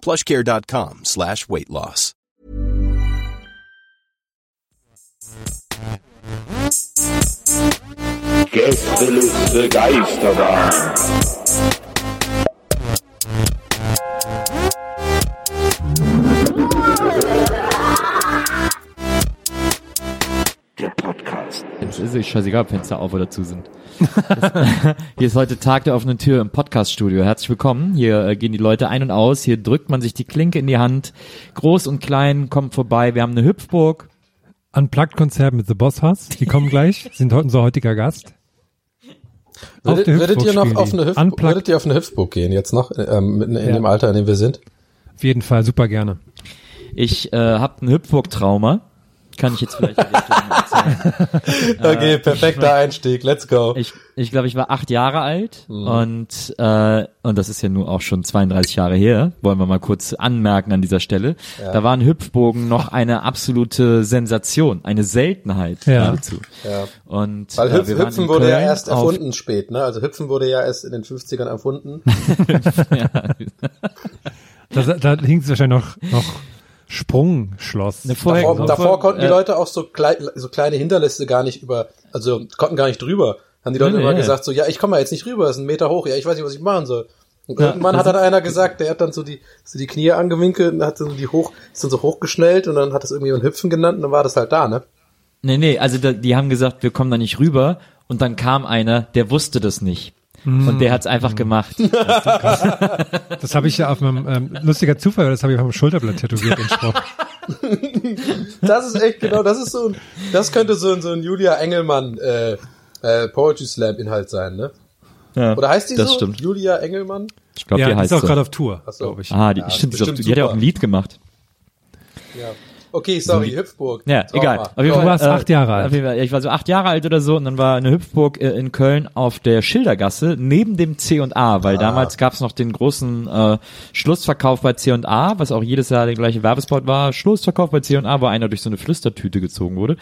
plushcare.com slash weight loss. Gästeliste Geisterbahn. Es ist scheißegal, ob Fenster auf oder zu sind. Das, hier ist heute Tag der offenen Tür im Podcaststudio. Herzlich willkommen. Hier äh, gehen die Leute ein und aus. Hier drückt man sich die Klinke in die Hand. Groß und klein kommt vorbei. Wir haben eine Hüpfburg. Unplugged-Konzert mit The Boss Hoss. Die kommen gleich, sind heute unser heutiger Gast. Würdet, würdet ihr noch Hüpfburg auf eine Unplugged, würdet ihr auf eine Hüpfburg gehen jetzt noch ähm, in, in Ja. dem Alter, in dem wir sind? auf jeden Fall, super gerne. Ich äh, habe ein Hüpfburg-Trauma. Kann ich jetzt vielleicht erzählen. Okay, perfekter Einstieg. Let's go. Ich ich, glaube, ich war acht Jahre alt und äh, und das ist ja nur auch schon 32 Jahre her. Wollen wir mal kurz anmerken an dieser Stelle. Da waren Hüpfbogen noch eine absolute Sensation, eine Seltenheit Ja. geradezu. Ja. Und Weil äh, Hüpf, waren Hüpfen wurde ja erst erfunden spät, ne? Also Hüpfen wurde ja erst in den 50ern erfunden. Da, da hing es wahrscheinlich noch, noch Sprungschloss. Ne, vorher- Davor, vor- davor konnten die äh, Leute auch so, klei so kleine Hinderliste gar nicht über, also konnten gar nicht drüber. Haben die Leute Nee, immer nee. gesagt so, ja, ich komme mal jetzt nicht rüber, das ist ein Meter hoch, ja, ich weiß nicht, was ich machen soll. Und Ja, irgendwann hat dann einer gesagt, der hat dann so die, so die Knie angewinkelt und hat so die hoch, ist dann so hochgeschnellt und dann hat das irgendwie ein Hüpfen genannt und dann war das halt da, ne? Nee, nee, also da, die haben gesagt, wir kommen da nicht rüber und dann kam einer, der wusste das nicht. Und der hat's einfach gemacht. Das habe ich ja auf meinem, ähm, lustiger Zufall, das habe ich auf meinem Schulterblatt tätowiert in Spruch. Das ist echt genau, das ist so ein, das könnte so ein, so ein Julia Engelmann, äh, äh, Poetry Slam Inhalt sein, ne? Ja, Oder heißt die das so? stimmt. Julia Engelmann? Ich glaube, Ja, die die heißt ist auch so. gerade auf Tour, Ach so. glaube ich. Ah, die, Ja, stimmt, die, hat ja auch ein Lied gemacht. Ja. Okay, sorry, Hüpfburg. Ja, Sag egal. Auf jeden Du Fall, warst äh, acht Jahre alt. Auf jeden Fall, ja, ich war so acht Jahre alt oder so und dann war eine Hüpfburg äh, in Köln auf der Schildergasse neben dem C&A, weil damals gab's noch den großen äh, Schlussverkauf bei C&A, was auch jedes Jahr der gleiche Werbespot war. Schlussverkauf bei C&A, wo einer durch so eine Flüstertüte gezogen wurde.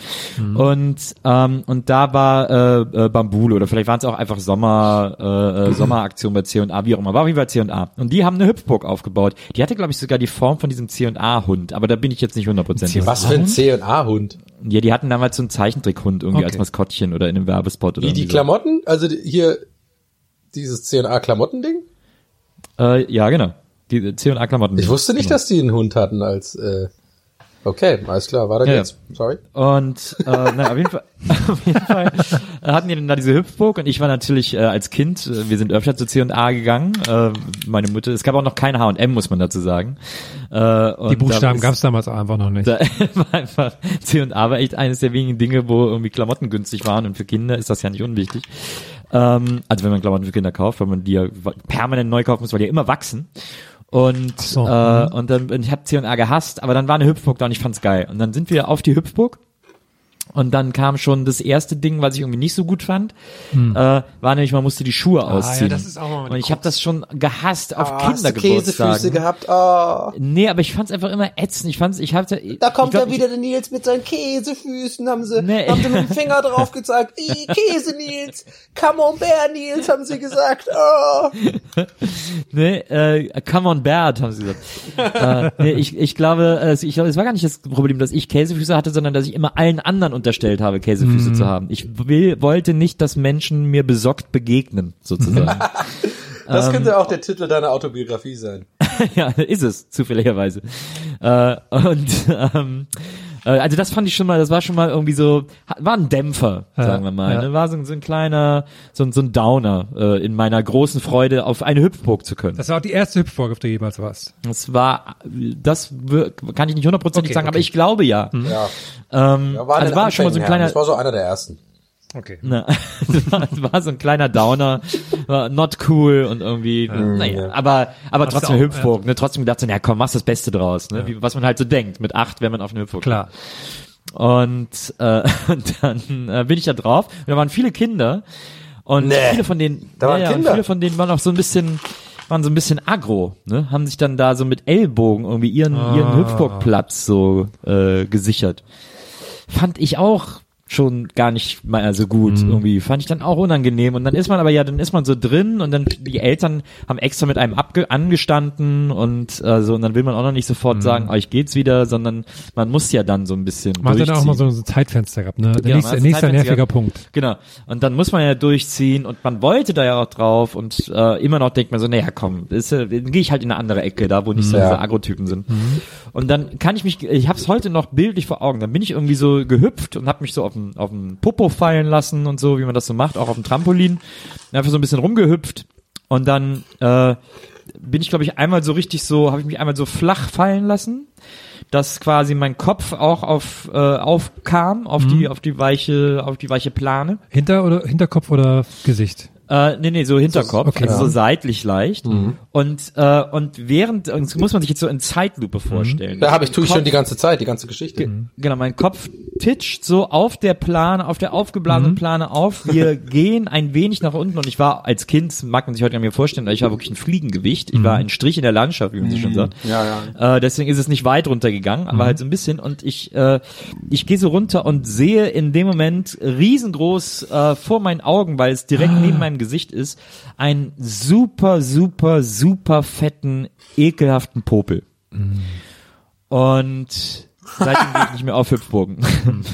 Und ähm, und da war äh, äh, Bambule oder vielleicht waren es auch einfach Sommer äh, äh, Sommeraktion bei C&A, wie auch immer. War wie bei C&A. Und die haben eine Hüpfburg aufgebaut. Die hatte glaube ich sogar die Form von diesem C&A-Hund, aber da bin ich jetzt nicht hundertprozentig. Was für ein C- und A-Hund? Ja, die hatten damals so einen Zeichentrickhund irgendwie Okay. als Maskottchen oder in einem Werbespot oder Wie die irgendwie Klamotten? Also die, hier dieses C- und A-Klamotten-Ding? so. Äh, ja, genau. Die C&A Klamotten. Ich wusste nicht, dass die einen Hund hatten als äh, Okay, alles klar, weiter Ja, geht's. Sorry. Und äh, na, auf jeden Fall, auf jeden Fall hatten die dann da diese Hüpfburg und ich war natürlich äh, als Kind, äh, wir sind öfter zu C&A gegangen. Äh, meine Mutter, es gab auch noch kein H&M, muss man dazu sagen. Äh, und Die Buchstaben da gab es damals auch einfach noch nicht. Da war einfach C&A war echt eines der wenigen Dinge, wo irgendwie Klamotten günstig waren und für Kinder ist das ja nicht unwichtig. Ähm, also wenn man Klamotten für Kinder kauft, weil man die ja permanent neu kaufen muss, weil die ja immer wachsen. Und so, äh, und dann und ich habe C&A gehasst, aber dann war eine Hüpfburg da und ich fand's geil. Und dann sind wir auf die Hüpfburg und dann kam schon das erste Ding, was ich irgendwie nicht so gut fand, äh, war nämlich, man musste die Schuhe ausziehen. Hm. Ah, das ist auch mal und ich habe das schon gehasst auf Ah, hast du Kindergeburtstagen. Käsefüße gehabt? Ah. Nee, aber ich fand's einfach immer ätzend. Ich fand's, ich hatte. Da kommt glaub, ja wieder der Nils mit seinen Käsefüßen, haben sie, Nee. haben sie mit dem Finger drauf gezeigt. Ih, Käse Nils, Camembert Nils, haben sie gesagt. Oh. Nee, äh, come on Bert, haben sie gesagt. äh, nee, ich, ich glaube, äh, ich glaube, es war gar nicht das Problem, dass ich Käsefüße hatte, sondern dass ich immer allen anderen unterstellt habe, Käsefüße zu haben. Ich will, wollte nicht, dass Menschen mir besorgt begegnen, sozusagen. Das könnte auch der Titel deiner Autobiografie sein. ja, ist es, zufälligerweise. Äh, und ähm, äh, also das fand ich schon mal, das war schon mal irgendwie so, war ein Dämpfer, Ja, sagen wir mal. ja. Ne? War so, ein- so ein kleiner, so, ein- so ein Downer äh, in meiner großen Freude, auf eine Hüpfburg zu können. Das war auch die erste Hüpfburg, auf der du jemals warst. Das war, das kann ich nicht hundertprozentig Okay, sagen, aber okay. ich glaube ja. Ja. Ähm, Ja, war in also war schon mal so ein ja. kleiner, Das war so einer der ersten. Okay. Ne, das war, das war so ein kleiner Downer, war not cool und irgendwie, naja, aber, aber Hast trotzdem auch, Hüpfburg, ne, trotzdem gedacht so, ja komm, mach's das Beste draus, ne, wie, was man halt so denkt, mit acht, wenn man auf eine Hüpfburg Klar. Und, äh, und dann äh, bin ich da drauf und da waren viele Kinder und Nee. viele von denen, Da waren ja, ja, Kinder? Viele von denen waren auch so ein bisschen, waren so ein bisschen aggro, ne, haben sich dann da so mit Ellbogen irgendwie ihren, ihren Ah. Hüpfburgplatz so äh, gesichert fand ich auch schon gar nicht mal so gut Mhm. irgendwie fand ich dann auch unangenehm und dann ist man aber ja dann ist man so drin und dann die Eltern haben extra mit einem abge angestanden und äh, so und dann will man auch noch nicht Mhm. sofort sagen euch geht's wieder sondern man muss ja dann so ein bisschen Man hat dann auch mal so ein Zeitfenster gehabt, ne? Der Genau, nächste, nächster nerviger. Punkt. Genau. Und dann muss man ja durchziehen und man wollte da ja auch drauf und äh, immer noch denkt man so, naja, komm, ist, äh, dann gehe ich halt in eine andere Ecke, da wo nicht so Ja. diese Agrotypen sind. Und dann kann ich mich, ich habe es heute noch bildlich vor Augen, dann bin ich irgendwie so gehüpft und habe mich so auf den, auf den Popo fallen lassen und so, wie man das so macht, auch auf dem Trampolin. Einfach so ein bisschen rumgehüpft und dann äh, bin ich, glaube ich, einmal so richtig so, habe ich mich einmal so flach fallen lassen, dass quasi mein Kopf auch auf äh, aufkam auf die auf die weiche auf die weiche Plane. Hinter oder Hinterkopf oder Gesicht? Äh, nee, nee, so Hinterkopf, okay, also ja. so seitlich leicht. Und äh, und während und das muss man sich jetzt so in Zeitlupe vorstellen. Da habe ich tue ich Kopf- schon die ganze Zeit, die ganze Geschichte. Genau, mein Kopf titscht so auf der Plane, auf der aufgeblasenen Mhm. Plane auf. Wir gehen ein wenig nach unten und ich war als Kind, mag man sich heute an mir vorstellen, ich war wirklich ein Fliegengewicht. Ich Mhm. war ein Strich in der Landschaft, wie man so schon sagt. Ja, ja. Äh, deswegen ist es nicht weit runtergegangen, aber Mhm. halt so ein bisschen. Und ich, äh, ich gehe so runter und sehe in dem Moment riesengroß äh, vor meinen Augen, weil es direkt Ah. neben meinem Gesicht ist, einen super, super, super fetten, ekelhaften Popel. Mhm. Und seitdem gehe ich nicht mehr auf Hüpfburgen.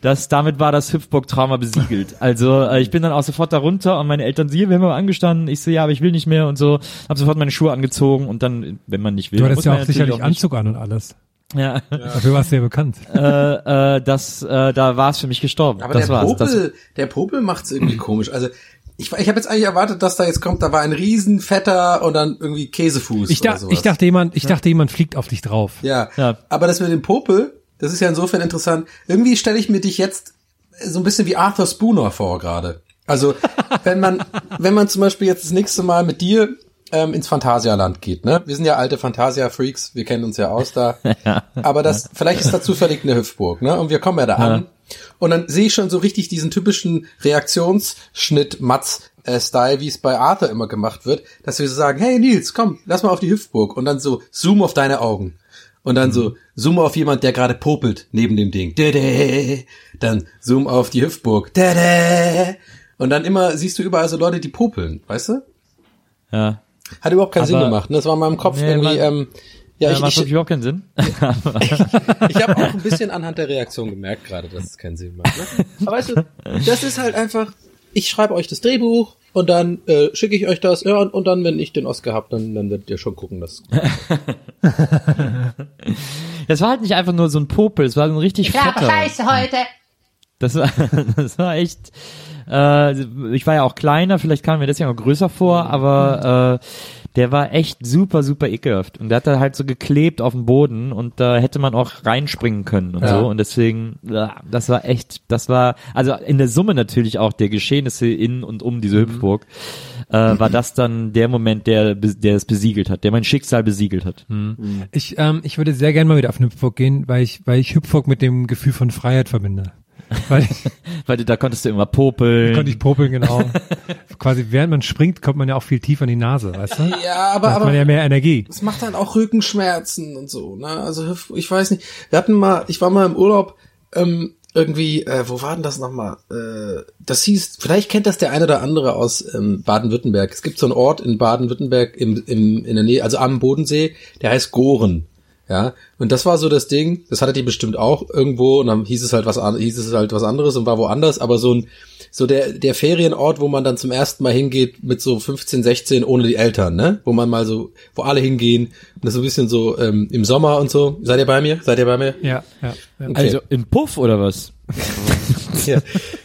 Das, damit war das Hüpfburg-Trauma besiegelt. Also äh, ich bin dann auch sofort da runter und meine Eltern, sie, wir haben aber angestanden. Ich so, ja, aber ich will nicht mehr und so. Hab sofort meine Schuhe angezogen und dann, wenn man nicht will, Du hattest ja auch sicherlich nicht. Anzug an und alles. Ja, Dafür warst du ja bekannt. äh, äh, das, äh, da war es für mich gestorben. Aber das der war's. Das, Popel, der Popel macht's irgendwie komisch. Also ich, ich habe jetzt eigentlich erwartet, dass da jetzt kommt, da war ein riesen fetter und dann irgendwie Käsefuß Ich, sowas. ich dachte jemand, ich dachte jemand fliegt auf dich drauf. ja. Ja. Aber das mit dem Popel, das ist ja insofern interessant. Irgendwie stelle ich mir dich jetzt so ein bisschen wie Arthur Spooner vor gerade. Also wenn man, wenn man zum Beispiel jetzt das nächste Mal mit dir ähm, ins Phantasialand geht, ne? Wir sind ja alte Fantasia-Freaks, wir kennen uns ja aus da. Aber das, vielleicht ist da zufällig eine Hüpfburg, ne? Und wir kommen ja da an. Und dann sehe ich schon so richtig diesen typischen Reaktionsschnitt Mats äh, Style, wie es bei Arthur immer gemacht wird, dass wir so sagen, hey Nils, komm, lass mal auf die Hüpfburg und dann so zoom auf deine Augen. Und dann so zoom auf jemand, der gerade popelt neben dem Ding. Dann zoom auf die Hüpfburg. Dädä. Und dann immer siehst du überall so Leute, die popeln, weißt du? ja. Hat überhaupt keinen Sinn Aber- gemacht. Ne? Das war in meinem Kopf Nee, irgendwie, man- ähm, ja, Ja, ich, macht ich, überhaupt keinen Sinn. ich habe auch ein bisschen anhand der Reaktion gemerkt gerade, dass es keinen Sinn macht. Ne? Aber weißt du, das ist halt einfach, ich schreibe euch das Drehbuch und dann äh, schicke ich euch das, ja, und, und dann, wenn ich den Oscar hab, dann, dann werdet ihr schon gucken, dass. Das war halt nicht einfach nur so ein Popel, es war so ein richtig fetter. heute. Das war, das war echt. Äh, ich war ja auch kleiner, vielleicht kam mir das ja auch größer vor, aber äh, der war echt super, super ekelhaft. Und der hat da halt so geklebt auf dem Boden und da hätte man auch reinspringen können und Ja. so. Und deswegen, ja, das war echt, das war, also in der Summe natürlich auch der Geschehnisse in und um diese Hüpfburg, äh, war das dann der Moment, der, der es besiegelt hat, der mein Schicksal besiegelt hat. Ich, ähm, ich würde sehr gerne mal wieder auf eine Hüpfburg gehen, weil ich, weil ich Hüpfburg mit dem Gefühl von Freiheit verbinde. Weil ich, Weil du, da konntest du immer popeln. konnte ich popeln, genau. Quasi während man springt, kommt man ja auch viel tiefer in die Nase, weißt du? Ja, Da aber, hat man aber ja mehr Energie. es macht dann auch Rückenschmerzen und so, ne? Also ich weiß nicht. Wir hatten mal, ich war mal im Urlaub, ähm, irgendwie, äh, wo war denn das nochmal? Äh, das hieß, vielleicht kennt das der eine oder andere aus ähm, Baden-Württemberg. Es gibt so einen Ort in Baden-Württemberg im, im, in der Nähe, also am Bodensee, der heißt Goren. Ja, und das war so das Ding, das hattet ihr bestimmt auch irgendwo und dann hieß es halt was an- hieß es halt was anderes und war woanders, aber so ein so der der Ferienort, wo man dann zum ersten Mal hingeht mit so 15, 16 ohne die Eltern, ne? Wo man mal so wo alle hingehen und das so ein bisschen so ähm, im Sommer und so. Seid ihr bei mir? Seid ihr bei mir? Ja, ja. ja. Okay. Also in Puff oder was? ja,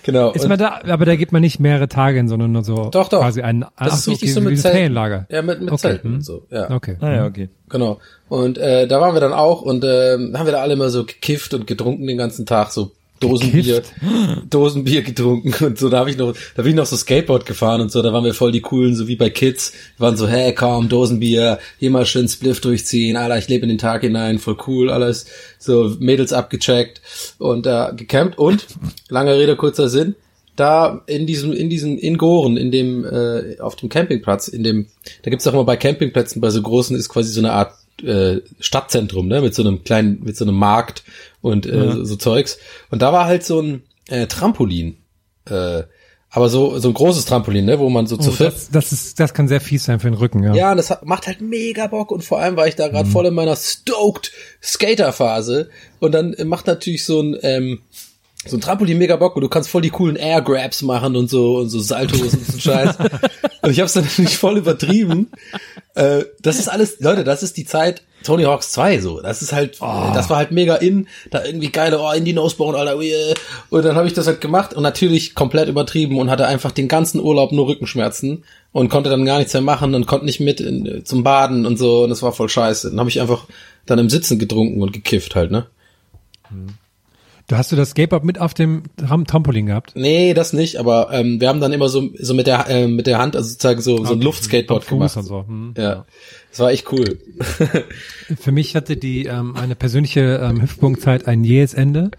genau. Ist Und- man da, aber da geht man nicht mehrere Tage hin, sondern nur so Doch, doch. quasi ein, das ach ist richtig okay, so mit ein Zelten. Ferienlager. Ja, mit, mit Okay, Zelten hm. und so. Ja. Okay. Ah ja, okay. Genau. Und äh, da waren wir dann auch und äh, haben wir da alle immer so gekifft und getrunken den ganzen Tag, so Dosenbier, Dosenbier getrunken und so. Da habe ich noch, da bin ich noch so Skateboard gefahren und so. Da waren wir voll die coolen, so wie bei Kids. Wir waren so, hey, komm, Dosenbier, hier mal schön Spliff durchziehen, Alter, ich lebe in den Tag hinein, voll cool, alles. So Mädels abgecheckt und äh, gecampt und lange Rede kurzer Sinn. Da in diesem, in diesem, in Goren, in dem, äh, auf dem Campingplatz, in dem, da gibt's auch immer bei Campingplätzen, bei so großen ist quasi so eine Art äh, Stadtzentrum, ne, mit so einem kleinen, mit so einem Markt und äh, so, so Zeugs. Und da war halt so ein äh, Trampolin, äh, aber so so ein großes Trampolin, ne, wo man so zu Oh, viert. das, das ist, das kann sehr fies sein für den Rücken, ja. Ja, und das hat, macht halt mega Bock und vor allem war ich da gerade voll in meiner stoked Skater-Phase und dann macht natürlich so ein ähm, so ein Trampolin mega Bock und du kannst voll die coolen Air Grabs machen und so und so Saltos und so Scheiß. und ich hab's dann natürlich voll übertrieben. Äh, das ist alles, Leute, das ist die Zeit Tony Hawks 2 so. Das ist halt, das war halt mega in, da irgendwie geile, oh, in die Nosebone, Alter, yeah. Und dann habe ich das halt gemacht und natürlich komplett übertrieben und hatte einfach den ganzen Urlaub nur Rückenschmerzen und konnte dann gar nichts mehr machen und konnte nicht mit in, zum Baden und so und das war voll scheiße. Dann habe ich einfach dann im Sitzen getrunken und gekifft halt, ne? Du hast du das Skateboard mit auf dem Tram Trampolin gehabt? Nee, das nicht, aber ähm, wir haben dann immer so so mit der äh, mit der Hand also sozusagen so so ein Luftskateboard gemacht. und so. Hm. Ja. Das war echt cool. Für mich hatte die ähm, eine persönliche ähm, Hüftbogenzeit ein jähes Ende,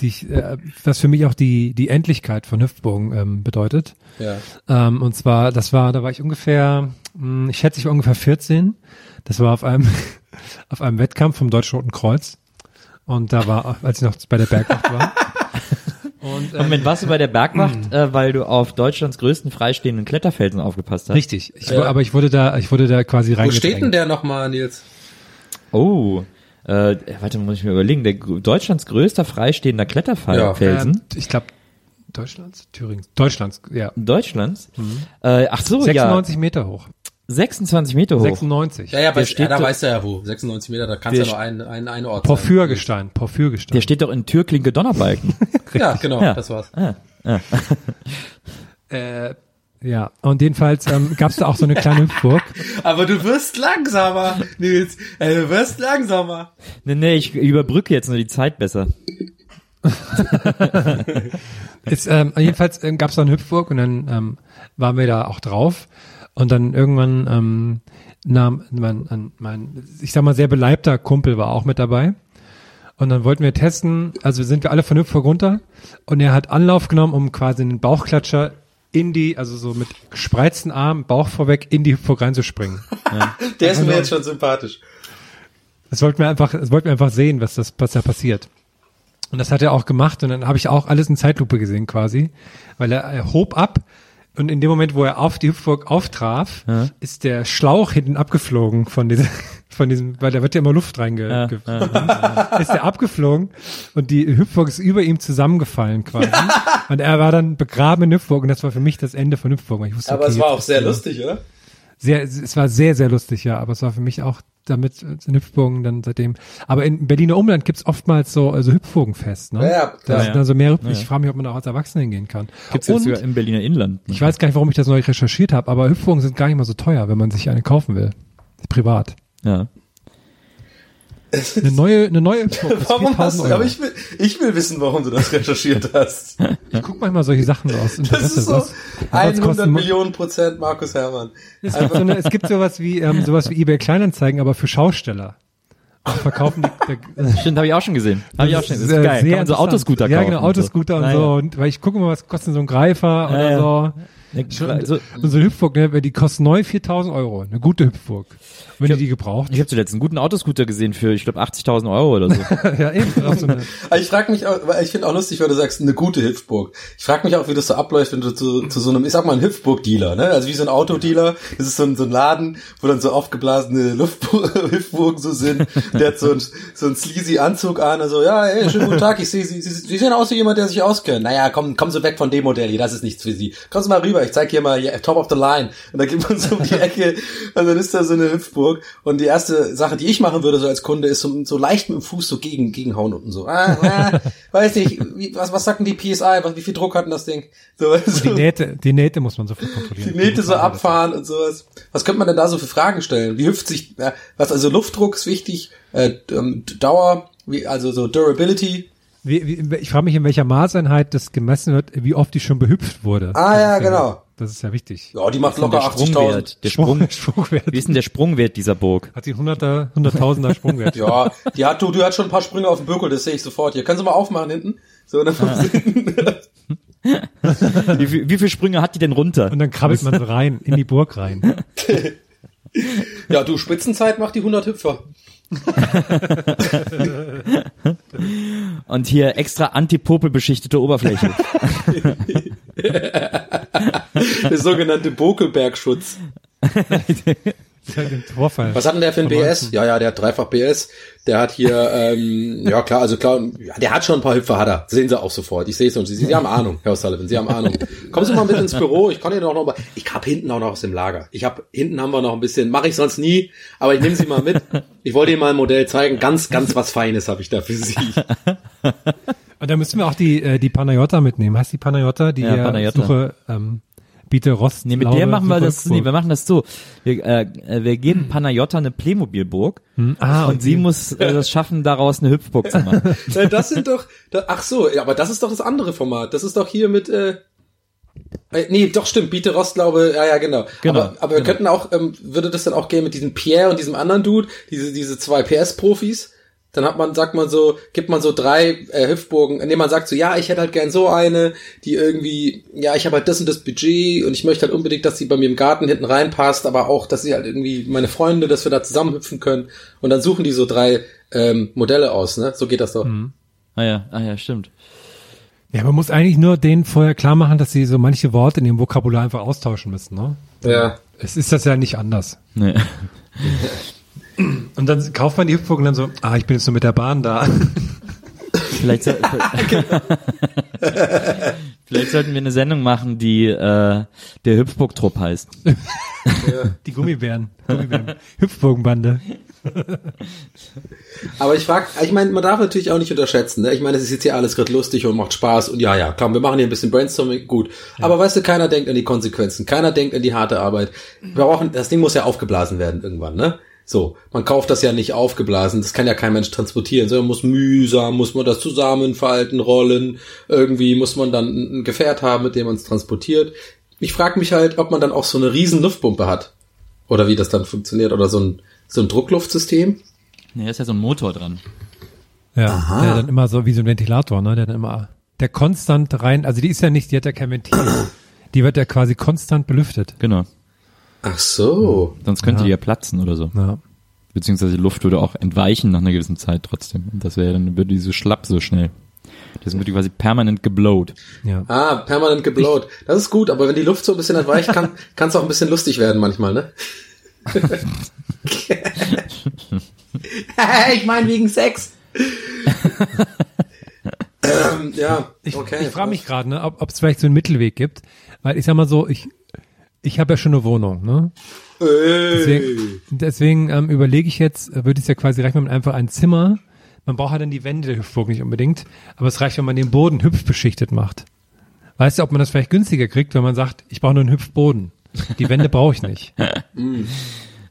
die ich, äh, was für mich auch die die Endlichkeit von Hüftbogen ähm, bedeutet. ja. Ähm, und zwar, das war, da war ich ungefähr, mh, ich schätze ich war ungefähr 14. Das war auf einem auf einem Wettkampf vom Deutschen Roten Kreuz. Und da war, als ich noch bei der Bergwacht war. Und, ähm, Moment, warst du bei der Bergwacht, äh, weil du auf Deutschlands größten freistehenden Kletterfelsen aufgepasst hast? richtig. Ich, wu- Aber ich wurde da, ich wurde da quasi Wo steht denn der nochmal, Nils? Oh, äh, warte, muss ich mir überlegen. Der Deutschlands größter freistehender Kletterfelsen Ähm, ich glaube, Deutschlands? Thüringen. Deutschlands, ja. Deutschlands. Äh, ach so, 96 Meter hoch. Ja, 26 Meter hoch. 96. Ja, ja, bei, Der steht ja, da weißt du ja wo. 96 Meter, da kannst du ja nur einen, einen, einen Ort Porphyrgestein, Porphyrgestein. Der steht doch in Türklinke Donnerbalken. Ja, genau, Ja. das war's. Äh, ja, und jedenfalls ähm, gab es da auch so eine kleine Hüpfburg. Aber du wirst langsamer, Nils. Ey, du wirst langsamer. nee, nee, ich überbrücke jetzt nur die Zeit besser. Ist, ähm, jedenfalls ähm, gab es da eine Hüpfburg und dann ähm, waren wir da auch drauf. Und dann irgendwann ähm, nahm mein, mein, ich sag mal, sehr beleibter Kumpel war auch mit dabei. Und dann wollten wir testen, also sind wir alle von Hüpfburg runter und er hat Anlauf genommen, um quasi einen Bauchklatscher in die, also so mit gespreizten Armen, Bauch vorweg, in die Hüpfburg reinzuspringen. Der ist mir jetzt schon sympathisch. Das wollten wir einfach, das wollten wir einfach sehen, was das, was da passiert. Und das hat er auch gemacht und dann habe ich auch alles in Zeitlupe gesehen quasi, weil er, er hob ab und in dem Moment, wo er auf die Hüpfburg auftraf, ist der Schlauch hinten abgeflogen von diesem, von diesem, weil da wird ja immer Luft reinge, Ja, ge- ist der abgeflogen und die Hüpfburg ist über ihm zusammengefallen quasi. und er war dann begraben in Hüpfburg und das war für mich das Ende von Hüpfburg. wusste, Aber okay, es war auch sehr lustig, oder? sehr, es war sehr, sehr lustig, ja, aber es war für mich auch damit äh, in Hüpfburgen dann seitdem. Aber in Berliner Umland gibt's oftmals so also Hüpfburgenfest, ne? Ja, ja, Da sind dann so mehr Hüpf Ich frage mich, ob man da auch als Erwachsener hingehen kann. Gibt's jetzt Und sogar im Berliner Inland. ich weiß gar nicht, warum ich das neu recherchiert habe, aber Hüpfburgen sind gar nicht mal so teuer, wenn man sich eine kaufen will. Privat. Ja. Eine neue, eine neue Warum hast 4000 du, Euro. aber ich will, ich will wissen, warum du das recherchiert hast. ich guck manchmal solche Sachen so aus Das ist so was, was 100 kosten- Millionen Prozent Markus Hermann. Es gibt, so eine, es gibt sowas wie, ähm, sowas wie eBay Kleinanzeigen, aber für Schausteller. Und verkaufen die, der, Stimmt, habe ich auch schon gesehen. Habe ich auch schon gesehen. Das ist geil. Kann man so. Autoscooter kaufen. Ja, genau, Autoscooter und, Ja, so. ja. Und, weil ich gucke mal, was kostet so ein Greifer oder ja. so. Ja, Schon, so, und so eine Hüpfburg, ne, die kostet neu 4000 Euro. Eine gute Hüpfburg. Wenn ihr die gebraucht. ich habe zuletzt einen guten Autoscooter gesehen für, ich glaube, 80.000 Euro oder so. ja, eben. Auch so eine, Aber ich frage mich auch, weil ich finde auch lustig, weil du sagst, eine gute Hüpfburg. Ich frage mich auch, wie das so abläuft, wenn du zu, zu so einem, ich sag mal, ein Hüpfburg-Dealer, ne? Also wie so ein Autodealer. Das ist so ein, so ein Laden, wo dann so aufgeblasene Luftbu- Hüpfburgen so sind. der hat so ein, so ein sleazy Anzug an, also, ja, ey, schönen guten Tag, ich sehe, Sie, Sie, Sie sehen aus wie jemand, der sich auskennt. Naja, komm, kommen Sie weg von dem Modell hier, das ist nichts für Sie. Kommen Sie mal rüber, ich zeig hier mal, hier, top of the line. Und dann geht man so um die Ecke, und dann ist da so eine Hüpfburg. Und die erste Sache, die ich machen würde, so als Kunde, ist so, so leicht mit dem Fuß so gegen, gegenhauen unten so. Ah, ah, weiß nicht, wie, was, was sagt denn die PSI, was, wie viel Druck hat denn das Ding? So, Und die so, Nähte, die Nähte muss man sofort kontrollieren. die Nähte so abfahren und sowas. Was könnte man denn da so für Fragen stellen? Wie hüpft sich, was, also Luftdruck ist wichtig, äh, ähm, Dauer, wie, also so Durability. Wie, wie, ich frage mich, in welcher Maßeinheit das gemessen wird, wie oft die schon behüpft wurde. Ah, Das ja, ist genau. Das ist ja wichtig. Ja, die macht locker der 80.000. Sprungwert, der Sprung, Sprungwert. wie ist denn der Sprungwert dieser Burg? Hat sie einen hunderter, hunderttausender Sprungwert. Ja, die hat, du, du hat schon ein paar Sprünge auf dem Böckel, das sehe ich sofort. Hier, können Sie mal aufmachen hinten? So, dann Wie, viel- wie viele Sprünge hat die denn runter? Und dann krabbelt man so rein, in die Burg rein. ja, du, Spitzenzeit macht die 100 Hüpfer. Und hier extra antipopel beschichtete Oberfläche. Der sogenannte Bokelbergschutz. Den Vorfall. Was hat denn der für ein BS? Ja, ja, der hat dreifach BS. Der hat hier, ähm, ja klar, also klar, der hat schon ein paar Hüpfer, hat er. Sehen Sie auch sofort. Ich sehe es und Sie, Sie haben Ahnung, Herr O'Sullivan, Sie haben Ahnung. Kommen Sie mal mit ins Büro, ich kann Ihnen auch noch mal, ich hab hinten auch noch aus dem Lager. Ich hab, hinten haben wir noch ein bisschen, mache ich sonst nie, aber ich nehme Sie mal mit. Ich wollte Ihnen mal ein Modell zeigen, ganz, ganz was Feines habe ich da für Sie. Und da müssen wir auch die, äh, die Panayota mitnehmen. Heißt die Panayota, die Ja, ja, Panayota. Suche, ähm, Biete Rost. Nee, mit Laube, der machen wir das, nee, wir machen das so. Wir, äh, äh, wir geben Panayotta eine Playmobilburg Ah, und okay. sie muss äh, das schaffen, daraus eine Hüpfburg zu machen. Das sind doch, da, ach so, ja, aber das ist doch das andere Format. Das ist doch hier mit, äh, äh, nee, doch stimmt, Biete Rostlaube, ja, ja, genau. Genau, aber, aber wir genau. könnten auch, ähm, würde das dann auch gehen mit diesem Pierre und diesem anderen Dude, diese, diese zwei PS-Profis? Dann hat man, sagt man so, gibt man so drei äh, Hüpfburgen, indem man sagt so, ja, ich hätte halt gern so eine, die irgendwie, ja, ich habe halt das und das Budget und ich möchte halt unbedingt, dass sie bei mir im Garten hinten reinpasst, aber auch, dass sie halt irgendwie meine Freunde, dass wir da zusammen hüpfen können. Und dann suchen die so drei ähm, Modelle aus, ne? So geht das doch. Ah ja, ah ja, stimmt. Ja, man muss eigentlich nur denen vorher klar machen, dass sie so manche Worte in ihrem Vokabular einfach austauschen müssen, ne? Ja. Es ist das ja nicht anders. Nee. Und dann kauft man die Hüpfburg und dann so, ah, ich bin jetzt nur mit der Bahn da. Vielleicht, soll, vielleicht sollten wir eine Sendung machen, die äh, der Hüpfburg-Trupp heißt. Die Gummibären. Gummibären. Hüpfburgenbande. Aber ich frage, ich meine, man darf natürlich auch nicht unterschätzen. Ne? Ich meine, es ist jetzt hier alles gerade lustig und macht Spaß und ja, ja, komm, wir machen hier ein bisschen Brainstorming, gut. Aber weißt du, keiner denkt an die Konsequenzen, keiner denkt an die harte Arbeit. Wir brauchen, das Ding muss ja aufgeblasen werden irgendwann, ne? So, man kauft das ja nicht aufgeblasen, das kann ja kein Mensch transportieren, sondern muss mühsam, muss man das zusammenfalten, rollen, irgendwie muss man dann ein Gefährt haben, mit dem man es transportiert. Ich frage mich halt, ob man dann auch so eine riesen Luftpumpe hat. Oder wie das dann funktioniert, oder so ein, so ein Druckluftsystem. Nee, da ist ja so ein Motor dran. Ja, der dann immer so wie so ein Ventilator, ne? Der dann immer, der konstant rein, also die ist ja nicht, die hat ja kein Ventil. Die wird ja quasi konstant belüftet. Genau. Ach so. Sonst könnte die ja platzen oder so. Ja. Beziehungsweise die Luft würde auch entweichen nach einer gewissen Zeit trotzdem. Und das wäre dann, würde die so schlapp so schnell. Das wird die quasi permanent geblowt. Ja. Ah, permanent geblowt. Das ist gut, aber wenn die Luft so ein bisschen entweicht, kann kann es auch ein bisschen lustig werden manchmal, ne? ich meine wegen Sex. ähm, ja, Ich, okay. ich frage mich gerade, ne, ob es vielleicht so einen Mittelweg gibt, weil ich sag mal so, ich ich habe ja schon eine Wohnung, ne? Deswegen, deswegen ähm, überlege ich jetzt, äh, würde es ja quasi reichen, wenn man einfach ein Zimmer, man braucht halt dann die Wände der Hüpfburg nicht unbedingt, aber es reicht, wenn man den Boden hüpfbeschichtet macht. Weißt du, ob man das vielleicht günstiger kriegt, wenn man sagt, ich brauche nur einen Hüpfboden. Die Wände brauche ich nicht.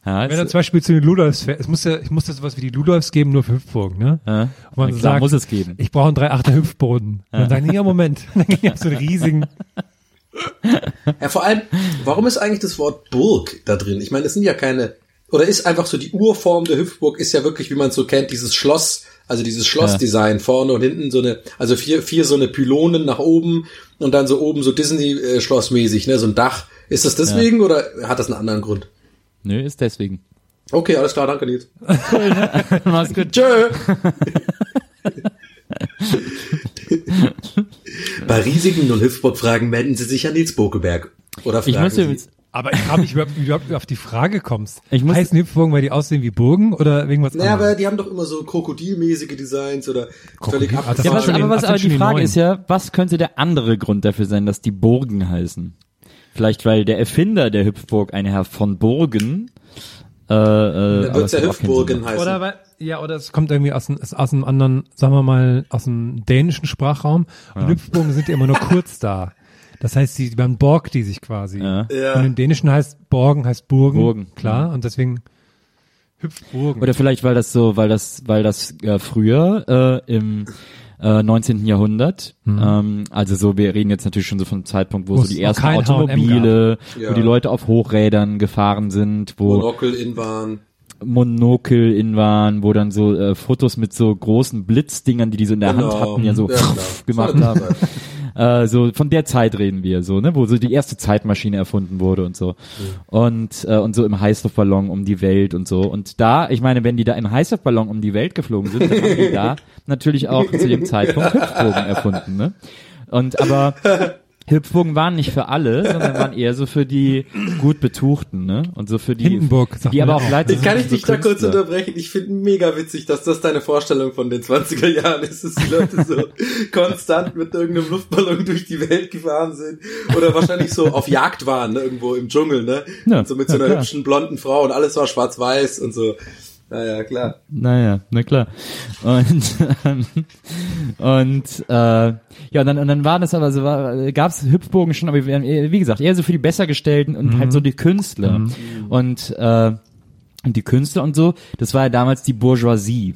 Ja, Wenn er jetzt, zum Beispiel zu den Ludolfs fährt, es muss ja, ich muss das sowas wie die Ludolfs geben, nur für Hüpfburgen, ne? ja, Wo man klar, sagt, muss es geben. Ich brauche einen 3,8er Hüpfboden. Und dann sagen die, ja, Moment. Und dann gehen die auf so einen riesigen, Ja, vor allem, warum ist eigentlich das Wort Burg da drin? Ich meine, es sind ja keine, oder ist einfach so die Urform der Hüpfburg ist ja wirklich, wie man es so kennt, dieses Schloss, also dieses Schlossdesign vorne und hinten so eine, also vier, vier so eine Pylonen nach oben und dann so oben so Disney-Schlossmäßig, ne, so ein Dach. Ist das deswegen oder hat das einen anderen Grund? Nö, ist deswegen. Okay, alles klar, danke Nils. Mach's gut. Tschö. Bei riesigen und Hüpfburg-Fragen melden Sie sich an Nils Bokeberg. Oder Ich fragen muss Sie. übrigens Aber ich frage mich, überhaupt, wie du überhaupt auf die Frage kommst. Ich muss- Heißen Hüpfburgen, weil die aussehen wie Burgen oder wegen was Naja, aber anderem? die haben doch immer so krokodilmäßige Designs oder völlig Krokodil- ah, das Ja, was, aber, was, aber die Frage neuen. ist ja, was könnte der andere Grund dafür sein, dass die Burgen heißen? Vielleicht weil der Erfinder der Hüpfburg, ein Herr von Burgen, äh, äh, Dann wird's das ja Hüpfburgen heißen. Oder weil, ja, oder es kommt irgendwie aus, einem- ist aus einem anderen, sagen wir mal, aus dem dänischen Sprachraum. Und Hüpfburgen sind ja immer nur kurz da. Das heißt, sie, man borgt die sich quasi. Ja. Ja. Und im Dänischen heißt Borgen heißt Burgen. Burgen, Klar. Und deswegen Hüpfburgen. Oder vielleicht weil das so, weil das, weil das äh, früher äh, im äh, 19. Jahrhundert, ähm, also so, wir reden jetzt natürlich schon so vom Zeitpunkt, wo Wo so die ersten Automobile, Ja. wo die Leute auf Hochrädern gefahren sind, wo Monokel in waren. Monokel in waren, wo dann so äh, Fotos mit so großen Blitzdingern, die die so in der Hand Genau. hatten, ja so Ja, klar. gemacht haben. Äh, so von der Zeit reden wir so, ne, wo so die erste Zeitmaschine erfunden wurde und so. Und äh, und so im Heißluftballon um die Welt und so. Und da, ich meine, wenn die da im Heißluftballon um die Welt geflogen sind, dann haben die da natürlich auch zu dem Zeitpunkt Hüpfbogen erfunden, ne? Und aber Hüpfbogen waren nicht für alle, sondern waren eher so für die gut Betuchten, ne? Und so für die, Hindenburg, sagt die aber ja auch gleichzeitig Kann ich so dich da kurz unterbrechen? Ich finde mega witzig, dass das deine Vorstellung von den 20er Jahren ist, dass die Leute so konstant mit irgendeinem Luftballon durch die Welt gefahren sind oder wahrscheinlich so auf Jagd waren, ne, irgendwo im Dschungel, ne? Ja, und so mit so ja, einer klar. hübschen blonden Frau und alles war schwarz-weiß und so. Naja, klar. Naja, na klar. Und ähm, und äh, ja, und dann und dann war das aber so, war, gab's Hüpfbogen schon, aber wir haben eher, wie gesagt eher so für die Bessergestellten und halt so die Künstler und äh, und die Künstler und so. Das war ja damals die Bourgeoisie.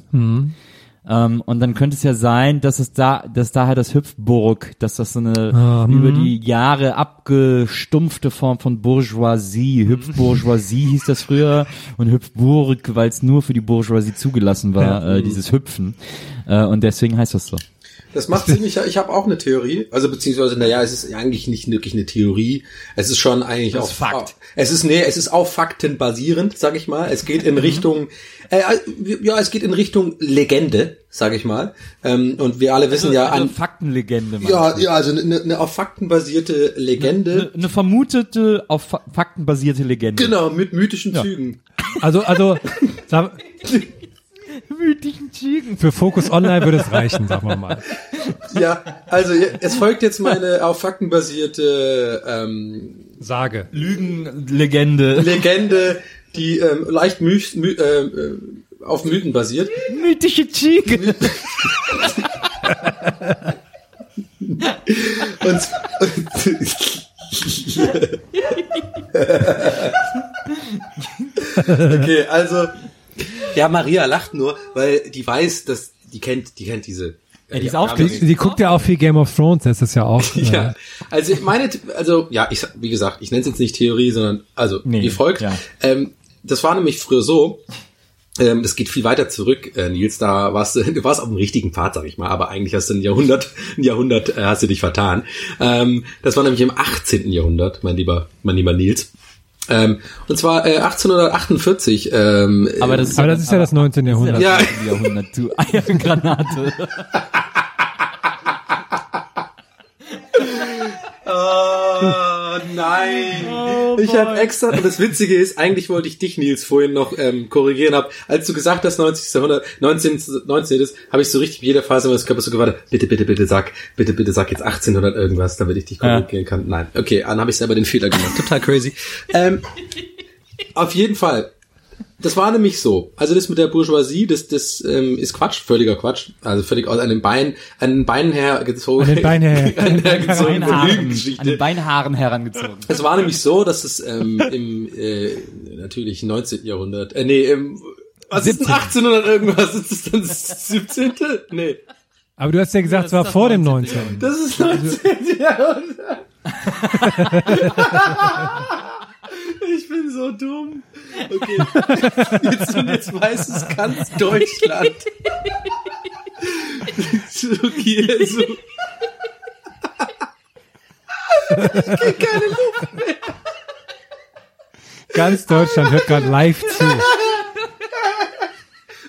Ähm, und dann könnte es ja sein, dass es da, dass da halt das Hüpfburg, dass das so eine Ah, über die Jahre abgestumpfte Form von Bourgeoisie, Hüpfbourgeoisie hieß das früher und Hüpfburg, weil es nur für die Bourgeoisie zugelassen war, äh, dieses Hüpfen. Äh, und deswegen heißt das so. Das macht ziemlich, ich habe auch eine Theorie, also beziehungsweise, naja, es ist eigentlich nicht wirklich eine Theorie, es ist schon eigentlich Das auch Fakt. Es ist, nee, es ist auf Fakten basierend, sag ich mal. Es geht in Richtung, äh, ja, es geht in Richtung Legende, sag ich mal. Ähm, und wir alle wissen ja also an, Faktenlegende. ja, ja, also eine, eine auf Fakten basierte Legende. Eine, eine vermutete, auf Fa Fakten basierte Legende. Genau, mit mythischen Zügen. Also, also, Mythischen Zügen. für Focus Online würde es reichen, sagen wir mal. Ja, also es folgt jetzt meine auf Fakten basierte ähm, Sage. Lügenlegende. Legende, die ähm, leicht my, my, äh, äh, auf Mythen basiert. Mythische Züge. Und, okay, also ja, Maria lacht nur, weil die weiß, dass die kennt, die kennt diese. Ja, die ist auch Die, die guckt ja auch viel Game of Thrones, das ist ja auch. Ja, Äh, also meine, also ja, ich wie gesagt, ich nenne es jetzt nicht Theorie, sondern also Nee, wie folgt. ja. Ähm, das war nämlich früher so. Ähm, das geht viel weiter zurück, äh, Nils. Da warst du, du warst auf dem richtigen Pfad, sag ich mal, aber eigentlich hast du ein Jahrhundert, ein Jahrhundert äh, hast du dich vertan. Ähm, das war nämlich im 18. Jahrhundert, mein lieber, mein lieber Nils. Ähm, und zwar äh, 1848. Ähm, Aber das ist, aber das ist ja das 19. Jahrhundert. Ja. das 19. Jahrhundert, du Eiergranate. Oh nein. ich habe extra, und das Witzige ist, eigentlich wollte ich dich, Nils, vorhin noch ähm, korrigieren, hab, als du gesagt hast, 90. Jahrhundert, 19. 19. ist, habe ich so richtig in jeder Phase meines Körpers so gewartet, bitte, bitte, bitte sag, bitte, bitte sag jetzt 1800 irgendwas, damit ich dich korrigieren kann. Nein, okay, dann habe ich selber den Fehler gemacht. Total crazy. Ähm, auf jeden Fall. Das war nämlich so. Also das mit der Bourgeoisie, das, das ähm, ist Quatsch, völliger Quatsch. Also völlig aus einem Bein, an den Beinen hergezogen. An den Beinen her- an den hergezogene Beinhaaren, an den Beinhaaren herangezogen. Es war nämlich so, dass es ähm, im äh, natürlich 19. Jahrhundert, äh, nee, im was ist denn 1800 irgendwas? Ist das dann das 17.? Nee, Aber du hast ja gesagt, es war vor dem 19. das ist 19. Jahrhundert. ich bin so dumm. Okay. Jetzt, jetzt weiß es ganz Deutschland. okay, also. Ich krieg keine Luft mehr. Ganz Deutschland hört gerade live zu.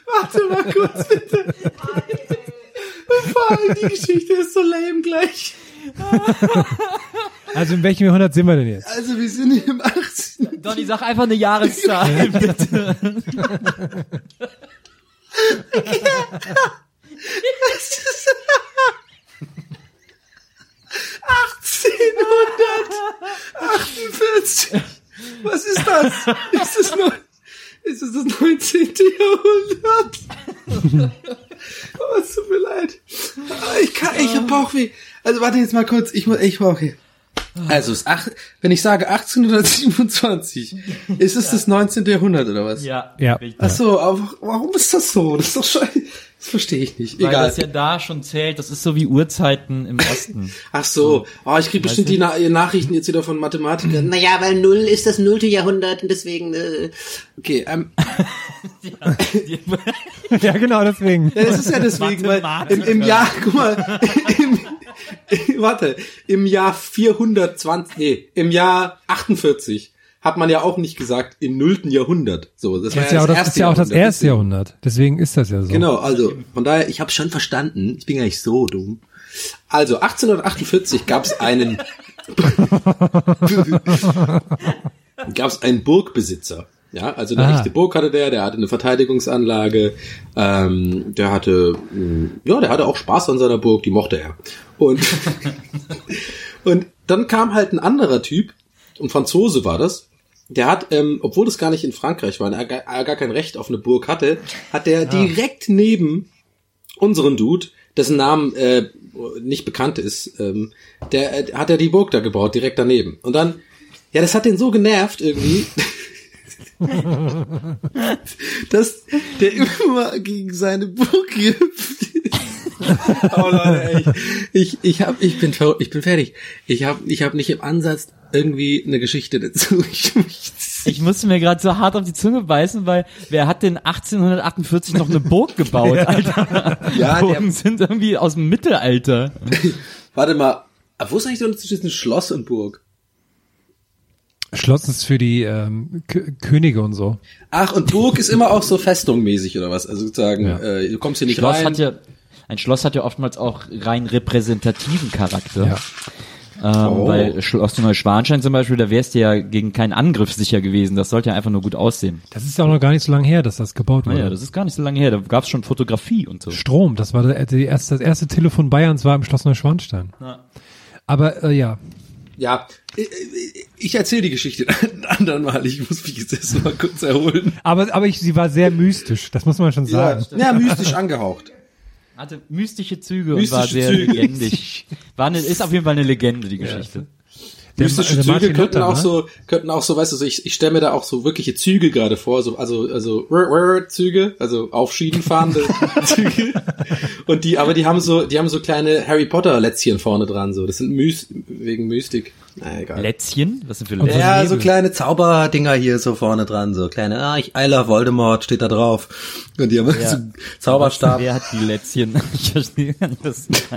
Warte mal kurz, bitte. Vor allem die Geschichte ist so lame gleich. Also in welchem Jahrhundert sind wir denn jetzt? Also wir sind im 18. Donny, sag einfach eine Jahreszahl, bitte. Was ist das? Ist das noch, ist das das 19. Jahrhundert? Oh, es tut mir leid. Ich kann, ich hab Bauchweh. Also warte jetzt mal kurz, ich muss, ich Bauchweh. Also, es ist ach, wenn ich sage 1827, ist es das 19. Jahrhundert oder was? Ja, Ja. Ach so, aber warum ist das so? Das ist doch scheiße. Das verstehe ich nicht. Weil Egal. das ja da schon zählt, das ist so wie Uhrzeiten im Osten. Ach so, oh, ich krieg bestimmt die Na Nachrichten jetzt wieder von Mathematikern. Naja, weil Null ist das nullte Jahrhundert und deswegen, äh, okay, ähm, ja, genau deswegen. ja, das ist ja deswegen, weil im, im Jahr, guck mal, im, warte, im Jahr 420, nee, im Jahr 48 hat man ja auch nicht gesagt im nullten Jahrhundert. So, das, Das ist ja auch das, ist ja auch das erste Jahrhundert. Deswegen ist das ja so. Genau, also von daher, ich habe schon verstanden. Ich bin ja nicht so dumm. Also 1848 gab es einen gab es einen Burgbesitzer. Ja, also eine Ah. echte Burg hatte der, der hatte eine Verteidigungsanlage, ähm, der hatte, mh, ja, der hatte auch Spaß an seiner Burg, die mochte er. Und, und dann kam halt ein anderer Typ, ein Franzose war das, der hat, ähm, obwohl das gar nicht in Frankreich war, er gar, gar kein Recht auf eine Burg hatte, hat der direkt neben unseren Dude, dessen Namen äh, nicht bekannt ist, ähm, der äh, hat er die Burg da gebaut, direkt daneben. Und dann, ja, das hat den so genervt irgendwie, dass der immer gegen seine Burg gehüpft ist. oh Leute, ich, ich, ich hab, ich bin, ich bin fertig. Ich hab, ich hab nicht im Ansatz irgendwie eine Geschichte dazu. Ich, ich, Ich musste mir gerade so hart auf die Zunge beißen, weil wer hat denn 1848 noch eine Burg gebaut, Alter? Ja, der- Burgen sind irgendwie aus dem Mittelalter. warte mal, wo ist eigentlich der Unterschied zwischen Schloss und Burg? Schloss ist für die ähm, Könige und so. Ach, und Burg ist immer auch so festungmäßig oder was? Also sozusagen, Ja. äh, du kommst hier nicht Schloss rein. hat ja, ein Schloss hat ja oftmals auch rein repräsentativen Charakter. Ja. Ähm, Oh. Bei Schloss Neuschwanstein zum Beispiel, da wärst du ja gegen keinen Angriff sicher gewesen. Das sollte ja einfach nur gut aussehen. Das ist ja auch noch gar nicht so lange her, dass das gebaut wurde. Naja, das ist gar nicht so lange her. Da gab es schon Fotografie und so. Strom, das war der, die erste, das erste Telefon Bayerns war im Schloss Neuschwanstein. Aber äh, ja, Ja, ich, ich erzähle die Geschichte ein anderen Mal. Ich muss mich jetzt erst mal kurz erholen. aber aber ich, sie war sehr mystisch, das muss man schon sagen. Ja, mystisch angehaucht. Hatte mystische Züge Mystische und war sehr Züge. legendisch. War eine, ist auf jeden Fall eine Legende, die Geschichte. Der- Mystische der Züge könnten Luther, auch ne? so, könnten auch so, weißt du, so ich, ich stelle mir da auch so wirkliche Züge gerade vor, so, also, also, rrr, rrr Züge, also auf Schienen fahrende Züge. Und die, aber die haben so, die haben so kleine Harry Potter Lätzchen vorne dran, so. Das sind Mys, wegen Mystik. Na, egal. Lätzchen? Was sind für Lätzchen? Ja, so kleine Zauberdinger hier so vorne dran, so kleine, ah, ich, I love Voldemort steht da drauf. Und die haben so einen Zauberstab. Wer hat die Lätzchen? Ich verstehe das nicht.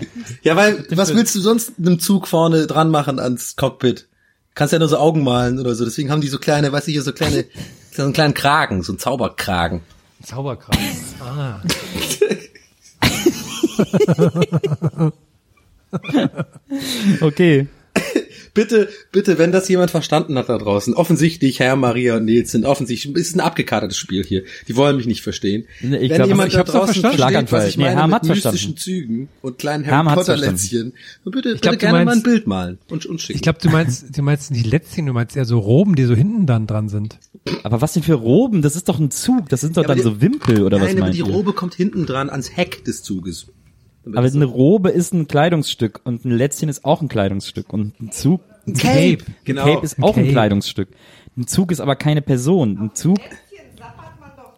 Ja, weil, was willst du sonst einem Zug vorne dran machen ans Cockpit? Kannst ja nur so Augen malen oder so. Deswegen haben die so kleine, weißt du, hier so kleine, so einen kleinen Kragen, so einen Zauberkragen. Zauberkram. Ah. Okay. Bitte, bitte, wenn das jemand verstanden hat da draußen, offensichtlich Herr, Maria und Nils sind offensichtlich, es ist ein abgekartetes Spiel hier. Die wollen mich nicht verstehen. Nee, ich wenn glaub, jemand ich da draußen verstanden. versteht, was ich Nee, meine mit hat's verstanden. mystischen Zügen und kleinen Harry Potter verstanden. Lätzchen, dann bitte, bitte glaub, du gerne mal ein meinst- Bild malen und, und schicken. Ich glaube, du meinst, du meinst nicht Lätzchen, du meinst eher so Roben, die so hinten dann dran sind. Aber was denn für Roben? Das ist doch ein Zug. Das sind doch Ja, dann die- so Wimpel oder was Nein, aber die? Robe kommt hinten dran ans Heck des Zuges. Damit Aber eine Robe ist ein Kleidungsstück und ein Lätzchen ist auch ein Kleidungsstück und ein Zug, ein Cape, ein genau. Cape ist Ein auch ein Cape. Kleidungsstück. Ein Zug ist aber keine Person. Ein Zug,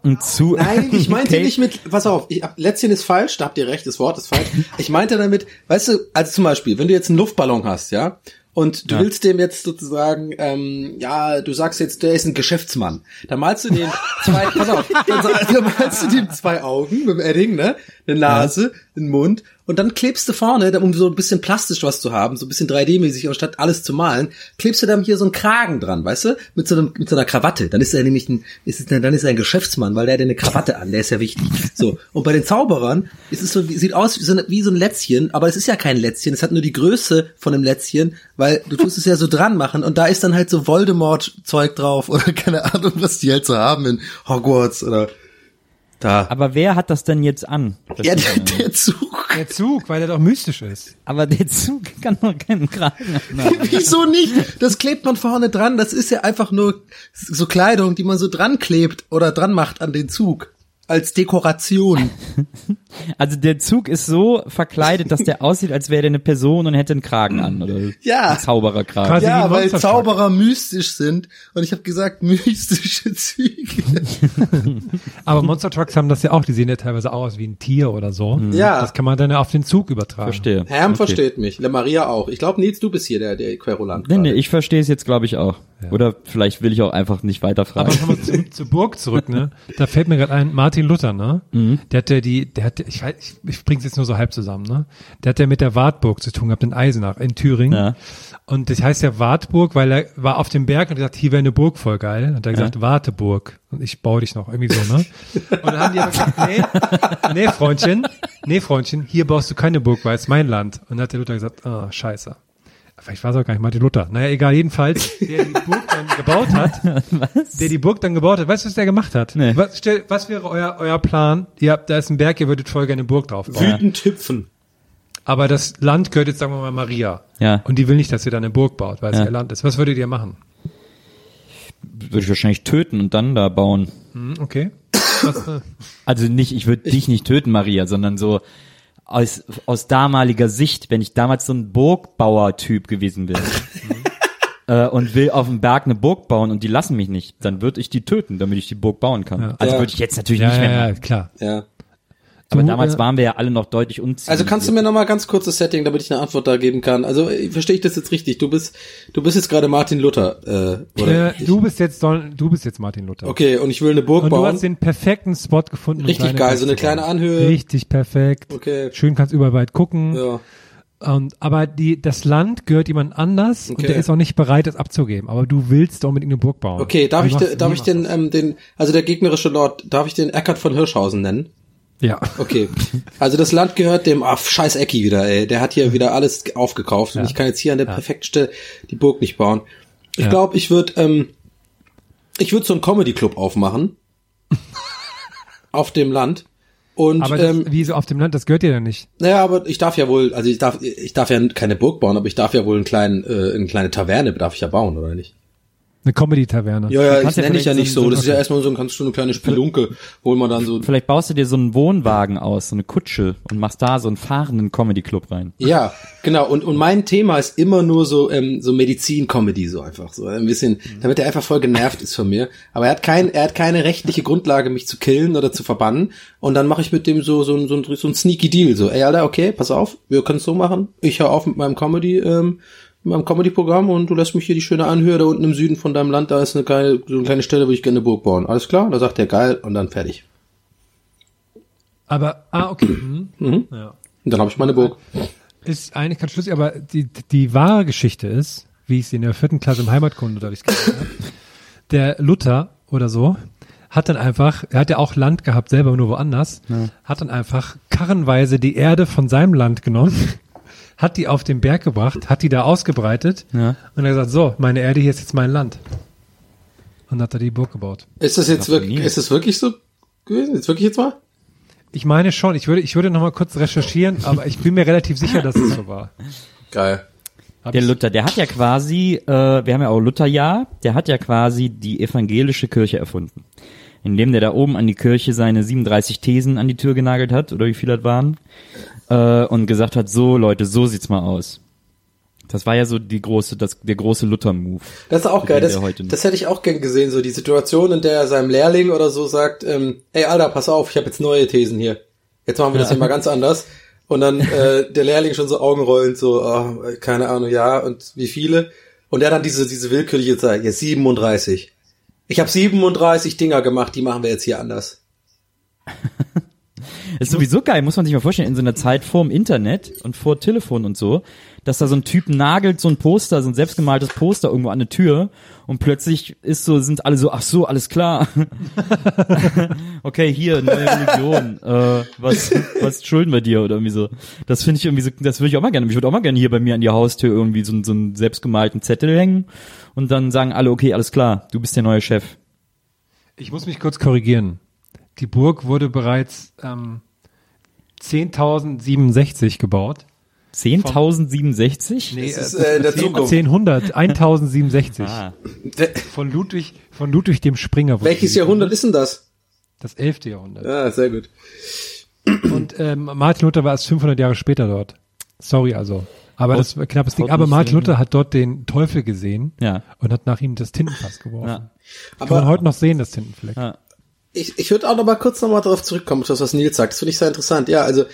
ein Zug. Nein, ich meinte Cape- nicht mit, pass auf, ich, Lätzchen ist falsch, da habt ihr recht, das Wort ist falsch. Ich meinte damit, weißt du, also zum Beispiel, wenn du jetzt einen Luftballon hast, ja, und du Ja. willst dem jetzt sozusagen, ähm, ja, du sagst jetzt, der ist ein Geschäftsmann. Dann malst du dem zwei, pass auf, dann, dann malst du dem zwei Augen mit dem Edding, ne? Eine Nase, einen Mund und dann klebst du vorne, um so ein bisschen plastisch was zu haben, so ein bisschen 3D-mäßig, anstatt alles zu malen, klebst du dann hier so einen Kragen dran, weißt du, mit so, einem, mit so einer Krawatte. Dann ist er nämlich ein, ist dann ist er ein Geschäftsmann, weil der hat eine Krawatte an, der ist ja wichtig. So. Und bei den Zauberern ist es so, sieht aus wie so, wie so ein Lätzchen, aber es ist ja kein Lätzchen, es hat nur die Größe von einem Lätzchen, weil du tust es ja so dran machen und da ist dann halt so Voldemort-Zeug drauf oder keine Ahnung, was die halt so haben in Hogwarts oder da. Aber wer hat das denn jetzt an? Das ja, der, der Zug. Der Zug, weil der doch mystisch ist. aber der Zug kann doch keinen Kragen haben. Wieso nicht? Das klebt man vorne dran. Das ist ja einfach nur so Kleidung, die man so dran klebt oder dran macht an den Zug. Als Dekoration. Also der Zug ist so verkleidet, dass der aussieht, als wäre der eine Person und hätte einen Kragen an. Oder Ja. Ein Zaubererkragen. Quasi- Ja, ein weil. Zauberer mystisch sind. Und ich habe gesagt, mystische Züge. Aber Monster Trucks haben das ja auch, die sehen ja teilweise auch aus wie ein Tier oder so. Ja. Das kann man dann ja auf den Zug übertragen. Verstehe. Herm Okay. versteht mich. La Maria auch. Ich glaube, Nils, du bist hier der, der Querulant. Nee, nee, ich verstehe es jetzt, glaube ich, auch. Oder vielleicht will ich auch einfach nicht weiter Aber fragen. nochmal zu, zur Burg zurück, ne? Da fällt mir gerade ein, Martin Luther, ne? Mhm. Der hatte die, der hatte, ich ich, ich bring's jetzt nur so halb zusammen, ne? Der hat ja mit der Wartburg zu tun gehabt in Eisenach, in Thüringen. Ja. Und das heißt ja Wartburg, weil er war auf dem Berg und hat gesagt, hier wäre eine Burg voll geil. Und er hat gesagt, Warteburg. Und ich baue dich noch, irgendwie so, ne? Und dann haben die aber gesagt, nee, nee, Freundchen, nee, Freundchen, hier baust du keine Burg, weil es mein Land. Und dann hat der Luther gesagt, ah, scheiße. Vielleicht war es auch gar nicht Martin Luther. Naja, egal, jedenfalls, der die Burg dann gebaut hat, der die Burg dann gebaut hat, weißt du, was der gemacht hat? Nee. Was, stell, was wäre euer, euer Plan? Ihr habt, da ist ein Berg, ihr würdet voll gerne eine Burg drauf bauen. Wütend hüpfen. Aber das Land gehört jetzt, sagen wir mal, Maria. Ja. Und die will nicht, dass ihr da eine Burg baut, weil es Ja. ihr Land ist. Was würdet ihr machen? Würde ich wahrscheinlich töten und dann da bauen. Hm, okay. Was, äh, Also nicht, ich würde dich nicht töten, Maria, sondern so aus, aus damaliger Sicht, wenn ich damals so ein Burgbauer-Typ gewesen bin äh, und will auf dem Berg eine Burg bauen und die lassen mich nicht, dann würde ich die töten, damit ich die Burg bauen kann. Ja. Also Ja. würde ich jetzt natürlich ja, nicht mehr ja, klar. Ja. Aber Du, damals äh, waren wir ja alle noch deutlich unziemlich. Also kannst du mir noch mal ganz kurzes Setting, damit ich eine Antwort da geben kann. Also äh, verstehe ich das jetzt richtig? Du bist, du bist jetzt gerade Martin Luther, äh, oder? Äh, du bist jetzt du bist jetzt Martin Luther. okay, und ich will eine Burg Und du bauen. hast den perfekten Spot gefunden. Richtig geil, so eine kleine Anhöhe. Richtig perfekt. Okay. Schön kannst überall weit gucken. Ja. Und, aber die, das Land gehört jemand anders und Okay. der ist auch nicht bereit, das abzugeben. Aber du willst unbedingt eine Burg bauen. Okay, darf Wie ich, de, darf ich den, du ähm, den, also der gegnerische Lord, darf ich den Eckart von Hirschhausen nennen? Ja. Okay. Also das Land gehört dem, ach, scheiß Ecki wieder, ey. Der hat hier wieder alles aufgekauft und Ja. ich kann jetzt hier an der perfekten Stelle die Burg nicht bauen. Ich Ja. glaube, ich würde, ähm, ich würde so einen Comedy-Club aufmachen. auf dem Land. Und, Aber das, ähm, wie so auf dem Land, das gehört dir dann nicht. naja, aber ich darf ja wohl, also ich darf, ich darf ja keine Burg bauen, aber ich darf ja wohl einen kleinen, äh, eine kleine Taverne darf ich ja bauen, oder nicht? Eine Comedy-Taverne. Ja, ja, ja nenne ich ja nicht so- so. Das ist ja erstmal so, kannst du eine kleine Spelunke, wo man dann so, Vielleicht baust du dir so einen Wohnwagen aus, so eine Kutsche und machst da so einen fahrenden Comedy-Club rein. Ja, genau. Und, und mein Thema ist immer nur so, ähm, so Medizin-Comedy, so einfach. So ein bisschen, damit er einfach voll genervt ist von mir. Aber er hat kein, er hat keine rechtliche Grundlage, mich zu killen oder zu verbannen. Und dann mache ich mit dem so, so, ein- so, ein- so ein sneaky Deal. So, ey, Alter, okay, pass auf, wir können es so machen. Ich höre auf mit meinem Comedy, ähm, meinem Comedy-Programm und du lässt mich hier die schöne Anhöhe da unten im Süden von deinem Land, da ist eine kleine, so eine kleine Stelle, wo ich gerne eine Burg bauen. Alles klar? Da sagt er geil und dann fertig. Aber, ah, okay. Mhm. Mhm. Ja. Und dann habe ich meine Burg. Ist eigentlich ganz schlüssig, aber die, die wahre Geschichte ist, wie ich sie in der vierten Klasse im Heimatkundenunterricht gelernt habe, der Luther oder so hat dann einfach, er hat ja auch Land gehabt, selber nur woanders, hat dann einfach karrenweise die Erde von seinem Land genommen, hat die auf den Berg gebracht, hat die da ausgebreitet Ja. und er gesagt, so, meine Erde hier ist jetzt mein Land. Und hat er die Burg gebaut. Ist das jetzt wirklich, Raffiniert. ist das wirklich so gewesen? Jetzt wirklich jetzt mal? Ich meine schon, ich würde, ich würde noch mal kurz recherchieren, aber ich bin mir relativ sicher, dass es so war. Geil. Hab Der Luther, der hat ja quasi, äh, wir haben ja auch Lutherjahr, der hat ja quasi die evangelische Kirche erfunden. Indem der da oben an die Kirche seine 37 Thesen an die Tür genagelt hat, oder wie viele das waren, äh, und gesagt hat, so Leute, so sieht's mal aus. Das war ja so die große, das, der große Luther-Move. Das ist auch geil. Das, das hätte ich auch gern gesehen, so die Situation, in der er seinem Lehrling oder so sagt, ähm, ey Alter, pass auf, ich habe jetzt neue Thesen hier. Jetzt machen wir das hier mal ganz anders. Und dann äh, der Lehrling schon so augenrollend, so, oh, keine Ahnung, ja, und wie viele? Und er dann diese, diese willkürliche Zeit, jetzt 37. Ich habe 37 Dinger gemacht, die machen wir jetzt hier anders. ist sowieso geil, muss man sich mal vorstellen, in so einer Zeit vor dem Internet und vor Telefon und so, dass da so ein Typ nagelt so ein Poster, so ein selbstgemaltes Poster irgendwo an eine Tür und plötzlich ist so, sind alle so, ach so, alles klar. okay, hier, neue Religion, äh, was, was schulden wir dir oder irgendwie so. Das finde ich irgendwie so, das würde ich auch mal gerne, ich würde auch mal gerne hier bei mir an die Haustür irgendwie so, so einen selbstgemalten Zettel hängen und dann sagen alle, okay, alles klar, du bist der neue Chef. Ich muss mich kurz korrigieren. Die Burg wurde bereits ähm, 10.067 gebaut. 10.067? Nee, Das ist, äh, in der Zukunft. 1000, 1067. Ah. Von Ludwig, von Ludwig dem Springer. welches Jahrhundert ist denn das? Das 11. Jahrhundert. Ja, sehr gut. Und ähm, Martin Luther war erst 500 Jahre später dort. Sorry also. Aber das war ein knappes Ding. Haut Aber Martin hin. Luther hat dort den Teufel gesehen Ja. und hat nach ihm das Tintenfass geworfen. Ja. Kann man heute noch sehen, das Tintenfleck. Ja. Ich, ich würde auch noch mal kurz noch mal darauf zurückkommen, das, was Nils sagt. Das finde ich sehr interessant. Ja, also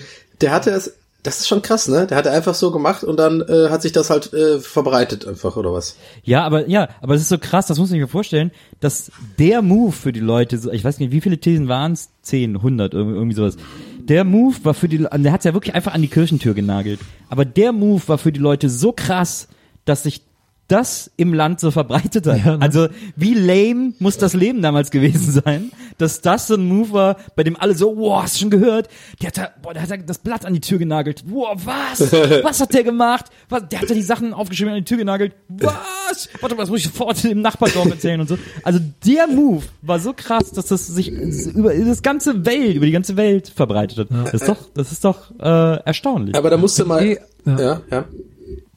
der hatte es, das ist schon krass, ne? Der hat einfach so gemacht und dann äh, hat sich das halt äh, verbreitet einfach, oder was? Ja, aber ja, aber es ist so krass, das muss sich mal vorstellen, dass der Move für die Leute, so, ich weiß nicht, wie viele Thesen waren es? 10, 100, irgendwie, irgendwie sowas. Der Move war für die, der hat ja wirklich einfach an die Kirchentür genagelt. Aber der Move war für die Leute so krass, dass sich das im Land so verbreitet hat. Ja, ne? Also wie lame muss das Leben damals gewesen sein, dass das so ein Move war, bei dem alle so, wow, hast du schon gehört? Der hat da, boah, der hat da das Blatt an die Tür genagelt. Wow, was? Was hat der gemacht? Was? Der hat da die Sachen aufgeschrieben an die Tür genagelt. Was? Warte mal, das muss ich sofort dem Nachbardorf erzählen und so. Also der Move war so krass, dass das sich über das ganze Welt, über die ganze Welt verbreitet hat. Das ist doch, das ist doch äh, erstaunlich. Aber da musste mal. Eh, ja. Ja, ja.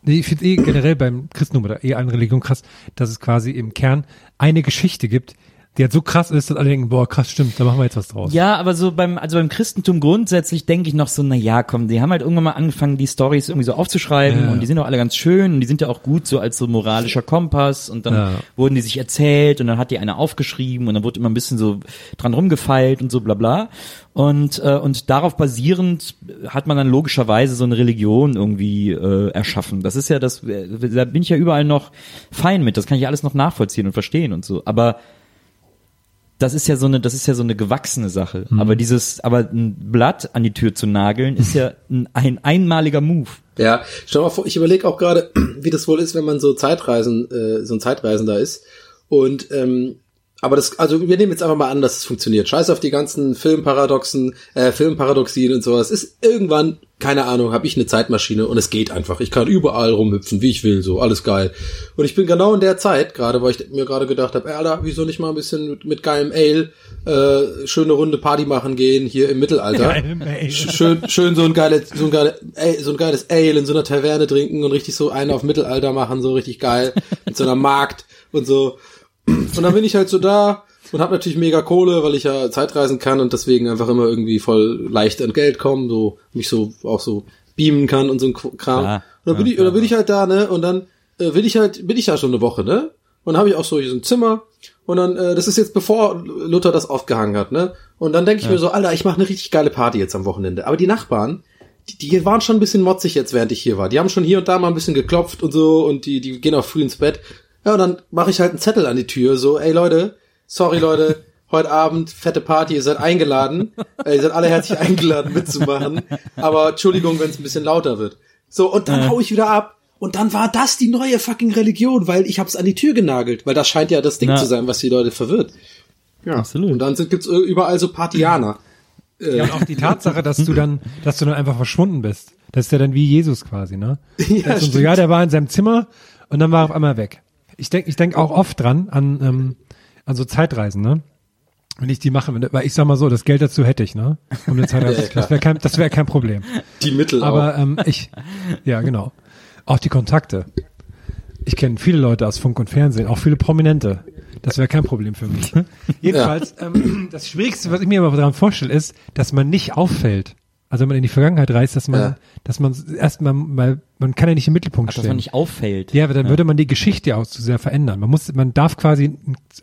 Ich finde eh generell beim Christentum oder eh allen Religionen krass, dass es quasi im Kern eine Geschichte gibt, die halt so krass ist, dass alle denken, boah, krass, stimmt, da machen wir jetzt was draus. Ja, aber so beim, also beim Christentum grundsätzlich denke ich noch so, na ja, komm, die haben halt irgendwann mal angefangen, die Stories irgendwie so aufzuschreiben Ja. und die sind auch alle ganz schön und die sind ja auch gut so als so moralischer Kompass und dann Ja. wurden die sich erzählt und dann hat die eine aufgeschrieben und dann wurde immer ein bisschen so dran rumgefeilt und so bla bla. Und, äh, und darauf basierend hat man dann logischerweise so eine Religion irgendwie äh, erschaffen. Das ist ja das, äh, da bin ich ja überall noch fein mit, das kann ich alles noch nachvollziehen und verstehen und so. Aber das ist ja so eine, das ist ja so eine gewachsene Sache. Aber dieses, aber ein Blatt an die Tür zu nageln, ist ja ein, ein einmaliger Move. Ja, stell mal vor, ich überlege auch gerade, wie das wohl ist, wenn man so Zeitreisen, äh, so ein Zeitreisender ist. Und ähm, aber das, also wir nehmen jetzt einfach mal an, dass es funktioniert. Scheiß auf die ganzen Filmparadoxen, äh, Filmparadoxien und sowas. Ist irgendwann, keine Ahnung, habe ich eine Zeitmaschine und es geht einfach. Ich kann überall rumhüpfen, wie ich will, so alles geil. Und ich bin genau in der Zeit, gerade weil ich mir gerade gedacht habe, ey, Alter, wieso nicht mal ein bisschen mit, mit geilem Ale äh, schöne Runde Party machen gehen hier im Mittelalter. Geilem Ale. Sch- Schön, schön so ein geiles, so ein geiles, so ein geiles Ale in so einer Taverne trinken und richtig so einen auf Mittelalter machen, so richtig geil mit so einer Markt und so. Und dann bin ich halt so da und habe natürlich mega Kohle, weil ich ja Zeitreisen kann und deswegen einfach immer irgendwie voll leicht an Geld kommen, so mich so auch so beamen kann und so ein Kram. Ja, und dann bin ich, und dann bin ich halt da, ne? Und dann äh, will ich halt, bin ich da schon eine Woche, ne? Und dann habe ich auch so hier so ein Zimmer und dann, äh, das ist jetzt bevor Luther das aufgehangen hat, ne? Und dann denke ich mir so, Alter, ich mache eine richtig geile Party jetzt am Wochenende. Aber die Nachbarn, die, die waren schon ein bisschen motzig jetzt, während ich hier war. Die haben schon hier und da mal ein bisschen geklopft und so und die, die gehen auch früh ins Bett. Ja, und dann mache ich halt einen Zettel an die Tür, so, ey Leute, sorry Leute, heute Abend, fette Party, ihr seid eingeladen. Äh, ihr seid alle herzlich eingeladen mitzumachen. Aber Entschuldigung, wenn es ein bisschen lauter wird. So, und dann hau ich wieder ab. Und dann war das die neue fucking Religion, weil ich hab's an die Tür genagelt. Weil das scheint ja das Ding Ja. zu sein, was die Leute verwirrt. Ja, Absolut. Und dann sind, gibt's überall so Partianer. Ja, und auch die Tatsache, dass du dann, dass du dann einfach verschwunden bist. Das ist ja dann wie Jesus quasi, ne? Ja, so, ja, der war in seinem Zimmer und dann war er auf einmal weg. Ich denke ich denk auch oft dran an, ähm, an so Zeitreisen, ne? Wenn ich die mache, wenn- weil ich sag mal so, das Geld dazu hätte ich, ne? Um eine Zeitreise. Ja, das wäre kein, das wäre kein Problem. Die Mittel auch. Aber ähm, ich, ja, genau. Auch die Kontakte. Ich kenne viele Leute aus Funk und Fernsehen, auch viele Prominente. Das wäre kein Problem für mich. Jedenfalls, ähm, das Schwierigste, was ich mir aber daran vorstelle, ist, dass man nicht auffällt. Also wenn man in die Vergangenheit reist, dass man, Ja. dass man erstmal, mal, man kann ja nicht im Mittelpunkt Ach, dass stehen. man nicht auffällt. ja, aber dann würde man die Geschichte auch zu sehr verändern. Man muss, man darf quasi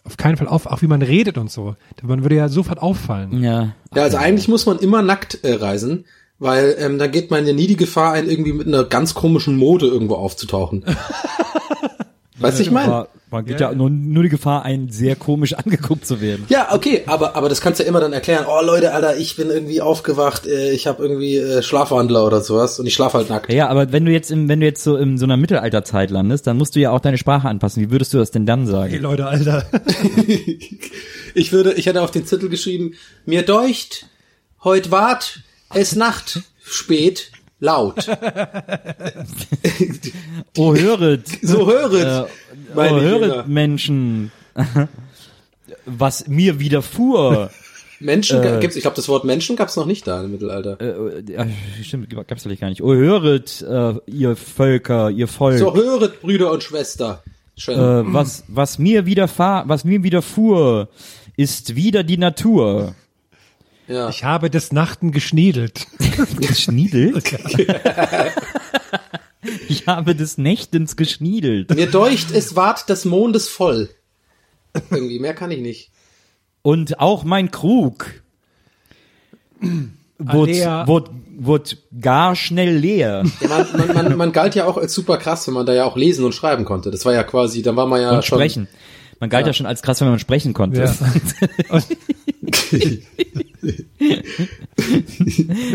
auf keinen Fall auf, auch wie man redet und so. Man würde ja sofort auffallen. Ja. Ja, also eigentlich muss man immer nackt äh, reisen, weil ähm, dann geht man ja nie die Gefahr ein, irgendwie mit einer ganz komischen Mode irgendwo aufzutauchen. weißt du, ich meine? Man gibt ja, nur, nur die Gefahr, einen sehr komisch angeguckt zu werden. Ja, okay, aber aber das kannst du ja immer dann erklären. Oh Leute, Alter, ich bin irgendwie aufgewacht, äh, ich habe irgendwie äh, Schlafwandler oder sowas und ich schlafe halt nackt. Ja, aber wenn du jetzt im, wenn du jetzt so in so einer Mittelalterzeit landest, dann musst du ja auch deine Sprache anpassen. Wie würdest du das denn dann sagen? Hey Leute, Alter. Ich würde, ich hätte auf den Zettel geschrieben, mir deucht, heut wart, es Nacht, spät, laut. Oh, höret. So höret, Äh, oh, höret Menschen. Was mir widerfuhr. Menschen Äh. gibt's, ich glaube, das Wort Menschen gab's noch nicht da im Mittelalter. äh, äh, stimmt, gab's vielleicht gar nicht. Oh, höret, äh, ihr Völker, ihr Volk. So höret, Brüder und Schwester. Schön. äh, was, was mir widerfahr, was mir widerfuhr, ist wieder die Natur. Ja. Ich habe des Nachten geschniedelt. Geschniedelt? ich habe des Nächtens geschniedelt. Mir deucht, es ward des Mondes voll. Irgendwie, mehr kann ich nicht. Und auch mein Krug wurde, wurde, wurde gar schnell leer. Ja, man, man, man, man galt ja auch als super krass, wenn man da ja auch lesen und schreiben konnte. Das war ja quasi, dann war man ja Und schon. sprechen. Man galt ja. schon als krass, wenn man sprechen konnte. Ja.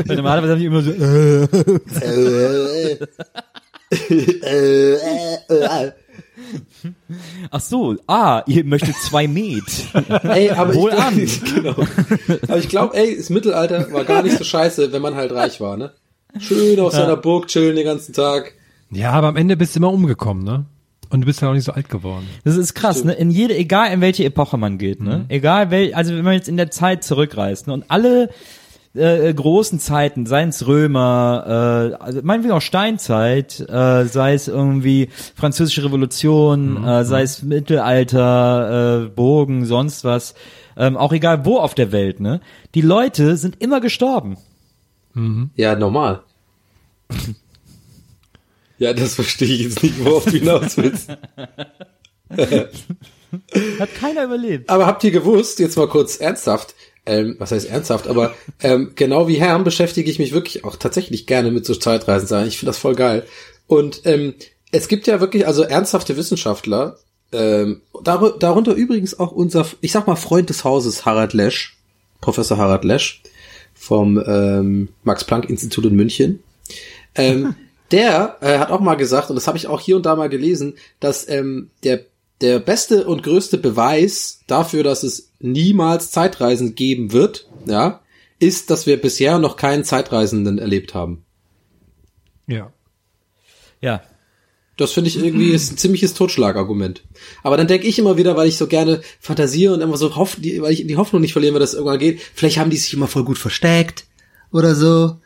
Weil normalerweise haben die immer so, ach so, ah, ihr möchtet zwei Met. Ey, aber Wohl ich, an. genau. Aber ich glaube, ey, das Mittelalter war gar nicht so scheiße, wenn man halt reich war, ne? Schön auf seiner Burg chillen den ganzen Tag. Ja, aber am Ende bist du immer umgekommen, ne? Und du bist ja auch nicht so alt geworden. Das ist krass, ne? In jede, egal in welche Epoche man geht, ne? Egal wel, also wenn man jetzt in der Zeit zurückreist, ne? Und alle äh, großen Zeiten, seien es Römer, äh, also meinetwegen auch Steinzeit, äh, sei es irgendwie Französische Revolution, äh, sei es Mittelalter, äh, Burgen, sonst was, ähm, auch egal wo auf der Welt, ne? Die Leute sind immer gestorben. Ja, normal. ja, das verstehe ich jetzt nicht, worauf du hinaus willst. Hat keiner überlebt. Aber habt ihr gewusst, jetzt mal kurz ernsthaft, ähm, was heißt ernsthaft, aber ähm, genau wie Herrn beschäftige ich mich wirklich auch tatsächlich gerne mit so Zeitreisen sein. Ich finde das voll geil. Und ähm, es gibt ja wirklich, also ernsthafte Wissenschaftler, ähm, dar darunter übrigens auch unser, ich sag mal, Freund des Hauses, Harald Lesch, Professor Harald Lesch vom ähm, Max-Planck-Institut in München. Ähm, der äh, hat auch mal gesagt, und das habe ich auch hier und da mal gelesen, dass ähm, der, der beste und größte Beweis dafür, dass es niemals Zeitreisen geben wird, ja, ist, dass wir bisher noch keinen Zeitreisenden erlebt haben. Ja. Ja. Das finde ich irgendwie ist ein ziemliches Totschlagargument. Aber dann denke ich immer wieder, weil ich so gerne fantasiere und immer so hoffe, die, weil ich die Hoffnung nicht verlieren, weil das irgendwann geht. Vielleicht haben die sich immer voll gut versteckt oder so.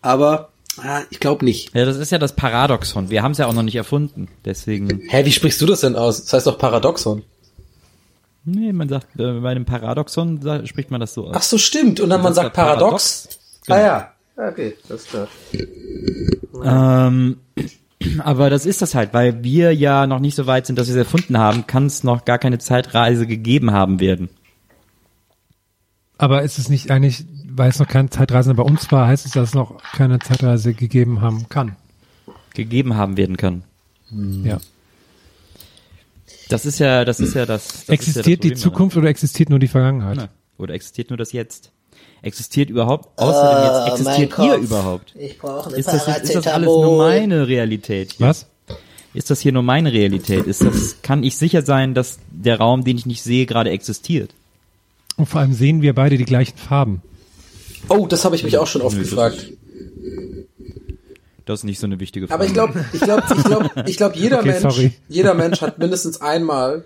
Aber ah, ich glaube nicht. Ja, das ist ja das Paradoxon. Wir haben es ja auch noch nicht erfunden. Deswegen. Hä, wie sprichst du das denn aus? Das heißt doch Paradoxon. Nee, man sagt, äh, bei einem Paradoxon sa- spricht man das so aus. Ach so, stimmt. Und dann man sagt Paradox. Genau. Ah ja. Okay, das ist klar. Ähm, aber das ist das halt, weil wir ja noch nicht so weit sind, dass wir es erfunden haben, kann es noch gar keine Zeitreise gegeben haben werden. Aber ist es nicht eigentlich, weil es noch keine Zeitreise bei uns war, heißt es, dass es noch keine Zeitreise gegeben haben kann? Gegeben haben werden können. Ja. Das ist ja, das ist ja das. das ist ja das existiert die. Zukunft oder existiert nur die Vergangenheit? Na, Oder existiert nur das Jetzt? Existiert überhaupt, außerdem jetzt existiert ihr überhaupt? Ich brauche eine Ist das, jetzt, ist das alles nur meine Realität? Hier? Was? Ist das hier nur meine Realität? Ist das, kann ich sicher sein, dass der Raum, den ich nicht sehe, gerade existiert? Und vor allem sehen wir beide die gleichen Farben. Oh, das habe ich mich auch schon oft gefragt. Das ist nicht so eine wichtige Frage. Aber ich glaube, ich glaube, ich glaube, ich glaube, jeder Okay, Mensch, sorry. jeder Mensch hat mindestens einmal,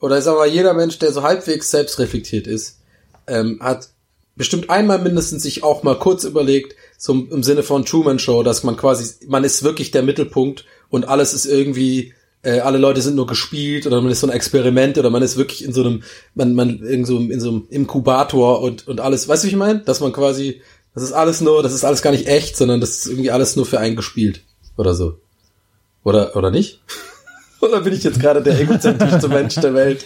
oder ich sag mal, jeder Mensch, der so halbwegs selbstreflektiert ist, ähm, hat bestimmt einmal mindestens sich auch mal kurz überlegt, so im im Sinne von Truman Show, dass man quasi, man ist wirklich der Mittelpunkt und alles ist irgendwie, äh, alle Leute sind nur gespielt oder man ist so ein Experiment oder man ist wirklich in so einem, man, man in so, in so einem Inkubator und, und alles, weißt du, wie ich meine? Dass man quasi, das ist alles nur, das ist alles gar nicht echt, sondern das ist irgendwie alles nur für einen gespielt oder so. Oder, oder nicht? oder bin ich jetzt gerade der egozentrischste Mensch der Welt?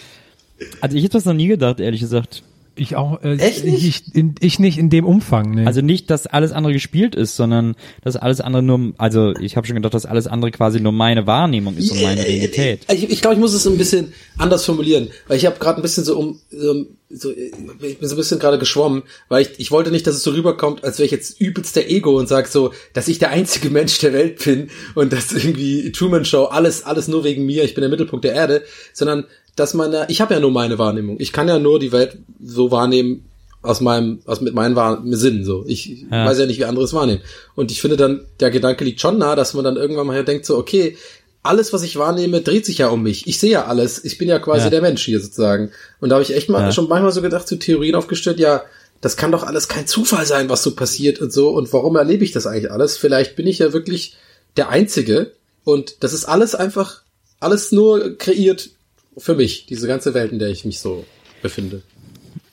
Also ich hätte das noch nie gedacht, ehrlich gesagt. Ich auch. Äh, Echt nicht? Ich, in, ich nicht in dem Umfang. Nee. Also nicht, dass alles andere gespielt ist, sondern dass alles andere nur, also ich habe schon gedacht, dass alles andere quasi nur meine Wahrnehmung ist und meine Realität. Ich, ich glaube, ich muss es ein bisschen anders formulieren, weil ich habe gerade ein bisschen so um, so, so, ich bin so ein bisschen gerade geschwommen, weil ich, ich wollte nicht, dass es so rüberkommt, als wäre ich jetzt übelst der Ego und sag so, dass ich der einzige Mensch der Welt bin und dass irgendwie Truman Show alles alles nur wegen mir, ich bin der Mittelpunkt der Erde, sondern dass man ja, ich habe ja nur meine Wahrnehmung, ich kann ja nur die Welt so wahrnehmen aus meinem, aus mit meinen Wahr Sinnen so. Ich Ja. weiß ja nicht, wie andere es wahrnehmen. Und ich finde dann, der Gedanke liegt schon nah, dass man dann irgendwann mal denkt so, okay, alles, was ich wahrnehme, dreht sich ja um mich. Ich sehe ja alles. Ich bin ja quasi Ja. der Mensch hier sozusagen. Und da habe ich echt mal Ja. schon manchmal so gedacht, so Theorien aufgestellt, ja, das kann doch alles kein Zufall sein, was so passiert und so. Und warum erlebe ich das eigentlich alles? Vielleicht bin ich ja wirklich der Einzige. Und das ist alles einfach, alles nur kreiert für mich, diese ganze Welt, in der ich mich so befinde.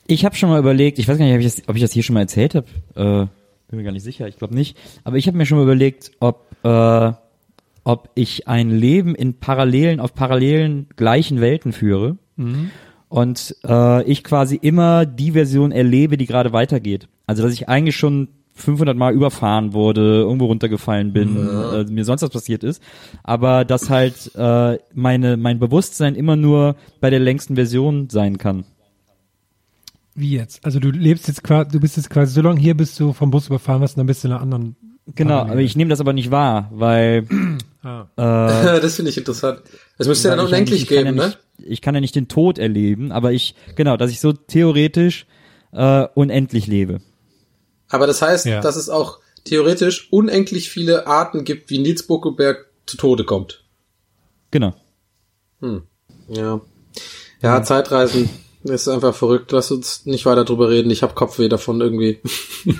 Ich habe schon mal überlegt, ich weiß gar nicht, ob ich das, ob ich das hier schon mal erzählt habe, äh, bin mir gar nicht sicher, ich glaube nicht, aber ich habe mir schon mal überlegt, ob, äh, ob ich ein Leben in parallelen, auf parallelen gleichen Welten führe und äh, ich quasi immer die Version erlebe, die gerade weitergeht. Also dass ich eigentlich schon 500 Mal überfahren wurde, irgendwo runtergefallen bin, äh, mir sonst was passiert ist, aber dass halt äh, meine mein Bewusstsein immer nur bei der längsten Version sein kann. Wie jetzt? Also du lebst jetzt quasi, du bist jetzt quasi so lange hier, bis du vom Bus überfahren wirst und dann bist du in einer anderen. Genau, Parallele. aber ich nehme das aber nicht wahr, weil Ah. äh, das finde ich interessant. Es müsste ja dann ich ja unendlich geben, ja ne? nicht, Ich kann ja nicht den Tod erleben, aber ich, genau, dass ich so theoretisch äh, unendlich lebe. Aber das heißt, Ja. dass es auch theoretisch unendlich viele Arten gibt, wie Nils Buckelberg zu Tode kommt. Genau. Ja. Ja, Zeitreisen ist einfach verrückt. Lass uns nicht weiter drüber reden. Ich habe Kopfweh davon irgendwie.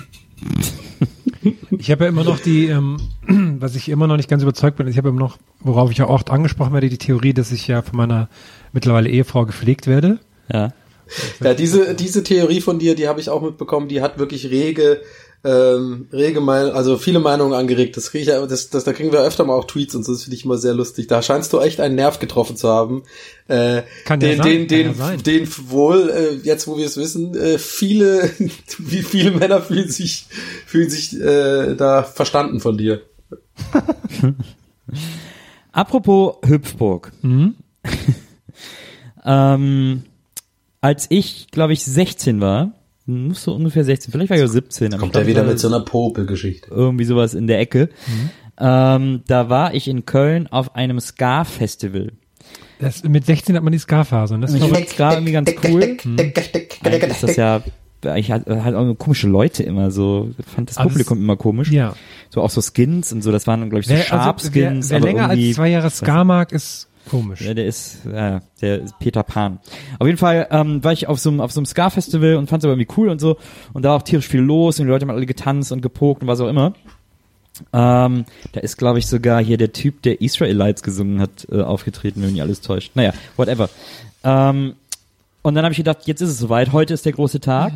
Ich habe ja immer noch die, ähm, was ich immer noch nicht ganz überzeugt bin, ich habe immer noch, worauf ich ja oft angesprochen werde, die Theorie, dass ich ja von meiner mittlerweile Ehefrau gepflegt werde. Ja. Ja, diese, diese Theorie von dir, die habe ich auch mitbekommen, die hat wirklich rege, ähm, rege Meinung, also viele Meinungen angeregt. Das kriege ich ja, das, das, da kriegen wir öfter mal auch Tweets und so, das finde ich immer sehr lustig. Da scheinst du echt einen Nerv getroffen zu haben. Äh, Kann ja den, sein, den, kann den, ja sein. den wohl, äh, jetzt wo wir es wissen, äh, viele, wie viele Männer fühlen sich, fühlen sich äh, da verstanden von dir. Apropos Hüpfburg. Mhm. ähm, als ich, glaube ich, 16 war, muss so ungefähr 16, vielleicht war ich auch 17. aber Kommt ich er glaub, wieder mit so einer Popelgeschichte. irgendwie sowas in der Ecke. Ähm, da war ich in Köln auf einem Ska-Festival. Das, mit 16 hat man die Ska-Phase. und Das ist Ich fand's gerade irgendwie ganz cool. Eigentlich ist das ja, ich hatte halt auch komische Leute immer so, fand das das- Publikum immer komisch. Ja. So auch so Skins und so, das waren glaube ich so Wer, also, wer, Sharp-Skins. wer aber länger als zwei Jahre Ska mag, ist komisch. Ja, der ist, ja, der ist Peter Pan. Auf jeden Fall ähm, war ich auf so einem auf so einem Ska-Festival und fand es aber irgendwie cool und so. Und da war auch tierisch viel los und die Leute haben alle getanzt und gepokt und was auch immer. Ähm, da ist, glaube ich, sogar hier der Typ, der Israelites gesungen hat, äh, aufgetreten, wenn mich alles täuscht. Naja, whatever. Ähm, und dann habe ich gedacht, jetzt ist es soweit. Heute ist der große Tag.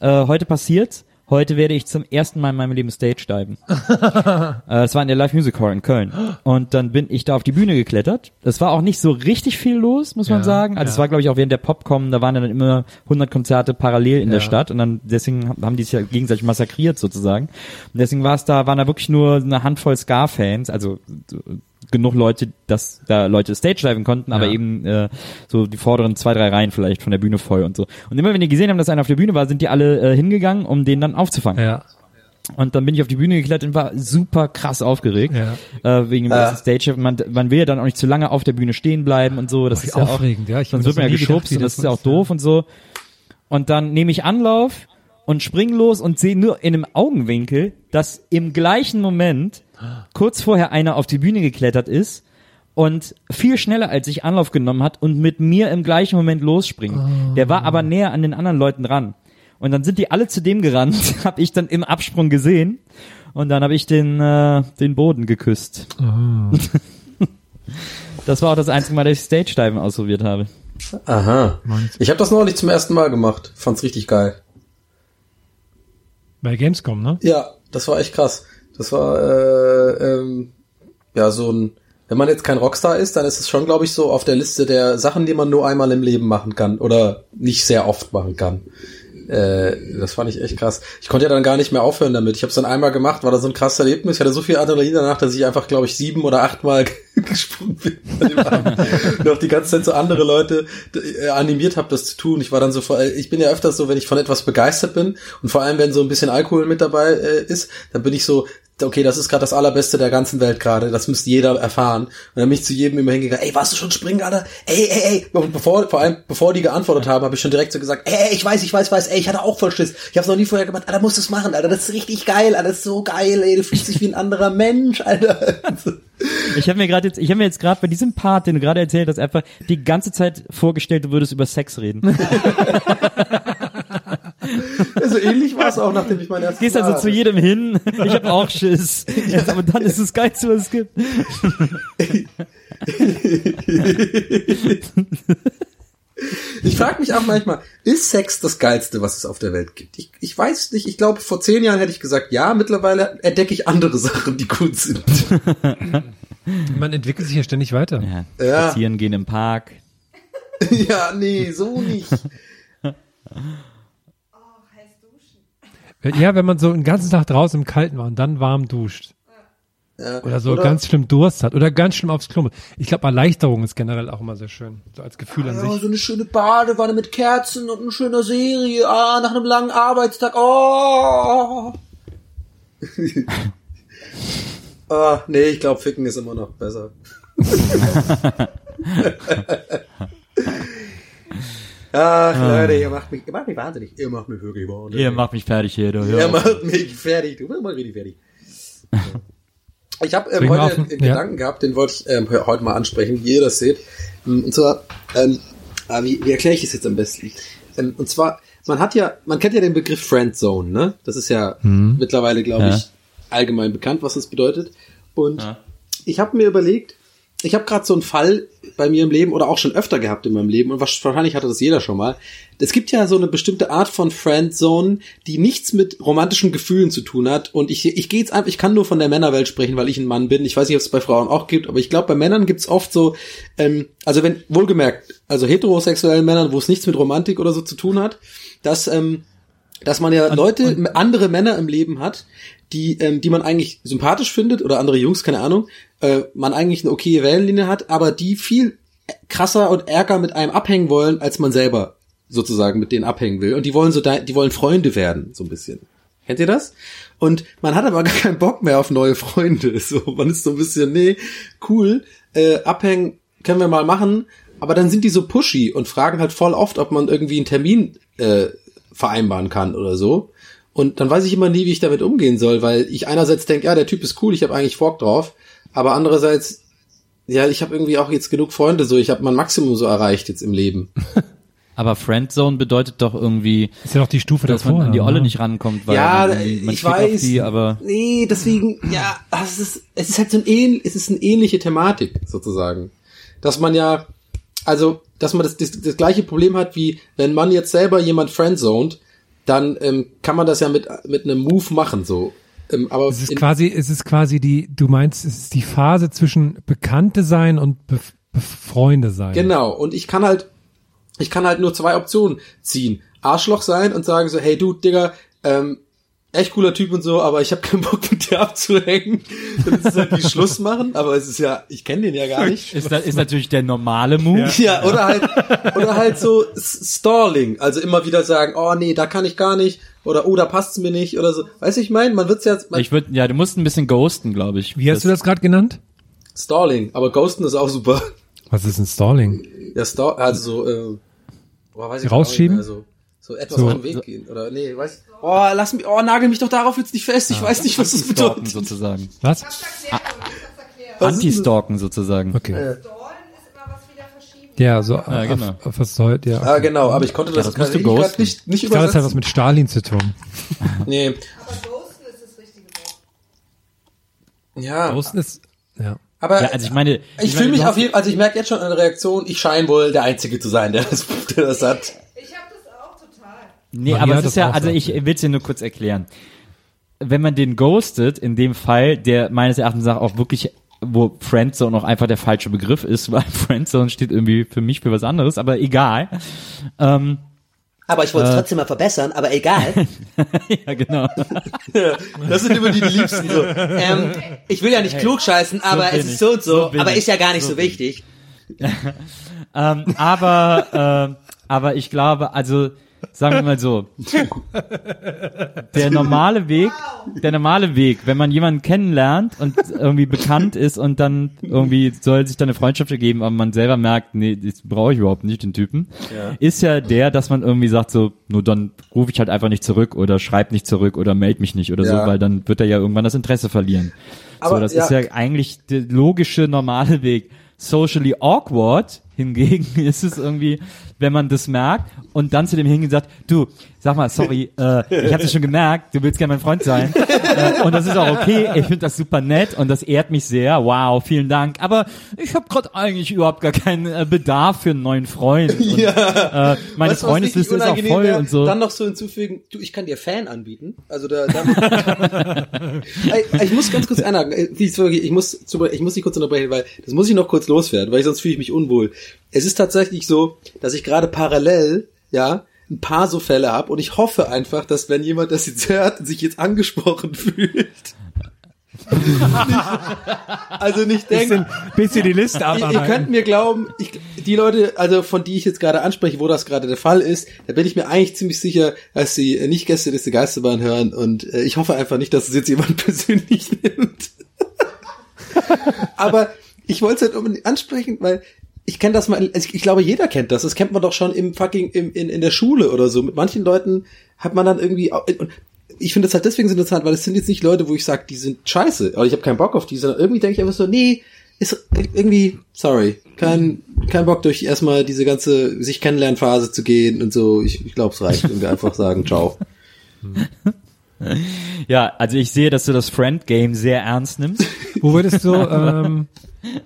Äh, heute passiert's. Heute werde ich zum ersten Mal in meinem Leben Stage diven. Äh, Es war in der Live Music Hall in Köln. Und dann bin ich da auf die Bühne geklettert. Es war auch nicht so richtig viel los, muss man Ja, sagen. Also es ja. war, glaube ich, auch während der Popcom, da waren dann immer 100 Konzerte parallel in der Ja. Stadt. Und dann deswegen haben- die sich ja gegenseitig massakriert sozusagen. Und deswegen war es da, waren da wirklich nur eine Handvoll Ska-Fans, also so, genug Leute, dass da Leute Stage diven konnten, aber Ja. eben äh, so die vorderen zwei, drei Reihen vielleicht von der Bühne voll und so. Und immer wenn die gesehen haben, dass einer auf der Bühne war, sind die alle äh, hingegangen, um den dann aufzufangen. Ja. Und dann bin ich auf die Bühne geklettert und war super krass aufgeregt. Ja. Äh, wegen dem ersten Stage. Man, man will ja dann auch nicht zu lange auf der Bühne stehen bleiben und so. Das Wie ist ja auch, aufregend, ja. Ich sonst wird man ja gedacht, geschubst wie und das das ist ja auch doof und so. Und dann nehme ich Anlauf und spring los und sehe nur in einem Augenwinkel, dass im gleichen Moment kurz vorher einer auf die Bühne geklettert ist und viel schneller als ich Anlauf genommen hat und mit mir im gleichen Moment losspringt. Der war aber näher an den anderen Leuten dran. Und dann sind die alle zu dem gerannt, habe ich dann im Absprung gesehen und dann habe ich den äh, den Boden geküsst. das war auch das einzige Mal, dass ich Stage Diven ausprobiert habe. Aha. Ich habe das neulich zum ersten Mal gemacht. Fand's richtig geil. Bei Gamescom, ne? Ja, das war echt krass. Das war äh, ähm, ja so ein. Wenn man jetzt kein Rockstar ist, dann ist es schon, glaube ich, so auf der Liste der Sachen, die man nur einmal im Leben machen kann oder nicht sehr oft machen kann. Äh, das fand ich echt krass. Ich konnte ja dann gar nicht mehr aufhören damit. Ich habe es dann einmal gemacht, war da so ein krasses Erlebnis. Ich hatte so viel Adrenalin danach, dass ich einfach, glaube ich, sieben oder achtmal gesprungen bin. Und auch die ganze Zeit so andere Leute äh, animiert habe, das zu tun. Ich war dann so, vor- ich bin ja öfters so, wenn ich von etwas begeistert bin und vor allem, wenn so ein bisschen Alkohol mit dabei äh, ist, dann bin ich so, okay, das ist gerade das allerbeste der ganzen Welt gerade, das müsste jeder erfahren. Und dann bin ich zu jedem immer hingegangen, ey, warst du schon springen, Alter? Ey, ey, ey. Und bevor, vor allem, bevor die geantwortet haben, habe ich schon direkt so gesagt, ey, ey, ich weiß, ich weiß, weiß, ey, ich hatte auch voll Schiss. Ich hab's noch nie vorher gemacht, Alter, musst du es machen, Alter, das ist richtig geil, Alter, das ist so geil, ey, du fühlst dich wie ein anderer Mensch, Alter. Ich habe mir gerade jetzt, ich habe mir jetzt gerade bei diesem Part, den du gerade erzählt hast, einfach die ganze Zeit vorgestellt, du würdest über Sex reden. so ähnlich war es auch, nachdem ich mein erstes Gehst also zu jedem hin. Ich habe auch Schiss. Aber dann ist es geilste, was es gibt. Ich frage mich auch manchmal, ist Sex das Geilste, was es auf der Welt gibt? Ich, ich weiß nicht, ich glaube, vor zehn Jahren hätte ich gesagt, ja, mittlerweile entdecke ich andere Sachen, die gut sind. Man entwickelt sich ja ständig weiter. Ja, Ja. spazieren gehen im Park. ja, nee, so nicht. Ja, wenn man so einen ganzen Tag draußen im Kalten war und dann warm duscht. Ja. Oder so ganz schlimm Durst hat. Oder ganz schlimm aufs Klo. muss. Ich glaube, Erleichterung ist generell auch immer sehr schön. So als Gefühl an Ja, sich. so eine schöne Badewanne mit Kerzen und eine schöne Serie, ah, nach einem langen Arbeitstag, oh. ah, nee, ich glaube, Ficken ist immer noch besser. Ach, Leute, ihr macht mich, ihr macht mich wahnsinnig. Ihr macht mich wirklich wahnsinnig. Ihr macht mich fertig hier, du. Ihr auf. macht mich fertig. Du bist mal richtig fertig. Ich habe ähm, heute einen ja. Gedanken gehabt, den wollte ich ähm, heute mal ansprechen, wie ihr das seht. Ähm, Und zwar, ähm, äh, wie, wie erkläre ich das jetzt am besten? Ähm, und zwar, man hat ja, man kennt ja den Begriff Friendzone, ne? Das ist ja mittlerweile, glaube Ja. ich, allgemein bekannt, was das bedeutet. Und ich habe mir überlegt, ich habe gerade so einen Fall bei mir im Leben oder auch schon öfter gehabt in meinem Leben und wahrscheinlich hatte das jeder schon mal. Es gibt ja so eine bestimmte Art von Friendzone, die nichts mit romantischen Gefühlen zu tun hat. Und ich, ich gehe jetzt einfach, ich kann nur von der Männerwelt sprechen, weil ich ein Mann bin. Ich weiß nicht, ob es bei Frauen auch gibt, aber ich glaube, bei Männern gibt's oft so, ähm, also wenn, wohlgemerkt, also heterosexuellen Männern, wo es nichts mit Romantik oder so zu tun hat, dass, ähm, dass man ja Leute, andere Männer im Leben hat, die, ähm, die man eigentlich sympathisch findet oder andere Jungs, keine Ahnung, äh, man eigentlich eine okaye Wellenlinie hat, aber die viel krasser und ärger mit einem abhängen wollen, als man selber sozusagen mit denen abhängen will. Und die wollen so, die wollen Freunde werden, so ein bisschen. Kennt ihr das? Und man hat aber gar keinen Bock mehr auf neue Freunde. So, man ist so ein bisschen, nee, cool, äh, abhängen können wir mal machen, aber dann sind die so pushy und fragen halt voll oft, ob man irgendwie einen Termin äh, vereinbaren kann oder so. Und dann weiß ich immer nie, wie ich damit umgehen soll, weil ich einerseits denke, ja, der Typ ist cool, ich habe eigentlich Bock drauf, aber andererseits, ja, ich habe irgendwie auch jetzt genug Freunde, so ich habe mein Maximum so erreicht jetzt im Leben. Aber Friendzone bedeutet doch irgendwie, Ist ja noch die Stufe dass davor. man an die Olle ne? nicht rankommt, weil ja, man, man ich weiß. auf die, aber nee, deswegen, ja, es ist, es ist halt so ein ähn, es ist eine ähnliche Thematik sozusagen, dass man ja, also, dass man das, das, das gleiche Problem hat wie wenn man jetzt selber jemand friendzoned, dann ähm, kann man das ja mit mit einem Move machen so. Ähm, aber Es ist quasi, es ist quasi die, du meinst, es ist die Phase zwischen Bekannte sein und Be Freunde sein. Genau, und ich kann halt, ich kann halt nur zwei Optionen ziehen. Arschloch sein und sagen so, hey du, Digga, ähm, echt cooler Typ und so, aber ich habe keinen Bock mit dir abzuhängen. Dann ist es halt wie Schluss machen, aber es ist ja, ich kenne den ja gar nicht. ist, da, ist natürlich der normale Move. Ja, oder halt, oder halt so Stalling, also immer wieder sagen, oh nee, da kann ich gar nicht, oder oh, da passt's mir nicht, oder so. Weißt du, ich meine, man wird's ja, man, Ich würde, ja, du musst ein bisschen ghosten, glaube ich. Wie hast du das gerade genannt? Stalling, aber Ghosten ist auch super. Was ist ein Stalling? Ja, Star, also so, äh, boah, weiß ich Rausschieben? Nicht mehr, so, etwas So- auf den Weg gehen, oder nee, weiß, oh, lass mich, oh, nagel mich doch darauf jetzt nicht fest, ich weiß nicht, was das bedeutet. sozusagen. Was? Ist Anti-Stalken sozusagen. Okay. Äh. Ja, so Ja, genau. auf, auf was soll, ja. Ah, genau, aber ich konnte das, das musst du ich ghosten. nicht, nicht Ich glaube, das hat was übersetzen. mit Stalin zu tun. Nee. Ja, Ghosten ist, ja. aber Ja, also ich meine, ich meine, fühle mich auf jeden Fall, also ich merke jetzt schon eine Reaktion, ich scheine wohl der Einzige zu sein, der das, der das hat. Ich habe das auch total. Nee, Maria aber es ist ja, also so. ich will es dir nur kurz erklären. Wenn man den ghostet, in dem Fall, der meines Erachtens nach auch wirklich, wo Friendzone auch einfach der falsche Begriff ist, weil Friendzone steht irgendwie für mich für was anderes, aber egal. Ähm, Aber ich wollte es trotzdem mal verbessern, aber egal. ja, genau. Das sind immer die, die liebsten so. Ähm, ich will ja nicht klug scheißen, aber bin es ist so und so, So aber ich. ist ja gar nicht so, So wichtig. ähm, aber, ähm, aber ich glaube, also sagen wir mal so, der normale Weg, der normale Weg, wenn man jemanden kennenlernt und irgendwie bekannt ist und dann irgendwie soll sich dann eine Freundschaft ergeben, aber man selber merkt, nee, das brauche ich überhaupt nicht, den Typen, ist ja der, dass man irgendwie sagt so, nur dann rufe ich halt einfach nicht zurück oder schreib nicht zurück oder melde mich nicht oder Ja. so, weil dann wird er ja irgendwann das Interesse verlieren. Aber so, das ja. ist ja eigentlich der logische, normale Weg. Socially awkward hingegen ist es irgendwie, wenn man das merkt und dann zu dem hingehen sagt, du, sag mal, sorry, äh, ich habe es schon gemerkt, du willst gerne mein Freund sein äh, und das ist auch okay, ich finde das super nett und das ehrt mich sehr, wow, vielen Dank, aber ich habe gerade eigentlich überhaupt gar keinen äh, Bedarf für einen neuen Freund und, äh, meine Weißt Freundesliste ist auch voll wär? und so. Dann noch so hinzufügen, du, ich kann dir Fan anbieten. Also da, da ich muss ganz kurz einhaken. Wirklich- Ich muss, ich muss dich kurz unterbrechen, weil das muss ich noch kurz loswerden, weil sonst fühle ich mich unwohl. Es ist tatsächlich so, dass ich gerade parallel, ja, ein paar so Fälle habe und ich hoffe einfach, dass wenn jemand das jetzt hört, sich jetzt angesprochen fühlt. also nicht denkt, Bisschen, bisschen die Liste ihr, ihr abarbeiten. könnt mir glauben, ich, die Leute, also von die ich jetzt gerade anspreche, wo das gerade der Fall ist, da bin ich mir eigentlich ziemlich sicher, dass sie nicht Gäste des Geisterbahn hören und äh, ich hoffe einfach nicht, dass es jetzt jemand persönlich nimmt. Aber ich wollte es halt unbedingt ansprechen, weil ich kenne das mal, also ich, ich glaube, jeder kennt das. Das kennt man doch schon im fucking, im, in, in der Schule oder so. Mit manchen Leuten hat man dann irgendwie, auch- und ich finde das halt deswegen so interessant, weil es sind jetzt nicht Leute, wo ich sage, die sind scheiße, aber ich habe keinen Bock auf die, sondern irgendwie denke ich einfach so, nee, ist irgendwie, sorry, kein, kein Bock durch erstmal diese ganze sich kennenlernen Phase zu gehen und so. Ich, ich glaube, es reicht, wenn wir einfach sagen, ciao. Ja, also ich sehe, dass du das Friend-Game sehr ernst nimmst. Wo würdest du, ähm,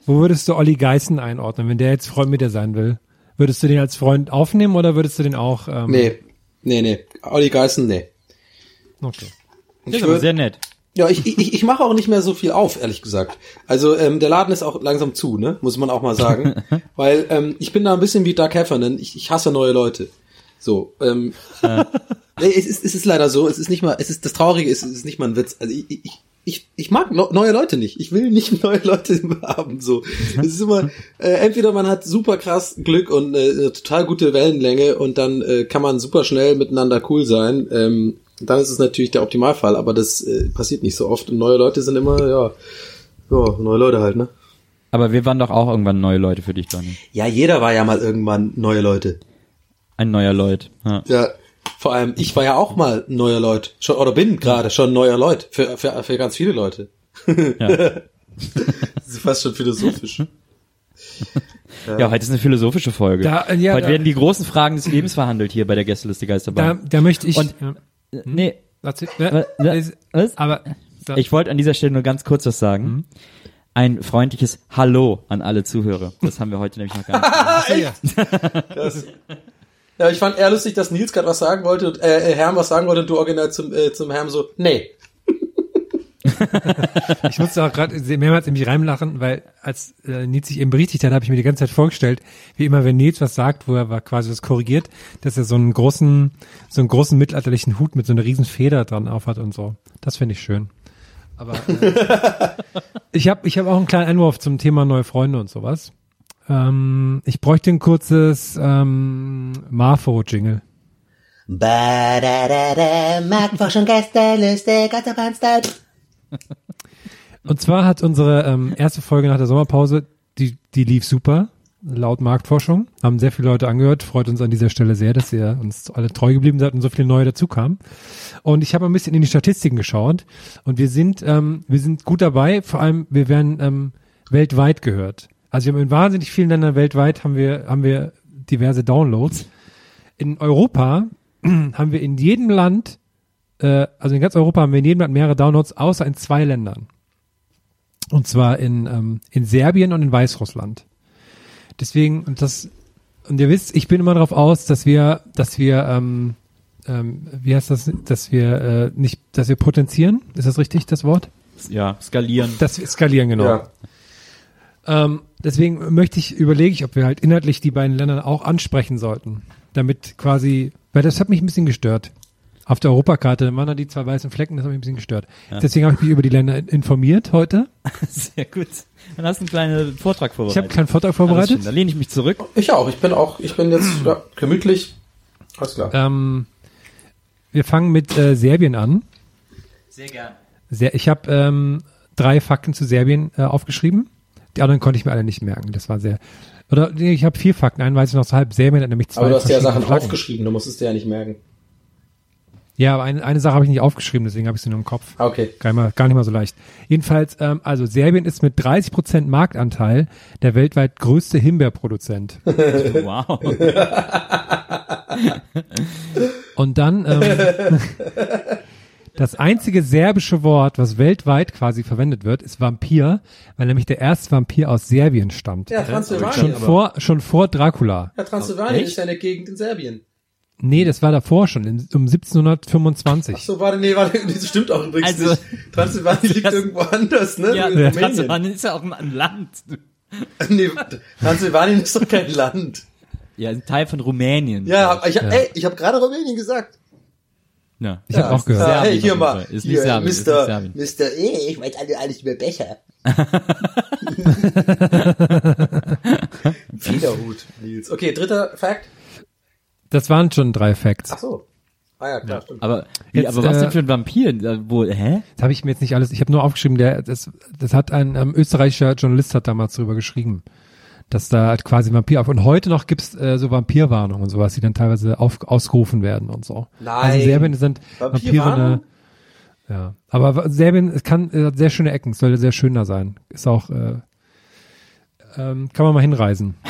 wo würdest du Olli Geißen einordnen, wenn der jetzt Freund mit dir sein will? Würdest du den als Freund aufnehmen oder würdest du den auch? Ähm, Nee, nee, nee. Olli Geißen, nee. Okay. Das Ich ist aber sehr nett. Ja, ich, ich, ich mache auch nicht mehr so viel auf, ehrlich gesagt. Also ähm, der Laden ist auch langsam zu, ne? Muss man auch mal sagen. Weil ähm, ich bin da ein bisschen wie Doug Heffernan. Ich, ich hasse neue Leute. So, ähm, nee, es, ist, es ist leider so. Es ist nicht mal, es ist das Traurige ist, es ist nicht mal ein Witz. Also ich, ich, ich, ich mag neue Leute nicht. Ich will nicht neue Leute haben. So, es ist immer äh, entweder man hat super krass Glück und äh, eine total gute Wellenlänge und dann äh, kann man super schnell miteinander cool sein. Ähm, dann ist es natürlich der Optimalfall, aber das äh, passiert nicht so oft. Und neue Leute sind immer, ja, ja, neue Leute halt, ne? Aber wir waren doch auch irgendwann neue Leute für dich, Donny. Ja, jeder war ja mal irgendwann neue Leute. Ein neuer Leut. Ja. Ja, vor allem, ich war ja auch mal ein neuer Leut. Schon, oder bin gerade schon ein neuer Leut. Für, für, für ganz viele Leute. Ja. Das ist fast schon philosophisch. ja, heute ist eine philosophische Folge. Da, äh, ja, heute da- werden die großen Fragen des Lebens verhandelt hier bei der Gästeliste Da, Geisterbahn. da möchte ich. Und- ja. nee, Erzähl- wa- ja, wa- ist- was? aber so. Ich wollte an dieser Stelle nur ganz kurz was sagen. Ein freundliches Hallo an alle Zuhörer. Das haben wir heute nämlich noch gar nicht. Das, ja, ich fand eher lustig, dass Nils gerade was sagen wollte und äh, äh, Herm was sagen wollte und du original zum, äh, zum Herm so, nee. Ich musste auch gerade mehrmals in mich reinlachen, weil als äh, Nils sich eben berichtigt hat, habe ich mir die ganze Zeit vorgestellt, wie immer, wenn Nils was sagt, wo er war quasi was korrigiert, dass er so einen großen, so einen großen mittelalterlichen Hut mit so einer riesen Feder dran aufhat und so. Das finde ich schön. Aber äh, ich habe ich hab auch einen kleinen Einwurf zum Thema neue Freunde und sowas. Ähm, ich bräuchte ein kurzes ähm, Marfo-Jingle. Ba-da-da-da, Marktforschung, Gästeliste, Gotterbahn-Style. Und zwar hat unsere ähm, erste Folge nach der Sommerpause, die, die lief super, laut Marktforschung. Haben sehr viele Leute angehört. Freut uns an dieser Stelle sehr, dass ihr uns alle treu geblieben seid und so viele neue dazukamen. Und ich habe ein bisschen in die Statistiken geschaut und wir sind, ähm, wir sind gut dabei. Vor allem, wir werden ähm, weltweit gehört. Also wir haben in wahnsinnig vielen Ländern weltweit haben wir, haben wir diverse Downloads. In Europa haben wir in jedem Land äh, also in ganz Europa haben wir in jedem Land mehrere Downloads, außer in zwei Ländern. Und zwar in, ähm, in Serbien und in Weißrussland. Deswegen, und das, und ihr wisst, ich bin immer darauf aus, dass wir, dass wir, ähm, ähm, wie heißt das, dass wir äh, nicht, dass wir potenzieren, ist das richtig, das Wort? Ja, skalieren. Dass wir skalieren, genau. Ja. Ähm, deswegen möchte ich, überlege ich, ob wir halt inhaltlich die beiden Länder auch ansprechen sollten, damit quasi Weil das hat mich ein bisschen gestört. Auf der Europakarte waren da die zwei weißen Flecken, das hat mich ein bisschen gestört. Deswegen habe ich mich über die Länder informiert heute. Sehr gut. Dann hast du einen kleinen Vortrag Ich vorbereitet. habe einen kleinen Vortrag vorbereitet. Da lehne ich mich zurück. Ich auch. Ich bin auch, ich bin jetzt ja, gemütlich. Alles klar. Ähm, wir fangen mit äh, Serbien an. Sehr gern. Sehr, ich habe ähm, drei Fakten zu Serbien äh, aufgeschrieben. Die anderen konnte ich mir alle nicht merken. Das war sehr. Oder nee, ich habe vier Fakten. Einen weiß ich noch so halb. Serbien hat nämlich zwei. Aber du hast ja Sachen Flaggen. aufgeschrieben, du musst es dir ja nicht merken. Ja, aber eine, eine Sache habe ich nicht aufgeschrieben, deswegen habe ich sie nur im Kopf. Ah, Okay. Gar nicht, mal, gar nicht mal so leicht. Jedenfalls, ähm, also Serbien ist mit 30 Prozent Marktanteil der weltweit größte Himbeerproduzent. Wow. Und dann ähm, das einzige serbische Wort, was weltweit quasi verwendet wird, ist Vampir, weil nämlich der erste Vampir aus Serbien stammt. Ja, Schon Transsilvanien. aber. vor, schon vor Dracula. Ja, Transsilvanien ist ja eine Gegend in Serbien. Nee, das war davor schon, um 1725. Ach so, warte, nee, warte, das stimmt auch übrigens Also- nicht. Transsilvanien liegt irgendwo anders, ne? Ja, In Rumänien. Transsilvanien ist ja auch ein Land. Nee, Transsilvanien ist doch kein Land. Ja, ein Teil von Rumänien. Ja, ich hab, Ja. ey, ich habe gerade Rumänien gesagt. Ja. Ich habe auch gehört. Ja, hey, Serbien hier mal. Ist nicht hier, Serbien, ist nicht Mr. Serbien. Mr. Eh, ich weiß alle- alles über Becher. Federhut, Nils. Okay, dritter Fact. Das waren schon drei Facts. Ach so. Ah ja, klar, stimmt. Aber, wie, Jetzt, aber was äh, denn für ein Vampir? Wo, hä? Das habe ich mir jetzt nicht alles, ich habe nur aufgeschrieben, der, das, das hat ein ähm, österreichischer Journalist hat damals drüber geschrieben, dass da halt quasi Vampir auf. Und heute noch gibt's äh, so Vampirwarnungen und sowas, die dann teilweise auf, ausgerufen werden und so. Nein. Also Serbien sind Vampire eine, ja. Aber Serbien es kann, es hat sehr schöne Ecken, es soll sehr schön da sein. Ist auch, äh, ähm, kann man mal hinreisen.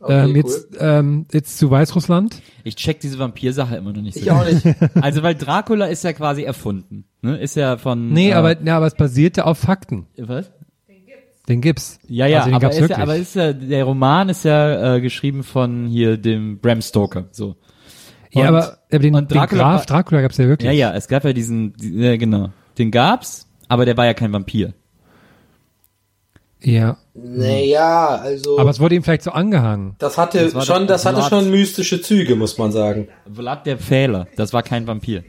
Okay, ähm, cool. jetzt, ähm, jetzt zu Weißrussland. Ich check diese Vampir-Sache immer noch nicht so. Ich auch nicht. Also, weil Dracula ist ja quasi erfunden. Ne? Ist ja von. Nee, äh, aber, ja, aber es basierte auf Fakten. Was? Den gibt's. Ja, ja, also den aber, gab's ist ja, wirklich. aber ist ja, der Roman ist ja äh, geschrieben von hier dem Bram Stoker. So. ja, Und- aber, aber den, und den Dracula Graf war- Dracula gab's ja wirklich. Ja, ja, es gab ja diesen, die- ja, genau. Den gab's, aber der war ja kein Vampir. Ja. Naja, also. Aber es wurde ihm vielleicht so angehangen. das hatte Das schon, das hatte Vlad. schon mystische Züge, muss man sagen. Vlad der Pfähler, das war kein Vampir.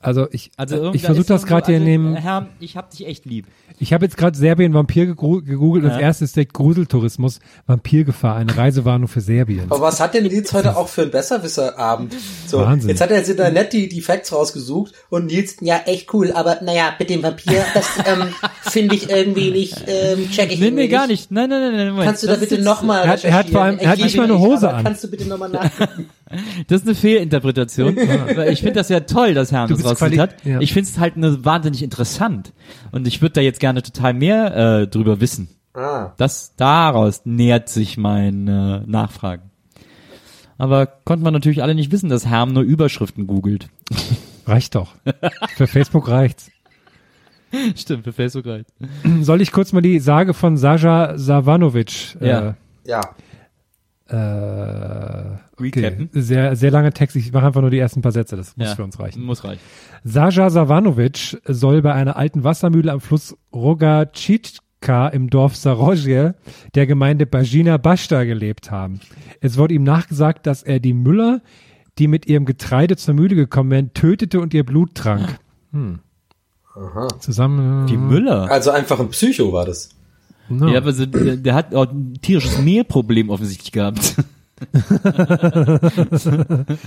Also ich, Also äh, ich versuche das so- gerade hier in also, dem, Herr, ich hab dich echt lieb. ich habe jetzt gerade Serbien Vampir gegoogelt. Das Ja. erste ist der Gruseltourismus, Vampirgefahr, eine Reisewarnung für Serbien. Aber was hat denn Nils heute auch für einen Besserwisserabend? So, Wahnsinn. jetzt hat er jetzt in der Net die, die Facts rausgesucht und Nils, Ja, echt cool, aber naja, mit dem Vampir, das ähm, finde ich irgendwie nicht, ähm, check ich Nee, nee, gar nicht. Nein, nein, nein, nein. Moment. Kannst du da Das ist bitte nochmal Er hat- er hat vor allem- er hat nicht mal eine Hose an. Kannst du bitte nochmal nachgucken? Das ist eine Fehlinterpretation. Ich finde das ja toll, dass Herrn Du das quali- hat. ja. Ich finde es halt nur wahnsinnig interessant. Und ich würde da jetzt gerne total mehr äh, drüber wissen. ah, Das daraus nähert sich mein äh, Nachfragen. Aber konnte man natürlich alle nicht wissen, dass Herm nur Überschriften googelt. Reicht doch. für Facebook reicht's. Stimmt, für Facebook reicht. Soll ich kurz mal die Sage von Saja Savanovic Ja. ja. Äh, Recappen? Sehr, sehr langer Text. Ich mache einfach nur die ersten paar Sätze. Das muss ja. für uns reichen. Muss reichen. Saja Savanovic soll bei einer alten Wassermühle am Fluss Rogačička im Dorf Sarozje der Gemeinde Bajina Bashta gelebt haben. Es wurde ihm nachgesagt, dass er die Müller, die mit ihrem Getreide zur Mühle gekommen wären, tötete und ihr Blut trank. Hm. Zusammen. Die Müller. Also einfach ein Psycho war das. Ja, aber so, der, der hat auch ein tierisches Mehlproblem offensichtlich gehabt.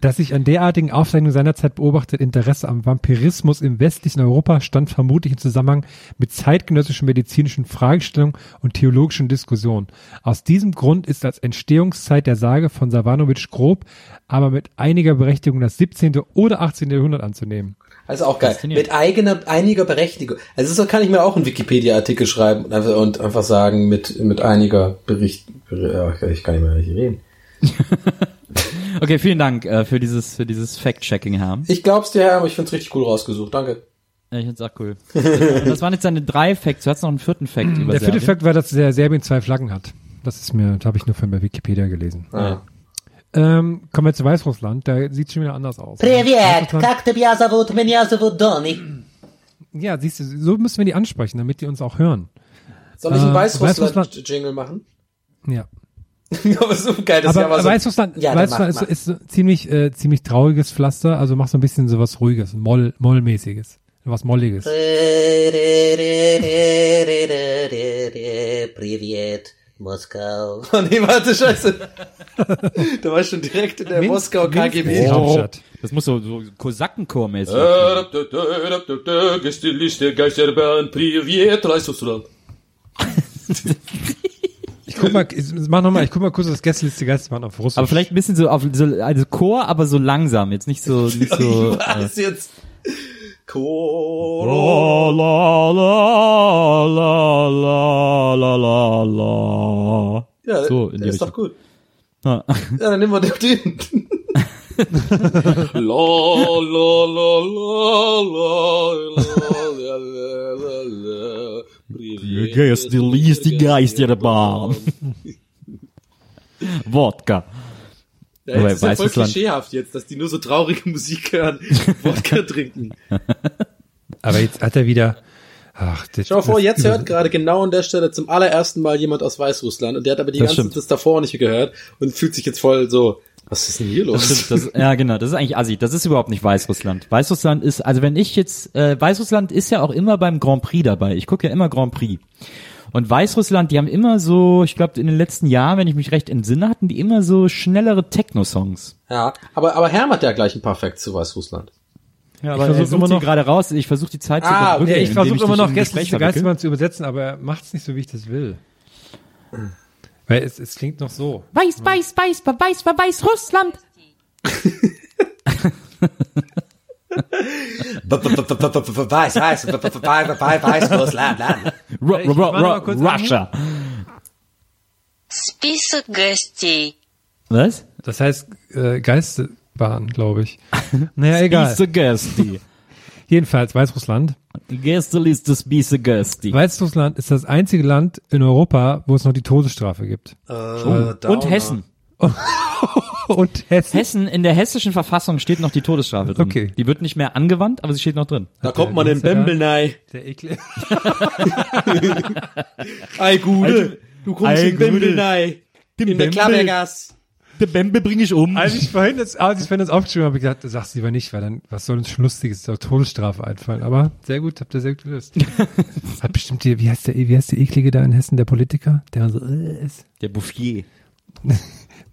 Das sich an derartigen Aufzeichnungen seinerzeit beobachtet Interesse am Vampirismus im westlichen Europa stand vermutlich im Zusammenhang mit zeitgenössischen medizinischen Fragestellungen und theologischen Diskussionen. Aus diesem Grund ist als Entstehungszeit der Sage von Savanovic grob, aber mit einiger Berechtigung das 17. oder 18. Jahrhundert anzunehmen. Also auch geil. Mit eigener, einiger Berechtigung. Also so kann ich mir auch einen Wikipedia-Artikel schreiben und einfach, und einfach sagen, mit, mit einiger Bericht, ich kann nicht mehr richtig reden. Okay, vielen Dank äh, für dieses für dieses Fact-Checking, Herm. Ich glaub's dir, Herr, aber ich find's richtig cool rausgesucht. Danke. Ja, ich find's auch cool. Und das waren jetzt deine drei Facts. Du hast noch einen vierten Fact über Der vierte Serbien. Fakt war, dass der Serbien zwei Flaggen hat. Das ist mir, das habe ich nur von bei Wikipedia gelesen. Ah. Ähm, kommen wir zu Weißrussland, da sieht schon wieder anders aus. Привет, Weißrussland- как тебя зовут? Меня зовут Донни. Ja, siehst du, so müssen wir die ansprechen, damit die uns auch hören. Soll ich einen Äh, Weißrussland-Jingle machen? Ja. aber so geil, das ist ja Aber aber so. Weißrussland, Ja, dann Weißrussland mach, ist, ist so ziemlich, äh, ziemlich trauriges Pflaster, also mach so ein bisschen sowas Ruhiges, Moll, Mollmäßiges, was Molliges. Privet, Moskau. Oh nee, warte, scheiße. da war ich schon direkt in der Minsk- Moskau KGB. ist Hauptstadt. Das muss so, so Kosakenchor-mäßig. Geisterbahn, Privet, Weißrussland. Ich guck mal, ich, mach noch mal, ich guck mal kurz das Gästeliste Geisterbahn auf Russisch. Aber vielleicht ein bisschen so auf so, also Chor, aber so langsam, jetzt nicht so, nicht so. äh, Was jetzt? Chor. la la la la la la la. Ja, So, in die der ist doch Richtung. gut. Ja. Ja, dann nehmen wir doch den. la la la la la la la la la Privet, Gästeliste Geisterbahn. Wodka. Ja, Wobei ist ja voll klischeehaft jetzt, dass die nur so traurige Musik hören, Wodka trinken. Aber jetzt hat er wieder, ach, das, Schau mal vor, das- jetzt hört gerade genau an der Stelle zum allerersten Mal jemand aus Weißrussland und der hat aber die Das ganze stimmt. das davor nicht gehört und fühlt sich jetzt voll so, was ist denn hier los? Das, das, ja, genau, das ist eigentlich assi. Das ist überhaupt nicht Weißrussland. Weißrussland ist, also wenn ich jetzt, äh, Weißrussland ist ja auch immer beim Grand Prix dabei. Ich gucke ja immer Grand Prix. Und Weißrussland, die haben immer so, ich glaube in den letzten Jahren, wenn ich mich recht entsinne, hatten die immer so schnellere Techno-Songs. Ja, aber, aber Herm hat ja gleich ein paar Facts zu Weißrussland. Ja, aber versuch er sucht immer noch- gerade raus. Ich versuche die Zeit zu Ah, überbrücken. Ja, ich versuche immer noch Gästeliste verwickel. Geisterbahn zu übersetzen, aber er macht's nicht so, wie ich das will. Weil es, es klingt noch so. Weiß, weiß, weiß, weiß, weiß, weiß, Russland. Weiß, weiß, weiß, Russland, Ru- Ich ru- mach noch mal ru- kurz Russia. Список гостей. Was? Das heißt äh, Geisterbahn, glaube ich. Naja, egal. Spise Gästi. Jedenfalls Weißrussland. Gästeliste Spise Gästi. Weißrussland ist das einzige Land in Europa, wo es noch die Todesstrafe gibt. Und Hessen. Und Hessen. Hessen, in der hessischen Verfassung steht noch die Todesstrafe drin. Okay. Die wird nicht mehr angewandt, aber sie steht noch drin. Da kommt man in Bembel rein. Der Ekel. Ei, Gude. Du kommst Ei, in Bembel Gude. rein. Dem In der Bembel. Der Bembe bringe ich um. Als ich vorhin das, als ich vorhin das aufgeschrieben habe, habe ich gedacht, du sagst lieber nicht, weil dann, was soll uns schon Lustiges, zur Todesstrafe einfallen. Aber sehr gut, habt ihr sehr gut gelöst. Hat bestimmt die, wie heißt der, wie heißt der Eklige da in Hessen, der Politiker? Der so, äh, ist. Der Bouffier.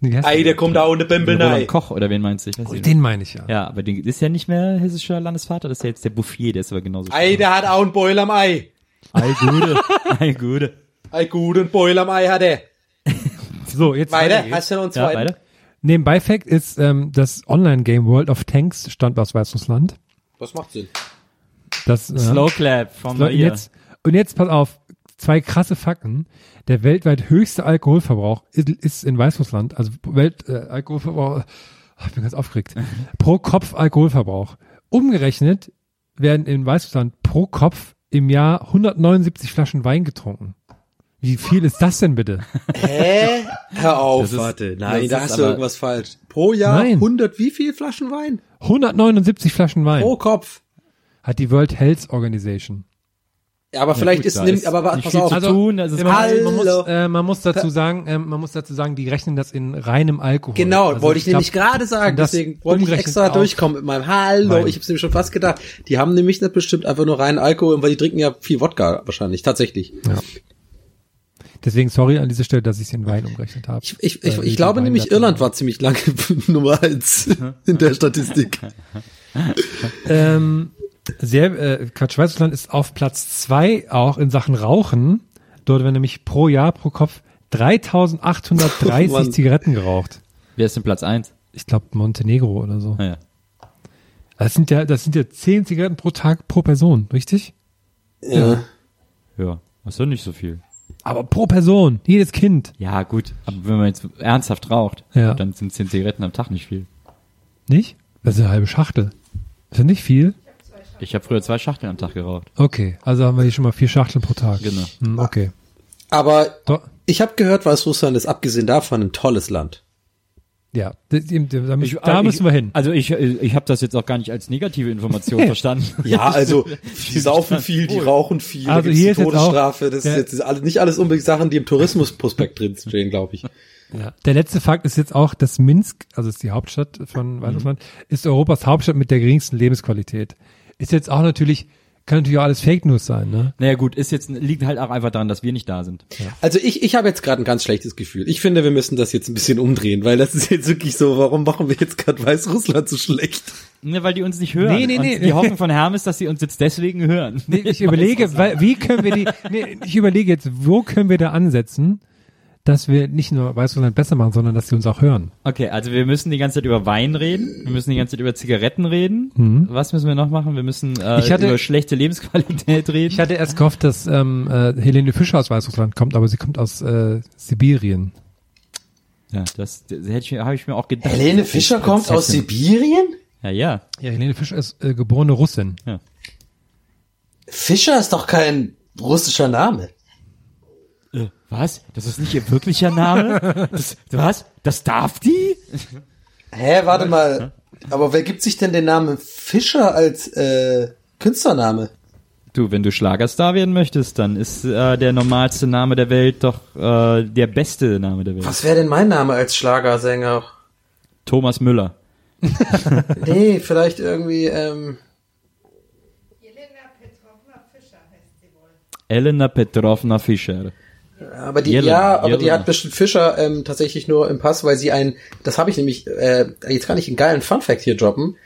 Nee, Ei, der kommt da ohne Bembel rein. Koch, oder wen meinst du? Ich weiß nicht. Den meine ich ja. Ja, aber den ist ja nicht mehr hessischer Landesvater, das ist ja jetzt der Bouffier, der ist aber genauso. Ei, der hat auch einen Beul am Ei. Ei, Gude. Ei, Gude. Ei, Gude, einen Beul am Ei hat er. So, jetzt Weiter, weiter. hast du noch einen Ja, zweiten? weiter. Nebenbei Fact ist, ähm, das Online-Game World of Tanks stammt aus Weißrussland. Was macht Sinn? Das, äh, Slow Clap von So, und jetzt, und jetzt pass auf, zwei krasse Fakten. Der weltweit höchste Alkoholverbrauch ist, ist in Weißrussland, also Welt äh, Alkoholverbrauch, ach, ich bin ganz aufgeregt, pro Kopf Alkoholverbrauch. Umgerechnet werden in Weißrussland pro Kopf im Jahr 179 Flaschen Wein getrunken. Wie viel ist das denn bitte? Hä? Hör auf, ist- warte. Nein, da ist hast du irgendwas falsch. Pro Jahr Nein. 100 wie viel Flaschen Wein? 179 Flaschen Wein Pro Kopf. hat die World Health Organization. Ja, aber vielleicht gut, ist, nimmt, ist aber nicht pass viel auf. zu tun, das ist man, Hallo. man, muss, äh, man muss dazu sagen, ähm, man muss dazu sagen, die rechnen das in reinem Alkohol. Genau, Also wollte ich, glaub, nämlich gerade sagen, deswegen wollte ich extra auf- durchkommen mit meinem Hallo, Wein. ich hab's nämlich schon fast gedacht. Die haben nämlich nicht bestimmt einfach nur reinen Alkohol, weil die trinken ja viel Wodka wahrscheinlich, tatsächlich. Deswegen sorry an dieser Stelle, dass ich es in Wein umgerechnet habe. Ich, ich, ich, Äh, ich glaube Wein nämlich. Irland war ziemlich lange Nummer eins in der Statistik. Ähm, sehr, äh, Quatsch, Weißrussland ist auf Platz zwei auch in Sachen Rauchen. Dort werden nämlich pro Jahr, pro Kopf 3830 Oh. Zigaretten geraucht. Wer ist denn Platz eins? Ich glaube Montenegro oder so. Naja. Das sind ja, das sind ja zehn Zigaretten pro Tag pro Person, richtig? Ja. Ja, das ist doch nicht so viel. Aber pro Person, jedes Kind. Ja, gut. Aber wenn man jetzt ernsthaft raucht, Ja. dann sind zehn Zigaretten am Tag nicht viel. Nicht? Das ist eine halbe Schachtel. Das ist nicht viel. Ich habe früher zwei Schachteln am Tag geraucht. Okay, also haben wir hier schon mal vier Schachteln pro Tag. Genau. Hm, okay. Aber Do ich habe gehört, Weißrussland ist abgesehen davon ein tolles Land. Ja, das, da müssen, Ich- da äh, müssen ich, wir hin. Also ich, ich habe das jetzt auch gar nicht als negative Information verstanden. Ja, also die saufen viel, die rauchen viel, Also hier die ist jetzt auch Todesstrafe. Das ist jetzt alles, nicht alles unbedingt Sachen, die im Tourismusprospekt drin stehen, glaube ich. Ja. Der letzte Fakt ist jetzt auch, dass Minsk, also ist die Hauptstadt von Weißrussland, ist Europas Hauptstadt mit der geringsten Lebensqualität. Ist jetzt auch natürlich, kann natürlich auch alles Fake News sein, ne? Naja gut, ist jetzt liegt halt auch einfach daran, dass wir nicht da sind. Also ich, ich habe jetzt gerade ein ganz schlechtes Gefühl. Ich finde, wir müssen das jetzt ein bisschen umdrehen, weil das ist jetzt wirklich so, warum machen wir jetzt gerade Weißrussland so schlecht? Ne, weil die uns nicht hören. Nee, nee, nee. Und die Hoffnung von Herm ist, dass sie uns jetzt deswegen hören. Nee, ich überlege, weil, wie können wir die, nee, ich überlege jetzt, wo können wir da ansetzen, dass wir nicht nur Weißrussland besser machen, sondern dass sie uns auch hören. Okay, also wir müssen die ganze Zeit über Wein reden, wir müssen die ganze Zeit über Zigaretten reden. Was müssen wir noch machen? Wir müssen äh, Ich hatte- über schlechte Lebensqualität reden. Ich hatte erst gehofft, dass ähm, äh, Helene Fischer aus Weißrussland kommt, aber sie kommt aus äh, Sibirien. ja, das, das hätte ich mir, habe ich mir auch gedacht. Helene Fischer kommt aus. Sibirien? Ja, ja. Ja, Helene Fischer ist äh, geborene Russin. Fischer ist doch kein russischer Name. Was? Das ist nicht ihr wirklicher Name? Das, was? Das darf die? Hä, warte mal. Aber wer gibt sich denn den Namen Fischer als äh, Künstlername? Du, wenn du Schlagerstar werden möchtest, dann ist äh, der normalste Name der Welt doch äh, der beste Name der Welt. Was wäre denn mein Name als Schlagersänger? Thomas Müller. Nee, vielleicht irgendwie, ähm, Jelena Petrovna Fischer heißt sie wohl. Elena Petrovna Fischer. Aber die, Jelena, ja, aber die hat bestimmt Fischer ähm, tatsächlich nur im Pass, weil sie ein, das habe ich nämlich, äh, jetzt kann ich einen geilen Funfact hier droppen.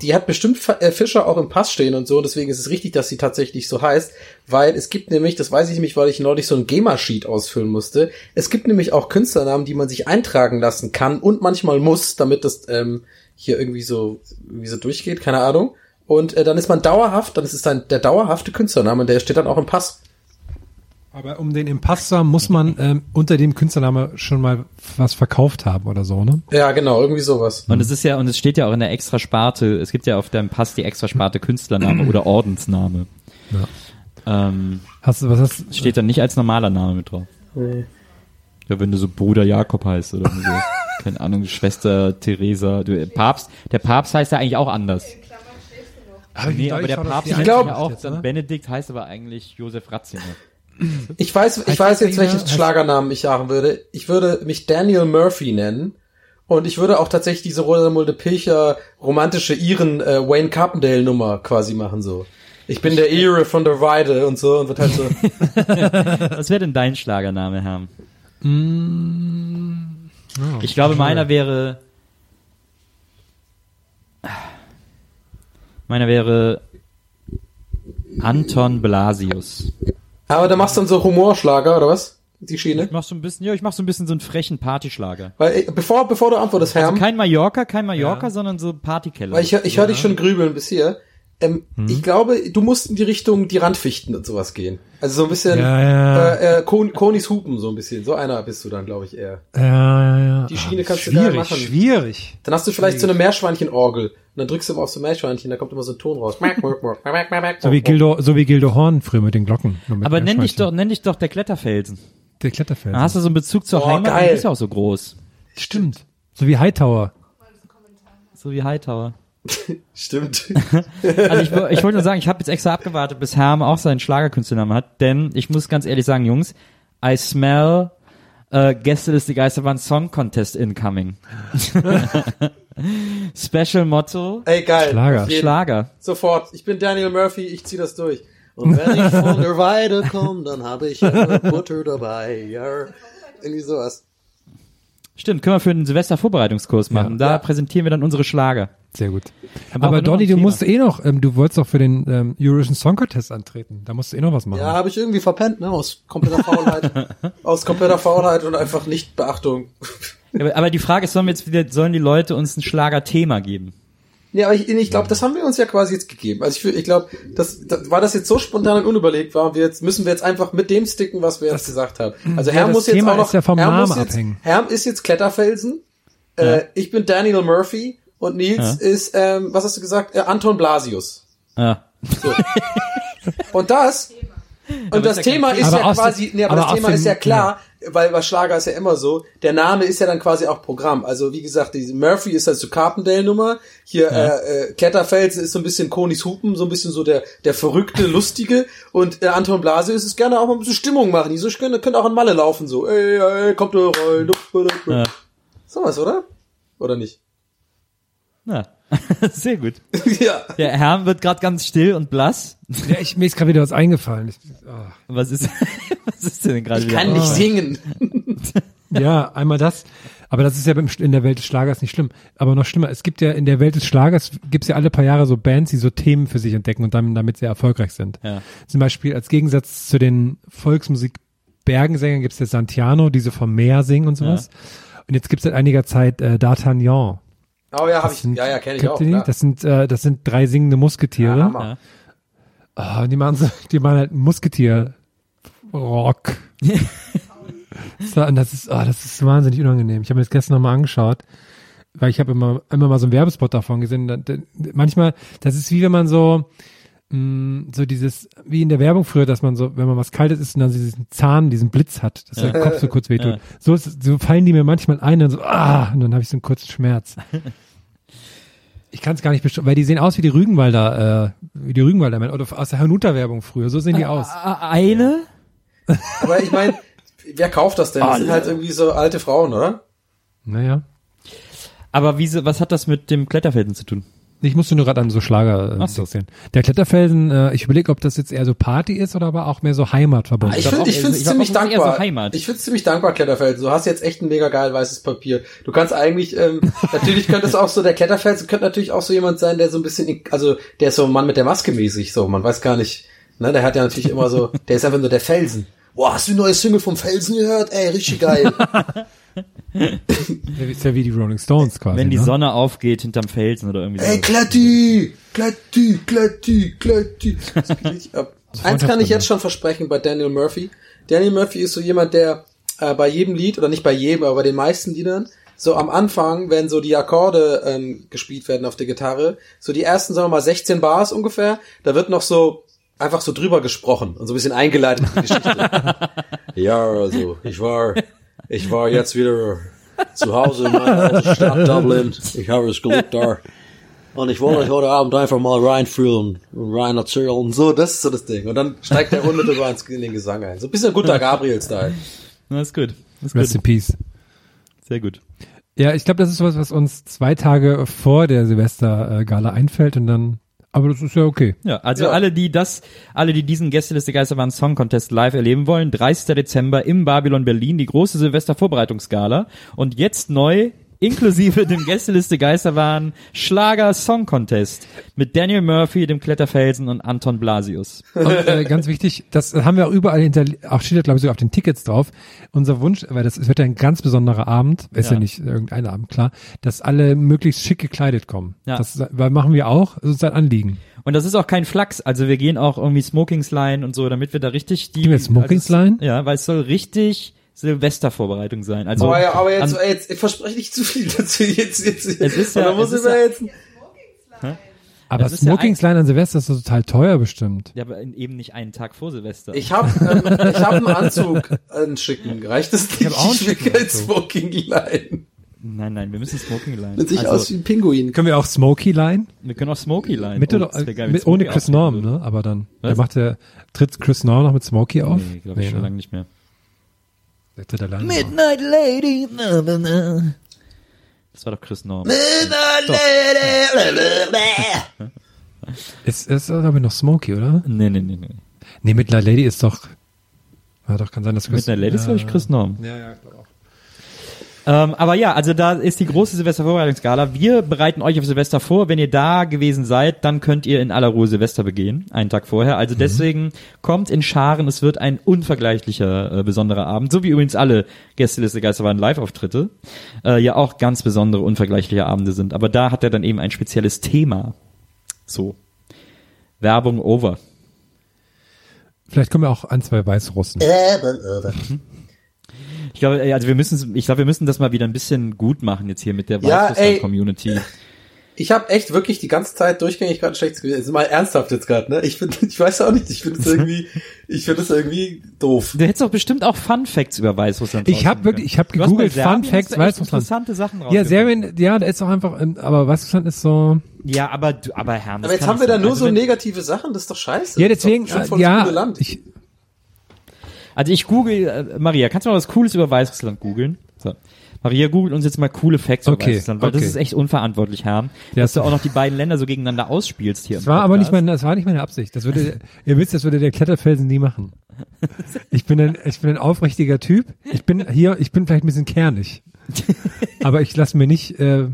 Die hat bestimmt äh, Fischer auch im Pass stehen und so, deswegen ist es richtig, dass sie tatsächlich so heißt, weil es gibt nämlich, das weiß ich nämlich, weil ich neulich so ein GEMA-Sheet ausfüllen musste, es gibt nämlich auch Künstlernamen, die man sich eintragen lassen kann und manchmal muss, damit das ähm, hier irgendwie so, irgendwie so durchgeht, keine Ahnung. Und äh, dann ist man dauerhaft, dann ist es dann der dauerhafte Künstlername, und der steht dann auch im Pass. Aber um den im Pass zu haben, muss man ähm, unter dem Künstlername schon mal was verkauft haben oder so, ne? Ja, genau, irgendwie sowas. Und es ist ja, und es steht ja auch in der Extrasparte, es gibt ja auf deinem Pass die Extrasparte Künstlername oder Ordensname. Ähm, Hast du, was hast steht dann nicht als normaler Name mit drauf. Ja, wenn du so Bruder Jakob heißt oder so. Keine Ahnung, Schwester Theresa. Du, Papst, der Papst heißt ja eigentlich auch anders. aber Nee, aber der Papst heißt ja auch, jetzt, ne? Benedikt heißt aber eigentlich Josef Ratzinger. Ich weiß, ich weiß jetzt, welchen Schlagernamen ich sagen würde. Ich würde mich Daniel Murphy nennen. Und ich würde auch tatsächlich diese Rosamunde Pilcher romantische Iren äh, Wayne Carpendale Nummer quasi machen so. Ich bin der Ire von der Weide und so und wird halt so. Was wäre denn dein Schlagername, Herr? Mm, ich glaube, meiner wäre. Meiner wäre Anton Blasius. Aber da machst du dann so Humorschlager oder was? Die Schiene? Ich mach so ein bisschen, ja, ich mach so ein bisschen so einen frechen Partyschlager. Weil bevor bevor du antwortest, Herr, Also kein Mallorca, kein Mallorca, sondern so Partykeller. weil ich ich höre dich schon grübeln bis hier. Ähm, Hm? Ich glaube, du musst in die Richtung die Randfichten und sowas gehen. Also so ein bisschen Ja, ja. Äh, äh, Kon Konis Hupen so ein bisschen. So einer bist du dann, glaube ich eher. Ja, ja, ja. Die Schiene kannst du schwierig, machen. schwierig. Dann hast du vielleicht so eine Meerschweinchenorgel. Und dann drückst du immer auf so ein Meerschweinchen, da kommt immer so ein Ton raus. So wie Gildo, so wie Gildo Horn früher mit den Glocken. mit Aber nenn dich doch, nenn dich doch der Kletterfelsen. Der Kletterfelsen. Dann hast du so einen Bezug zur Oh, Heimat geil. bist ja auch so groß. Stimmt. So wie Hightower. So wie Hightower. Stimmt. Also ich, ich wollte nur sagen, ich habe jetzt extra abgewartet, bis Herm auch seinen Schlagerkünstlernamen hat, denn ich muss ganz ehrlich sagen, Jungs, I smell uh, Gästeliste Geisterbahn Song Contest incoming. Special Motto, Ey, geil. Schlager. Schlager. Sofort. Ich bin Daniel Murphy, ich zieh das durch. Und wenn ich von der Weide komme, dann habe ich äh, Butter dabei. Ja. Irgendwie sowas. Stimmt, können wir für den Silvester-Vorbereitungskurs machen. da Ja. präsentieren wir dann unsere Schlager. Sehr gut. Aber nur Donny, du musst eh noch, ähm, du wolltest doch für den ähm, Eurovision Song Contest antreten. Da musst du eh noch was machen. Ja, habe ich irgendwie verpennt, ne? Aus kompletter Faulheit. Aus kompletter Faulheit und einfach nicht Beachtung. Aber, aber die Frage ist, sollen wir jetzt wieder, sollen die Leute uns ein Schlagerthema geben? Nee, aber ich, ich glaube, das haben wir uns ja quasi jetzt gegeben. Also ich, fühl- ich glaube, das, das war das jetzt so spontan und unüberlegt war, wir jetzt müssen wir jetzt einfach mit dem sticken, was wir jetzt gesagt haben. Also ja, Herm das muss jetzt Thema auch noch, ist ja vom Herm Namen muss jetzt, abhängen. Herm ist jetzt Kletterfelsen, äh, ich bin Daniel Murphy und Nils Ja. ist, ähm, was hast du gesagt, äh, Anton Blasius. Ah. Und das und das ja Thema ist ja quasi, dem- nee, aber, aber das Thema dem- ist ja klar, weil bei Schlager ist ja immer so, der Name ist ja dann quasi auch Programm. Also wie gesagt, diese Murphy ist halt so Carpendale-Nummer. Hier äh, äh, Kletterfelsen ist so ein bisschen Konis Hupen, so ein bisschen so der der verrückte, lustige. Und äh, Anton Blasius ist gerne auch mal ein bisschen Stimmung machen. Die so können, können auch an Malle laufen, so, ey, ey, kommt rein. Ja. Sowas, oder? Oder nicht? Ja. Sehr gut. ja. Der Herr wird gerade ganz still und blass. Ja, ich, mir ist gerade wieder was eingefallen. Ich, ah. Was ist, was ist denn gerade Ich wieder? kann nicht singen. Ja, einmal das. Aber das ist ja beim- in der Welt des Schlagers nicht schlimm. Aber noch schlimmer, es gibt ja in der Welt des Schlagers, gibt's ja alle paar Jahre so Bands, die so Themen für sich entdecken und dann, damit sehr erfolgreich sind. Ja. Zum Beispiel als Gegensatz zu den Volksmusik-Bergensängern gibt's der Santiano, die so vom Meer singen und sowas. Und jetzt gibt's seit einiger Zeit äh, D'Artagnan. Oh ja, habe Das ich. sind- Ja, ja, kenne ich kennt auch. ihr die? Das sind, äh, das sind drei singende Musketiere. Ja. Ah, und die machen so, die machen halt Musketier-Rock. so, und das ist, ah, das ist wahnsinnig unangenehm. Ich habe mir das gestern nochmal angeschaut, weil ich habe immer, immer mal so einen Werbespot davon gesehen. Da- da- Manchmal, das ist wie wenn man so, mh, so dieses, wie in der Werbung früher, dass man so, wenn man was Kaltes isst und dann diesen Zahn, diesen Blitz hat, dass der Kopf so kurz wehtut. Ja. So, ist, so fallen die mir manchmal ein und so, ah, und dann habe ich so einen kurzen Schmerz. Ich kann es gar nicht bestimmen, weil die sehen aus wie die Rügenwalder, äh, wie die Rügenwalder oder aus der Hanuta-Werbung früher. So sehen die aus. Eine? Aber ich meine, wer kauft das denn? Das sind halt irgendwie so alte Frauen, oder? Naja. Aber wie, was hat das mit dem Kletterfelsen zu tun? Ich musste nur gerade an so Schlager äh, Ach so. interessieren. Der Kletterfelsen, äh, ich überlege, ob das jetzt eher so Party ist oder aber auch mehr so Heimat verbunden. Ich finde auch, ich find's ich glaub ziemlich dankbar. so. Ich find's ziemlich dankbar, Kletterfelsen. Du hast jetzt echt ein mega geil weißes Papier. Du kannst eigentlich, ähm, natürlich könnte es auch so, der Kletterfelsen könnte natürlich auch so jemand sein, der so ein bisschen, also der ist so ein Mann mit der Maske mäßig, so, man weiß gar nicht, ne, der hat ja natürlich immer so, der ist einfach nur der Felsen. Boah, hast du die neue Single vom Felsen gehört? Ey, richtig geil. Ist ja wie die Rolling Stones quasi. Wenn die ne? Sonne aufgeht hinterm Felsen oder irgendwie Ey, so. Kletti, Kletti, Kletti, Kletti. Das geht richtig ab. Eins kann ich jetzt schon versprechen bei Daniel Murphy. Daniel Murphy ist so jemand, der äh, bei jedem Lied, oder nicht bei jedem, aber bei den meisten Liedern, so am Anfang, wenn so die Akkorde ähm, gespielt werden auf der Gitarre, so die ersten, sagen wir mal, 16 Bars ungefähr, da wird noch so einfach so drüber gesprochen und so ein bisschen eingeleitet in die Geschichte. ja, also, ich war, ich war jetzt wieder zu Hause in meiner Stadt Dublin. Ich habe es geliebt da. Und ich wollte heute Abend einfach mal reinfühlen und rein erzählen. So, das ist so das Ding. Und dann steigt der unmittelbar ins- in den Gesang ein. So ein bisschen guter Gabriel-Style. Na, ist gut. Ist Rest in gut. Peace. Sehr gut. Ja, ich glaube, das ist was, was uns zwei Tage vor der Silvester-Gala einfällt und dann, aber das ist ja okay. Ja, also Ja. alle, die das, alle, die diesen Gästeliste Geisterbahn Song Contest live erleben wollen, 30. Dezember im Babylon Berlin, die große Silvester-Vorbereitungsgala. Und jetzt neu, inklusive dem Gästeliste Geisterbahn Schlager Song Contest mit Daniel Murphy, dem Kletterfelsen und Anton Blasius. Und äh, ganz wichtig, das haben wir auch überall hinter, auch steht da glaube ich sogar auf den Tickets drauf. Unser Wunsch, weil das wird ja ein ganz besonderer Abend, ist ja, Ja. nicht irgendein Abend, klar, dass alle möglichst schick gekleidet kommen. Ja. Das weil machen wir auch, das ist ein Anliegen. Und das ist auch kein Flachs, also wir gehen auch irgendwie Smokings line und so, damit wir da richtig die... Gehen wir Smokings also? Ja, weil es soll richtig Silvestervorbereitung sein. Also, aber, ja, aber jetzt, an- jetzt ich verspreche nicht zu viel dazu. Jetzt, jetzt, Es ist ja- muss es ist ich mir ja- jetzt, Aber ist ja Smokingsline an Silvester ist doch total teuer bestimmt. ja, aber eben nicht einen Tag vor Silvester. ich habe ähm, ich hab einen Anzug, einen schicken. Reicht das nicht? hab auch einen ich will schicken kein Anzug. Smoking Line. nein, nein, wir müssen Smoking line. Sieht sich also, aus wie ein Pinguin. Können wir auch Smoky Line? wir können auch Smoky line. Mit Oh, oder, geil, mit, Smokey ohne Chris Norm, ne? Aber dann, Was? der macht der, tritt Chris Norm noch mit Smokey auf? Nee, glaube ich schon ne? lange nicht mehr. Der tritt alleine auf. Midnight Lady. na, na, na. Das war doch Chris Norm. Ist, ist aber noch Smokey, oder? Nee, nee, nee, nee. Nee, Midnight Lady ist doch, ja doch, kann sein, dass Chris, Midnight Lady ist, glaube ich, Chris Norm. Ja, ja, glaube auch. Ähm, aber ja, also da ist die große Silvestervorbereitungsgala. Wir bereiten euch auf Silvester vor. Wenn ihr da gewesen seid, dann könnt ihr in aller Ruhe Silvester begehen, einen Tag vorher. Also deswegen kommt in Scharen. Es wird ein unvergleichlicher, äh, besonderer Abend. So wie übrigens alle Gästeliste Geisterbahn Live-Auftritte. Äh, ja auch ganz besondere, unvergleichliche Abende sind. Aber da hat er dann eben ein spezielles Thema. So. Werbung over. Vielleicht kommen ja auch ein, zwei Weißrussen. Ich glaube, ey, also wir müssen, ich glaube, wir müssen das mal wieder ein bisschen gut machen jetzt hier mit der Ja, ey. Community. Ich habe echt wirklich die ganze Zeit durchgängig gerade ein schlechtes Gewissen. Jetzt mal ernsthaft jetzt gerade, ne? Ich finde, ich weiß auch nicht, ich finde es irgendwie, ich finde es irgendwie doof. Du hättest doch bestimmt auch Fun Facts über Weißrussland. Ich habe wirklich, ich habe gegoogelt Fun Facts Weißrussland. interessante Sachen Ja. Serbien, ja, da ist auch einfach, aber Weißrussland ist so. Ja, aber du, aber Herr, Aber jetzt haben wir da nur so negative Sachen, das ist doch scheiße. Ja, Das ist deswegen, doch schon äh, voll ja, Land. ich, Also ich google, äh, Maria, kannst du mal was Cooles über Weißrussland googeln? So. Maria googelt uns jetzt mal coole Facts über Okay, Weißrussland, weil das okay. ist echt unverantwortlich, Herrn, Ja, dass du auch noch die beiden Länder so gegeneinander ausspielst hier. das war aber nicht meine, das war nicht meine Absicht. Das würde, ihr wisst, das würde der Kletterfelsen nie machen. Ich bin ein, ich bin ein aufrichtiger Typ. Ich bin hier, ich bin vielleicht ein bisschen kernig. Aber ich lasse mir nicht, äh,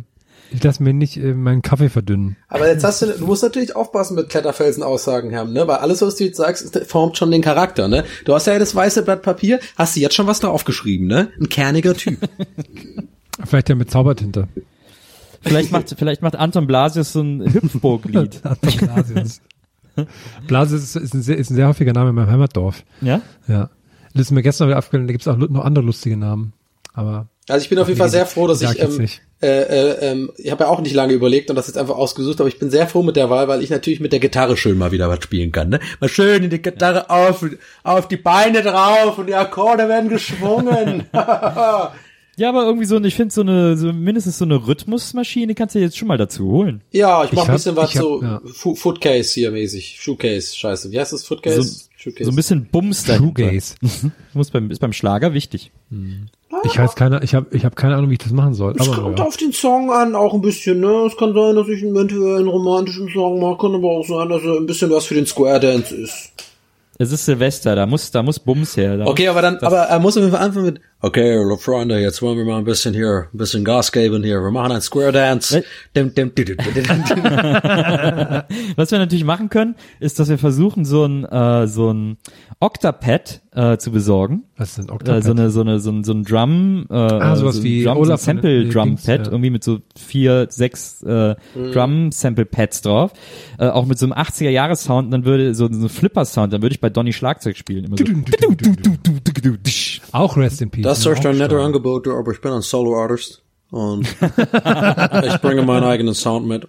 ich lasse mir nicht äh, meinen Kaffee verdünnen. Aber jetzt hast du, du musst natürlich aufpassen mit Kletterfelsen-Aussagen, Herr, ne? Weil alles, was du jetzt sagst, ist, formt schon den Charakter, ne? Du hast ja das weiße Blatt Papier, hast du jetzt schon was da aufgeschrieben, ne? Ein kerniger Typ. Vielleicht ja mit Zaubertinte. Vielleicht macht, vielleicht macht Anton Blasius so ein Hüpfburglied. Anton Blasius. Blasius ist, ist, ein sehr, ist ein sehr häufiger Name in meinem Heimatdorf. ja? Ja. Das ist mir gestern wieder aufgefallen, da gibt es auch noch andere lustige Namen. Aber Also ich bin auf jeden Fall sehr froh, dass ich, ähm, äh, äh, ähm, ich habe ja auch nicht lange überlegt und das jetzt einfach ausgesucht, aber ich bin sehr froh mit der Wahl, weil ich natürlich mit der Gitarre schön mal wieder was spielen kann, ne? Mal schön in die Gitarre auf, auf die Beine drauf und die Akkorde werden geschwungen. Ja, aber irgendwie so, ich finde so eine, so mindestens so eine Rhythmusmaschine kannst du dir jetzt schon mal dazu holen. ja, ich mach Ich ein bisschen was hab- so ja. Footcase hier mäßig, Shoecase, scheiße. Wie heißt das Footcase? So- Shoecase. So ein bisschen Bums dahinter. Shoegaze. Muss beim, ist beim Schlager wichtig. Ich weiß keine, ich habe ich hab keine Ahnung, wie ich das machen soll. Es Aber kommt ja. auf den Song an, auch ein bisschen, ne? Es kann sein, dass ich eventuell einen romantischen Song mache, kann aber auch sein, dass er ein bisschen was für den Square Dance ist. Es ist Silvester, da muss, da muss Bums her. Da Okay, aber dann, aber er muss auf jeden Fall anfangen mit, okay, Freunde, jetzt wollen wir mal ein bisschen hier, ein bisschen Gas geben hier. Wir machen einen Square Dance. Was wir natürlich machen können, ist, dass wir versuchen, so ein, äh, so ein Octapad äh, zu besorgen. Was ist denn Äh, Octopad? so eine so eine so ein, so ein Drum äh, Ah, sowas so ein wie Drum, Olaf so ein Sample Drum Pad ja. irgendwie mit so vier sechs äh, Drum Sample Pads drauf äh, auch mit so einem 80er Jahres Sound dann würde so, so ein Flipper Sound dann würde ich bei Donny Schlagzeug spielen immer so. Auch Rest in Peace. Das ist ein Auch netter. Angebot, aber ich bin ein Solo-Artist. Und ich bringe meinen eigenen Sound mit.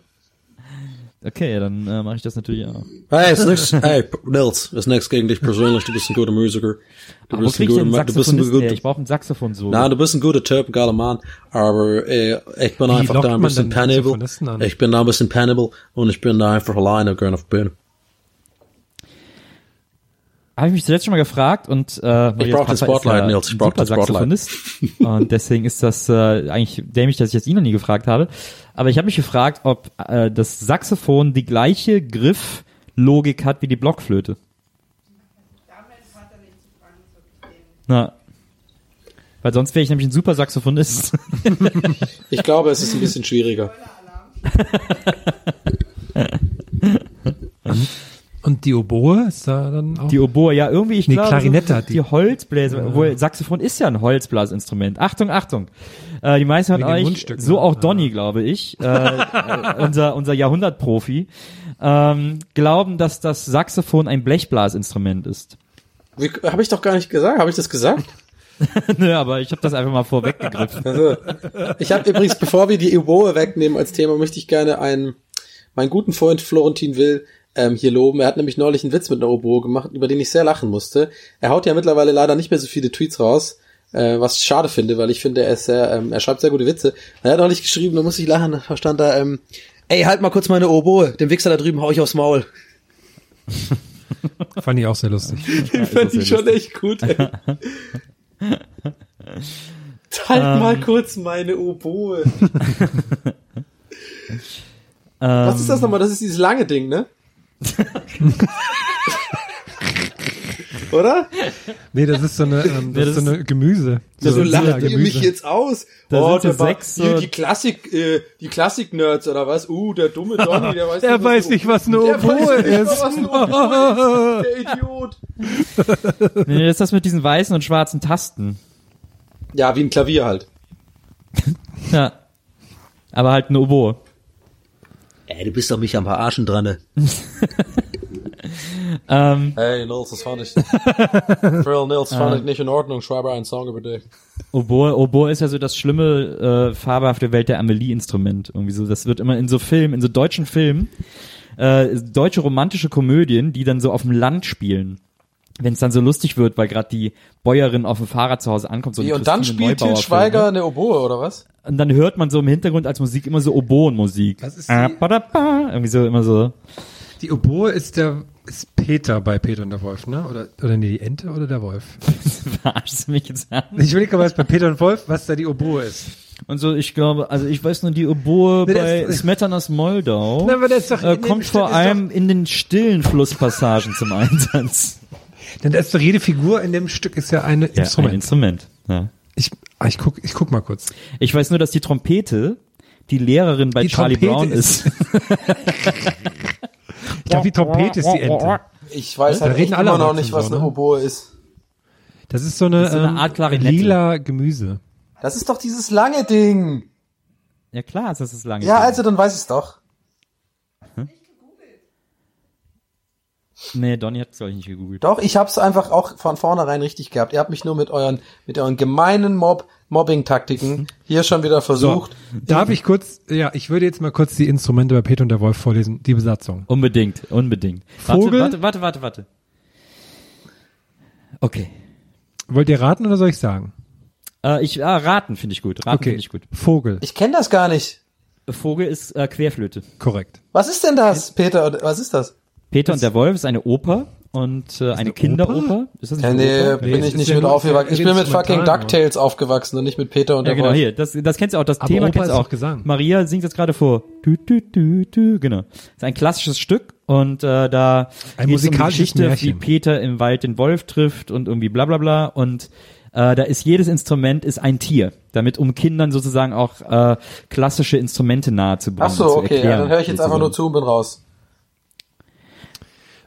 okay dann äh, mache ich das natürlich auch Hey, ist nix, hey, Nils, ist nix gegen dich persönlich, du bist ein guter Musiker. Du Aber bist ein guter, einen Ma- du bist ein guter, ich brauche ein Saxophon so Nein, du bist ein guter Typ, ein geiler Mann, aber äh, ich bin Wie einfach da ein bisschen penibel. Ich bin da ein bisschen penibel und ich bin da einfach alleine gern auf Bühne. Habe ich mich zuletzt schon mal gefragt und äh, Marias brauch den Spotlight, ja Nils, ich ein brauch super den Spotlight. Und deswegen ist das äh, eigentlich dämlich, dass ich jetzt ihn noch nie gefragt habe. Aber ich habe mich gefragt, ob äh, das Saxophon die gleiche Grifflogik hat wie die Blockflöte. Na, weil sonst wäre ich nämlich ein super Saxophonist. Ich glaube, es ist ein bisschen schwieriger. Und die Oboe ist da dann auch. Die Oboe, ja, irgendwie, ich Nee, glaube, Klarinette so, hat die. die Holzbläser, obwohl Saxophon ist ja ein Holzblasinstrument. Achtung, Achtung. Äh, die meisten von euch, so ne? auch Donny, glaube ich, äh, äh, unser, unser Jahrhundertprofi, ähm, glauben, dass das Saxophon ein Blechblasinstrument ist. Habe ich doch gar nicht gesagt. Habe ich das gesagt? Nö, aber ich habe das einfach mal vorweggegriffen. Also, ich habe übrigens, bevor wir die Oboe wegnehmen als Thema, möchte ich gerne einen, meinen guten Freund Florentin Will ähm, hier loben. Er hat nämlich neulich einen Witz mit einer Oboe gemacht, über den ich sehr lachen musste. Er haut ja mittlerweile leider nicht mehr so viele Tweets raus, äh, was ich schade finde, weil ich finde, er ist sehr, ähm, er schreibt sehr gute Witze. Er hat neulich geschrieben, da muss ich lachen, da stand da, ähm, ey, halt mal kurz meine Oboe, dem Wichser da drüben hau ich aufs Maul. Fand ich auch sehr lustig. Den fand ich schon echt gut, ey. halt mal kurz meine Oboe. Was ist das nochmal? Das ist dieses lange Ding, ne? Oder? Nee, das ist so eine, ähm, das, Nee, ist so eine Gemüse. So, So, lacht ihr mich jetzt aus. Da oh, sind der so war, sechs, hier, so- die Klassik, äh, die Klassik-Nerds oder was? Uh, der dumme Donny, der weiß Der nicht, weiß nicht, was eine der Oboe weiß nicht, ist. was eine Oboe ist. Der Idiot. Nee, nee, das ist das mit diesen weißen und schwarzen Tasten. Ja, wie ein Klavier halt. Ja. Aber halt eine Oboe. Ey, du bist doch mich am Verarschen dran, ne? ähm, Hey, Nils, das fand ich. Phil Nils fand ich nicht in Ordnung. Schreibe einen Song über dich. Oboe, Oboe ist ja so das schlimme, äh, fabelhafte Welt der Amelie-Instrument. Irgendwie so, das wird immer in so Filmen, in so deutschen Filmen, äh, deutsche romantische Komödien, die dann so auf dem Land spielen. Wenn es dann so lustig wird, weil gerade die Bäuerin auf dem Fahrrad zu Hause ankommt. So Wie, und dann spielt Til Neubauer-Film, Schweiger ne? eine Oboe, oder was? Und dann hört man so im Hintergrund als Musik immer so Oboenmusik. Was ist Ah, die- ba, da, ba, Irgendwie so, immer so. Die Oboe ist der ist Peter bei Peter und der Wolf, ne? Oder oder nee, die Ente oder der Wolf? Verarschst du mich jetzt an? Ich überlege mal, was bei Peter und Wolf, was da die Oboe ist. Und so, ich glaube, also ich weiß nur, die Oboe Nee, bei Smetanas Moldau Na, aber das ist doch- äh, kommt vor ist allem in den stillen Flusspassagen zum Einsatz. Denn da ist doch jede Figur in dem Stück ist ja eine Ja, Instrument. ein Instrument. Ja. ich, ah, ich guck, ich guck mal kurz. Ich weiß nur, dass die Trompete die Lehrerin bei Die Charlie Trompete Brown ist- ist. Ich glaube, die Trompete ist die Ente. Ich weiß Da halt reden echt alle immer noch nicht, was so, eine ne? Oboe ist. Das ist so eine, ist so eine ähm, Art Klarinette. lila Gemüse. Das ist doch dieses lange Ding. ja klar, ist das ist lange. Ja, also dann weiß ich's doch. Nee, Donny hat es, glaube ich, nicht gegoogelt. Doch, ich hab's einfach auch von vornherein richtig gehabt. Ihr habt mich nur mit euren, mit euren gemeinen Mob, Mobbing-Taktiken hier schon wieder versucht. Darf ich kurz, ja, ich würde jetzt mal kurz die Instrumente bei Peter und der Wolf vorlesen, die Besatzung. Unbedingt, unbedingt. Vogel? Warte, warte, warte, warte. Okay. Wollt ihr raten oder soll ich sagen? Äh, ich, ah, raten finde ich gut. Raten Okay. finde ich gut. Vogel. Ich kenne das gar nicht. Vogel ist äh, Querflöte. Korrekt. Was ist denn das, Peter? Was ist das? Peter und der Wolf ist eine Oper und äh, eine, eine Kinderoper. Ist das nicht Ja, eine nee, Oper? Nee, bin es ich nicht mit aufgewachsen. Ich bin mit fucking DuckTales aufgewachsen und nicht mit Peter und Ja, der genau, Wolf. hier. Das, das kennst du auch. Das Aber Thema Oper kennst du auch. Gesang. Maria singt jetzt gerade vor. Du, du, du, du, genau. Das ist ein klassisches Stück und äh, da Ein geht's um die Geschichte, Märchen. wie Peter im Wald den Wolf trifft und irgendwie bla bla bla und äh, da ist jedes Instrument ist ein Tier, damit um Kindern sozusagen auch äh, klassische Instrumente nahe zu bringen. Ach so, okay, erklären, ja, dann höre ich jetzt einfach nur zu und bin raus.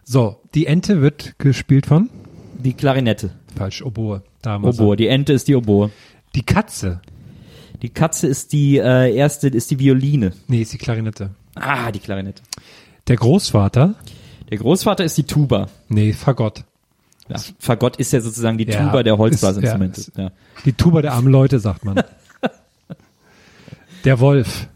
So, die Ente wird gespielt von? Die Klarinette. Falsch, Oboe. Damals. Oboe. Die Ente ist die Oboe. Die Katze. Die Katze ist die äh, erste, ist die Violine. Nee, ist die Klarinette. Ah, die Klarinette. Der Großvater. Der Großvater ist die Tuba. Nee, Fagott. Ja, Fagott ist ja sozusagen die Ja, Tuba der Holzblasinstrumente. ja, Ja, Die Tuba der armen Leute, sagt man. Der Wolf.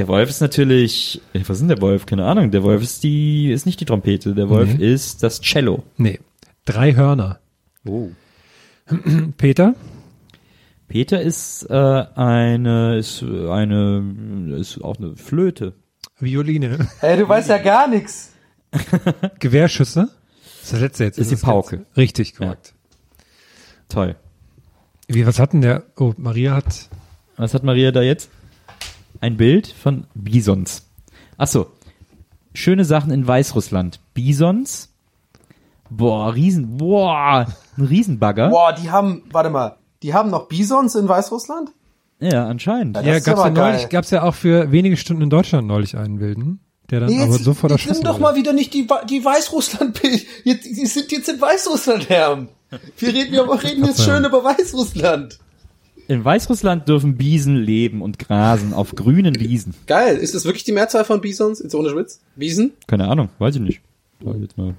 Der Wolf ist natürlich, äh, was ist denn der Wolf? Keine Ahnung. Der Wolf ist die, ist nicht die Trompete. Der Wolf Nee. ist das Cello. Nee. Drei Hörner. Oh. Peter. Peter ist äh, eine, ist äh, eine, ist auch eine Flöte. Violine. Hey, du weißt ja gar nichts. Gewehrschüsse. Das ist das letzte jetzt. Ist die das Pauke. letzte. Richtig, korrekt. Toll. Wie, was hatten der? Oh, Maria hat. Was hat Maria da jetzt? Ein Bild von Bisons. Ach so. Schöne Sachen in Weißrussland. Bisons. Boah, riesen, boah, ein Riesenbagger. Boah, die haben, warte mal, die haben noch Bisons in Weißrussland? Ja, anscheinend. Ja, gab's ja aber geil. neulich, gab's ja auch für wenige Stunden in Deutschland neulich einen wilden, der dann Nee, aber jetzt, sofort jetzt erschossen nimm doch mal wieder nicht die, die Weißrussland, jetzt, die sind jetzt in Weißrussland, Herr. Wir reden, wir reden jetzt schön über Weißrussland. In Weißrussland dürfen Biesen leben und grasen auf grünen Wiesen. Geil, ist das wirklich die Mehrzahl von Bisons? Jetzt ohne Schwitz? Biesen? Keine Ahnung, weiß ich nicht. Ich Jetzt mal.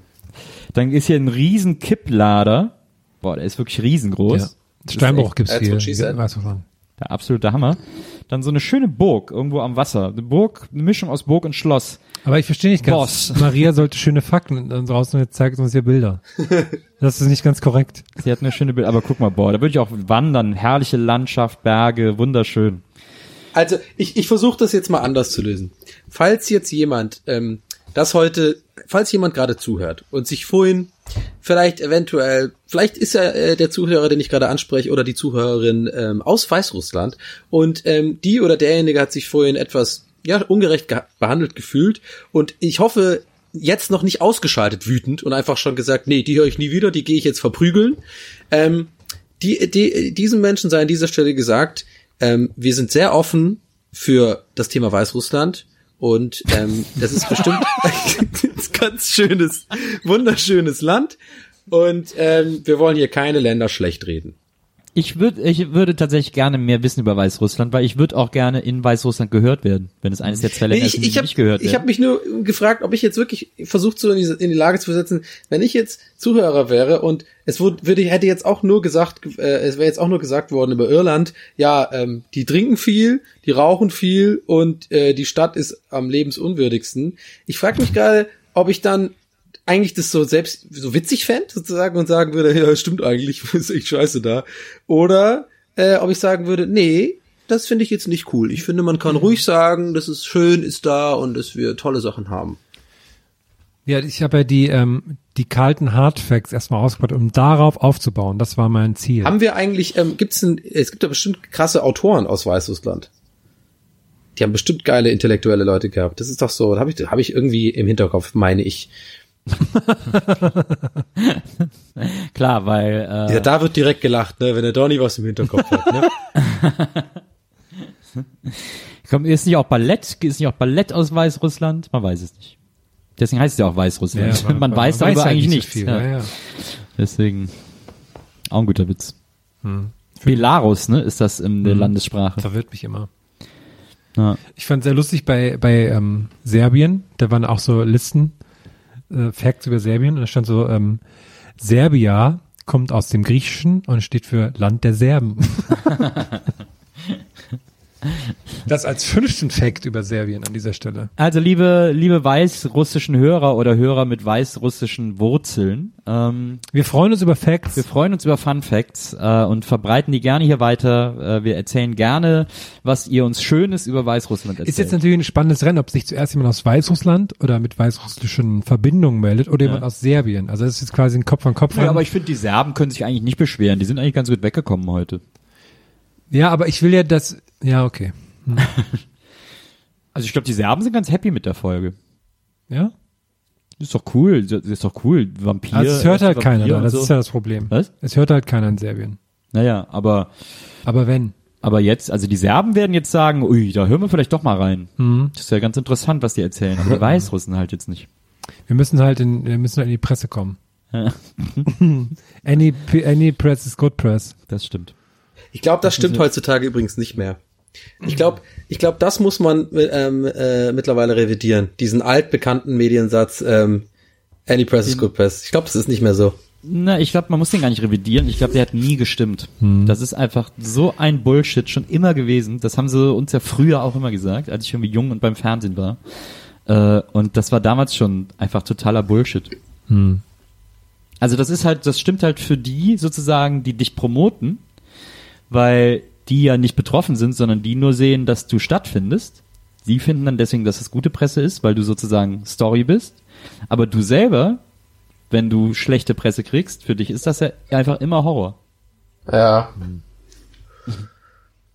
Dann ist hier ein riesen Kipplader. Boah, der ist wirklich riesengroß. Ja. Steinbruch gibt's hier. Weißrussland. Der absolute Hammer. Dann so eine schöne Burg irgendwo am Wasser. Eine Burg, eine Mischung aus Burg und Schloss. Aber ich verstehe nicht ganz. Boss. Maria sollte schöne Fakten und draußen jetzt zeigt uns hier Bilder. Das ist nicht ganz korrekt. Sie hat eine schöne Bild, aber guck mal, boah, da würde ich auch wandern. Herrliche Landschaft, Berge, wunderschön. Also, ich, ich versuche das jetzt mal anders zu lösen. Falls jetzt jemand ähm, das heute, falls jemand gerade zuhört und sich vorhin vielleicht eventuell, vielleicht ist ja äh, der Zuhörer, den ich gerade anspreche, oder die Zuhörerin ähm, aus Weißrussland und ähm, die oder derjenige hat sich vorhin etwas ja ungerecht behandelt gefühlt und ich hoffe jetzt noch nicht ausgeschaltet wütend und einfach schon gesagt, nee, die höre ich nie wieder, die gehe ich jetzt verprügeln. Ähm, die, die, diesen Menschen sei an dieser Stelle gesagt, ähm, wir sind sehr offen für das Thema Weißrussland und ähm, das ist bestimmt ein ganz schönes, wunderschönes Land und ähm, wir wollen hier keine Länder schlecht reden. Ich würde, ich würde tatsächlich gerne mehr wissen über Weißrussland, weil ich würde auch gerne in Weißrussland gehört werden, wenn es eines der zwei Länder ist, die ich habe nicht gehört ich werden. hab mich nur gefragt, ob ich jetzt wirklich versucht, so in die, in die Lage zu versetzen, wenn ich jetzt Zuhörer wäre und es wurde, würde, hätte jetzt auch nur gesagt, äh, es wäre jetzt auch nur gesagt worden über Irland, ja, ähm, die trinken viel, die rauchen viel und äh, die Stadt ist am lebensunwürdigsten. Ich frage mich gerade, ob ich dann eigentlich das so selbst so witzig fände, sozusagen, und sagen würde, ja, stimmt eigentlich, ist echt scheiße da. Oder äh, ob ich sagen würde, nee, das finde ich jetzt nicht cool. Ich finde, man kann ruhig sagen, dass es schön ist da und dass wir tolle Sachen haben. Ja, ich habe ja die, ähm, die kalten Hardfacts erstmal ausgebaut, um darauf aufzubauen. Das war mein Ziel. Haben wir eigentlich, ähm, gibt's ein, es gibt ja bestimmt krasse Autoren aus Weißrussland. Die haben bestimmt geile intellektuelle Leute gehabt. Das ist doch so, habe ich, hab ich irgendwie im Hinterkopf, meine ich. Klar, weil äh, Ja, da wird direkt gelacht, ne, wenn der Donny was im Hinterkopf hat. Ne? komm, ist nicht auch Ballett, ist nicht auch Ballett aus Weißrussland? Man weiß es nicht. Deswegen heißt es ja auch Weißrussland. Ja, man, weiß darüber halt eigentlich nicht nichts. so viel. ja. Ja. Deswegen auch ein guter Witz. Hm. Belarus, ne, ist das in der Landessprache. Verwirrt mich immer. Ja. Ich fand sehr lustig bei, bei ähm, Serbien, da waren auch so Listen, äh, Facts über Serbien, und da stand so, ähm, Serbia kommt aus dem Griechischen und steht für Land der Serben. das als fünften Fact über Serbien an dieser Stelle. Also liebe, liebe weißrussischen Hörer oder Hörer mit weißrussischen Wurzeln, ähm, Wir freuen uns über Facts. wir freuen uns über Fun Facts äh, und verbreiten die gerne hier weiter. Äh, wir erzählen gerne, was ihr uns Schönes über Weißrussland erzählt. Ist jetzt natürlich ein spannendes Rennen, ob sich zuerst jemand aus Weißrussland oder mit weißrussischen Verbindungen meldet oder jemand aus Serbien. Also das ist jetzt quasi ein Kopf an Kopf. ja, aber ich finde, die Serben können sich eigentlich nicht beschweren. Die sind eigentlich ganz gut weggekommen heute. ja, aber ich will ja das. Ja, okay. Also ich glaube, die Serben sind ganz happy mit der Folge. Ja. Ist doch cool, das ist doch cool. Vampir. Also es hört halt Vampir keiner da, das so. ist ja das Problem. Was? Es hört halt keiner in Serbien. Naja, aber, Aber wenn. aber jetzt, also die Serben werden jetzt sagen, ui, da hören wir vielleicht doch mal rein. Mhm. Das ist ja ganz interessant, was die erzählen. Aber die Weißrussen halt jetzt nicht. Wir müssen halt in, wir müssen halt in die Presse kommen. any, p- any press is good press. Das stimmt. Ich glaube, das stimmt heutzutage übrigens nicht mehr. Ich glaube, ich glaube, das muss man ähm, äh, mittlerweile revidieren. Diesen altbekannten Mediensatz, ähm, any press is good press. Ich glaube, das ist nicht mehr so. Na, ich glaube, man muss den gar nicht revidieren. Ich glaube, der hat nie gestimmt. Hm. Das ist einfach so ein Bullshit schon immer gewesen. Das haben sie uns ja früher auch immer gesagt, als ich irgendwie jung und beim Fernsehen war. Äh, und das war damals schon einfach totaler Bullshit. Hm. Also das ist halt, das stimmt halt für die sozusagen, die dich promoten, weil die ja nicht betroffen sind, sondern die nur sehen, dass du stattfindest. Sie finden dann deswegen, dass es gute Presse ist, weil du sozusagen Story bist. Aber du selber, wenn du schlechte Presse kriegst, für dich ist das ja einfach immer Horror. Ja.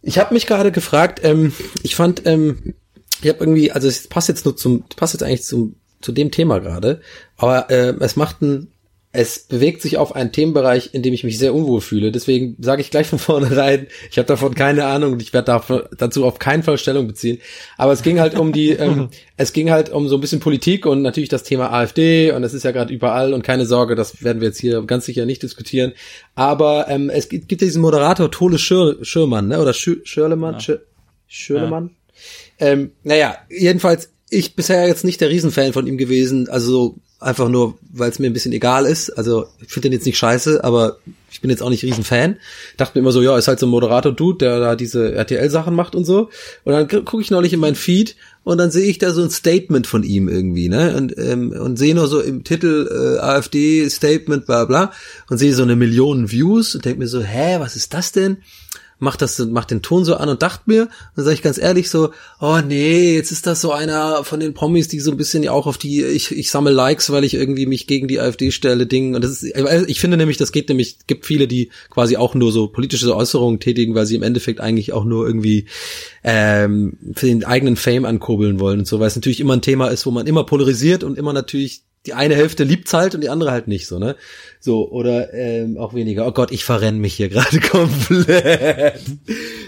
Ich habe mich gerade gefragt, ähm, ich fand, ähm, ich habe irgendwie, also es passt jetzt nur zum, passt jetzt eigentlich zum, zu dem Thema gerade, aber äh, es macht ein, es bewegt sich auf einen Themenbereich, in dem ich mich sehr unwohl fühle. Deswegen sage ich gleich von vornherein, ich habe davon keine Ahnung und ich werde dazu auf keinen Fall Stellung beziehen. Aber es ging halt um die, ähm, es ging halt um so ein bisschen Politik und natürlich das Thema AfD und das ist ja gerade überall und keine Sorge, das werden wir jetzt hier ganz sicher nicht diskutieren. Aber ähm, es gibt, gibt diesen Moderator Tole Schir Schirmann, ne? Oder Schir Schirlemann? Schir Schirlemann? Ähm, naja, jedenfalls, ich bisher jetzt nicht der Riesenfan von ihm gewesen, also so einfach nur, weil es mir ein bisschen egal ist. Also ich finde den jetzt nicht scheiße, aber ich bin jetzt auch nicht Riesenfan. Dachte mir immer so, ja, ist halt so ein Moderator-Dude, der da diese RTL-Sachen macht und so. Und dann gucke ich neulich in meinen Feed und dann sehe ich da so ein Statement von ihm irgendwie, ne? Und, ähm, und sehe nur so im Titel äh, AfD-Statement, bla bla, und sehe so eine Million Views und denke mir so, hä, was ist das denn? Macht das, macht den Ton so an und dachte mir, dann sage ich ganz ehrlich so, oh nee, jetzt ist das so einer von den Promis, die so ein bisschen ja auch auf die, ich, ich sammle Likes, weil ich irgendwie mich gegen die AfD stelle, Ding. Und das ist, ich finde nämlich, das geht nämlich, gibt viele, die quasi auch nur so politische Äußerungen tätigen, weil sie im Endeffekt eigentlich auch nur irgendwie ähm, für den eigenen Fame ankurbeln wollen und so, weil es natürlich immer ein Thema ist, wo man immer polarisiert und immer natürlich die eine Hälfte liebt's halt und die andere halt nicht so, ne? So, oder ähm, auch weniger. Oh Gott, ich verrenne mich hier gerade komplett.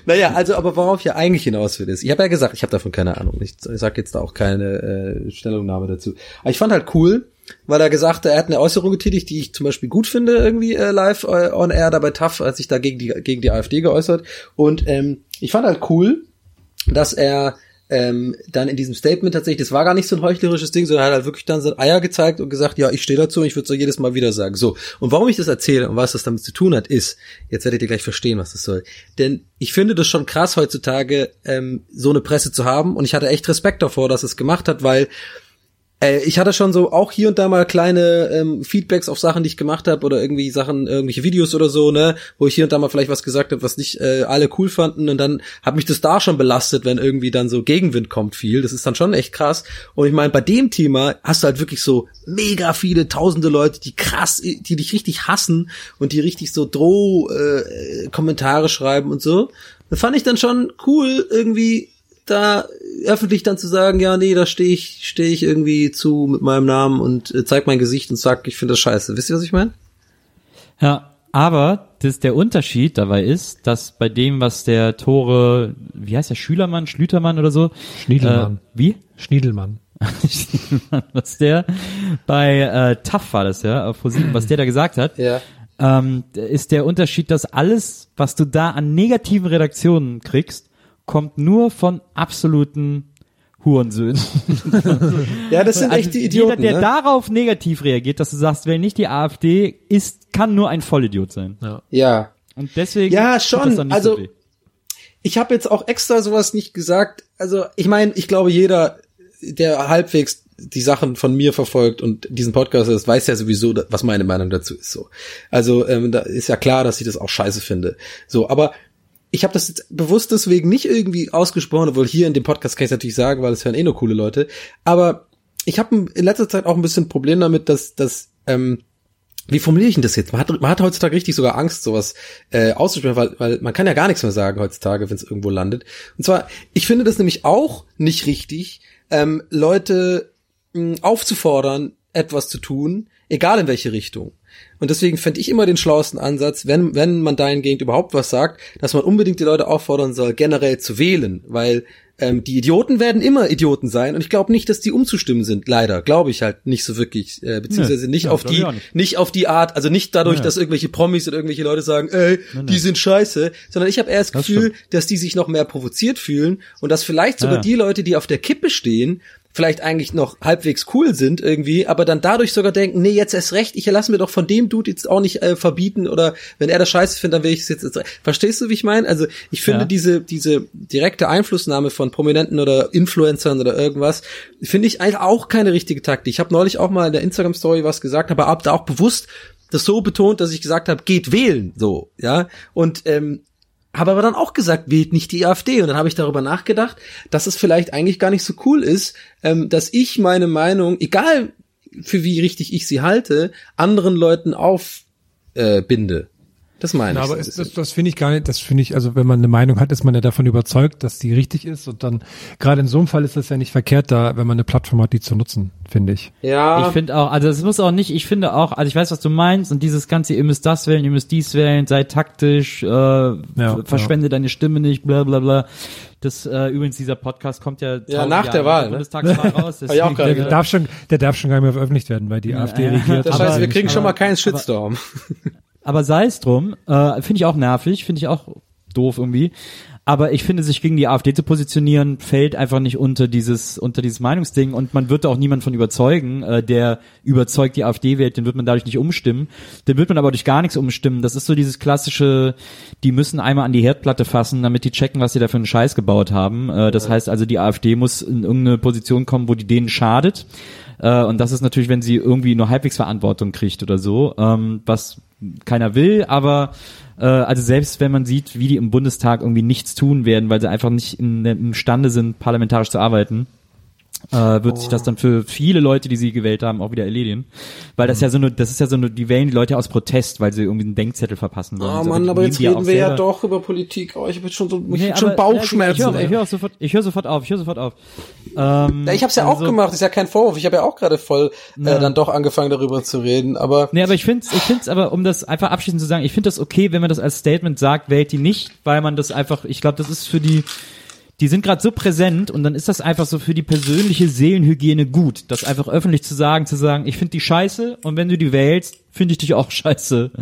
naja, also, aber worauf ja eigentlich hinaus will, ist, ich habe ja gesagt, ich habe davon keine Ahnung. Ich, ich sage jetzt da auch keine äh, Stellungnahme dazu. Aber ich fand halt cool, weil er gesagt hat, er hat eine Äußerung getätigt, die ich zum Beispiel gut finde, irgendwie äh, live äh, on air, dabei tough, hat sich da gegen die, gegen die AfD geäußert. Und ähm, ich fand halt cool, dass er ähm, dann in diesem Statement tatsächlich, das war gar nicht so ein heuchlerisches Ding, sondern er hat halt wirklich dann sein Eier gezeigt und gesagt, ja, ich stehe dazu und ich würde so jedes Mal wieder sagen. So, und warum ich das erzähle und was das damit zu tun hat, ist, jetzt werdet ihr gleich verstehen, was das soll. Denn ich finde das schon krass heutzutage, ähm, so eine Presse zu haben und ich hatte echt Respekt davor, dass es gemacht hat, weil äh, ich hatte schon so auch hier und da mal kleine ähm, Feedbacks auf Sachen, die ich gemacht habe oder irgendwie Sachen, irgendwelche Videos oder so, ne, wo ich hier und da mal vielleicht was gesagt habe, was nicht äh, alle cool fanden und dann hat mich das da schon belastet, wenn irgendwie dann so Gegenwind kommt viel. Das ist dann schon echt krass. Und ich meine, bei dem Thema hast du halt wirklich so mega viele tausende Leute, die krass, die dich richtig hassen und die richtig so Droh äh, Kommentare schreiben und so. Das fand ich dann schon cool irgendwie da öffentlich dann zu sagen, ja, nee, da stehe ich, stehe ich irgendwie zu mit meinem Namen und äh, zeig mein Gesicht und sag, ich finde das scheiße. Wisst ihr, was ich meine? Ja, aber das, der Unterschied dabei ist, dass bei dem, was der Tore, wie heißt der, Schülermann, Schlütermann oder so? Schniedelmann. Äh, wie? Schniedelmann. was der bei äh, TAF war das ja, auf ProSieben, was der da gesagt hat, Ja. ähm, ist der Unterschied, dass alles, was du da an negativen Redaktionen kriegst, kommt nur von absoluten Hurensöhnen. Ja, das sind Also echt die Idioten. Jeder, der ne? darauf negativ reagiert, dass du sagst, wer nicht die AfD ist, kann nur ein Vollidiot sein. ja. Und deswegen Ja, schon. Also, so. Ich habe jetzt auch extra sowas nicht gesagt. Also, ich meine, ich glaube, jeder, der halbwegs die Sachen von mir verfolgt und diesen Podcast ist, weiß ja sowieso, was meine Meinung dazu ist. So, also ähm, da ist ja klar, dass ich das auch scheiße finde. So, aber ich habe das jetzt bewusst deswegen nicht irgendwie ausgesprochen, obwohl hier in dem Podcast kann ich natürlich sagen, weil es hören eh nur coole Leute. Aber ich habe in letzter Zeit auch ein bisschen Problem damit, dass, dass ähm, wie formuliere ich denn das jetzt? Man hat, man hat heutzutage richtig sogar Angst, sowas äh, auszusprechen, weil, weil man kann ja gar nichts mehr sagen heutzutage, wenn es irgendwo landet. Und zwar, ich finde das nämlich auch nicht richtig, ähm, Leute mh, aufzufordern, etwas zu tun, egal in welche Richtung. Und deswegen fände ich immer den schlauesten Ansatz, wenn, wenn man dahingehend überhaupt was sagt, dass man unbedingt die Leute auffordern soll, generell zu wählen, weil ähm, die Idioten werden immer Idioten sein und ich glaube nicht, dass die umzustimmen sind. Leider, glaube ich halt nicht so wirklich, äh, beziehungsweise nicht Ja, auf die, nicht. nicht auf die Art, also nicht dadurch, dass irgendwelche Promis oder irgendwelche Leute sagen, ey, die sind scheiße, sondern ich habe eher das Das Gefühl, stimmt. dass die sich noch mehr provoziert fühlen und dass vielleicht sogar Ja. die Leute, die auf der Kippe stehen, vielleicht eigentlich noch halbwegs cool sind irgendwie, aber dann dadurch sogar denken, nee, jetzt erst recht, ich lasse mir doch von dem Dude jetzt auch nicht äh, verbieten oder wenn er das scheiße findet, dann will ich es jetzt, jetzt. Verstehst du, wie ich meine? Also ich finde Ja. diese, diese direkte Einflussnahme von Prominenten oder Influencern oder irgendwas, finde ich eigentlich auch keine richtige Taktik. Ich habe neulich auch mal in der Instagram-Story was gesagt, aber hab da auch bewusst das so betont, dass ich gesagt habe, geht wählen, so, ja. Und ähm, habe aber dann auch gesagt, wählt nicht die AfD. Und dann habe ich darüber nachgedacht, dass es vielleicht eigentlich gar nicht so cool ist, ähm, dass ich meine Meinung, egal für wie richtig ich sie halte, anderen Leuten aufbinde. Äh, binde. Das meine Ja, ich. aber ist, das, das finde ich gar nicht, das finde ich, also wenn man eine Meinung hat, ist man ja davon überzeugt, dass die richtig ist und dann, gerade in so einem Fall ist das ja nicht verkehrt da, wenn man eine Plattform hat, die zu nutzen, finde ich. ja, Ich finde auch, also es muss auch nicht, ich finde auch, also ich weiß, was du meinst und dieses ganze, ihr müsst das wählen, ihr müsst dies wählen, sei taktisch, äh, verschwende deine Stimme nicht, bla bla bla. Das äh, übrigens, dieser Podcast kommt ja, tausend nach der Jahre Wahl, der ne? Bundestagswahl raus. Auch deswegen, gerade Der darf schon, der darf schon gar nicht mehr veröffentlicht werden, weil die AfD ja. regiert. das aber heißt, wir kriegen schon mal keinen Shitstorm. Aber sei es drum, äh, finde ich auch nervig, finde ich auch doof irgendwie. Aber ich finde, sich gegen die AfD zu positionieren, fällt einfach nicht unter dieses, unter dieses Meinungsding und man wird da auch niemand von überzeugen, äh, der überzeugt die AfD wählt, den wird man dadurch nicht umstimmen. Den wird man aber durch gar nichts umstimmen. Das ist so dieses klassische, die müssen einmal an die Herdplatte fassen, damit die checken, was sie da für einen Scheiß gebaut haben. Äh, das heißt also, die AfD muss in irgendeine Position kommen, wo die denen schadet. Äh, und das ist natürlich, wenn sie irgendwie nur halbwegs Verantwortung kriegt oder so, ähm, was keiner will, aber äh, also selbst wenn man sieht, wie die im Bundestag irgendwie nichts tun werden, weil sie einfach nicht in, imstande sind, parlamentarisch zu arbeiten, äh, wird sich das dann für viele Leute, die sie gewählt haben, auch wieder erledigen. Weil das ja so eine, das ist ja so eine, die wählen die Leute aus Protest, weil sie irgendwie einen Denkzettel verpassen wollen. Oh So, Mann, aber jetzt ja reden auch wir ja doch über Politik. Oh, ich habe jetzt schon so ich Nee, hab schon aber- Bauchschmerzen. Ich höre ey. hör auch sofort, ich höre sofort auf, ich höre sofort auf. Ähm, Ja, ich habe es ja auch also- gemacht, ist ja kein Vorwurf. Ich habe ja auch gerade voll äh, Ja. dann doch angefangen darüber zu reden, aber Nee, aber ich finde ich find's aber, um das einfach abschließend zu sagen, ich finde das okay, wenn man das als Statement sagt, wählt die nicht, weil man das einfach, ich glaube, das ist für die, die sind gerade so präsent und dann ist das einfach so für die persönliche Seelenhygiene gut, das einfach öffentlich zu sagen, zu sagen, ich finde die scheiße und wenn du die wählst, finde ich dich auch scheiße,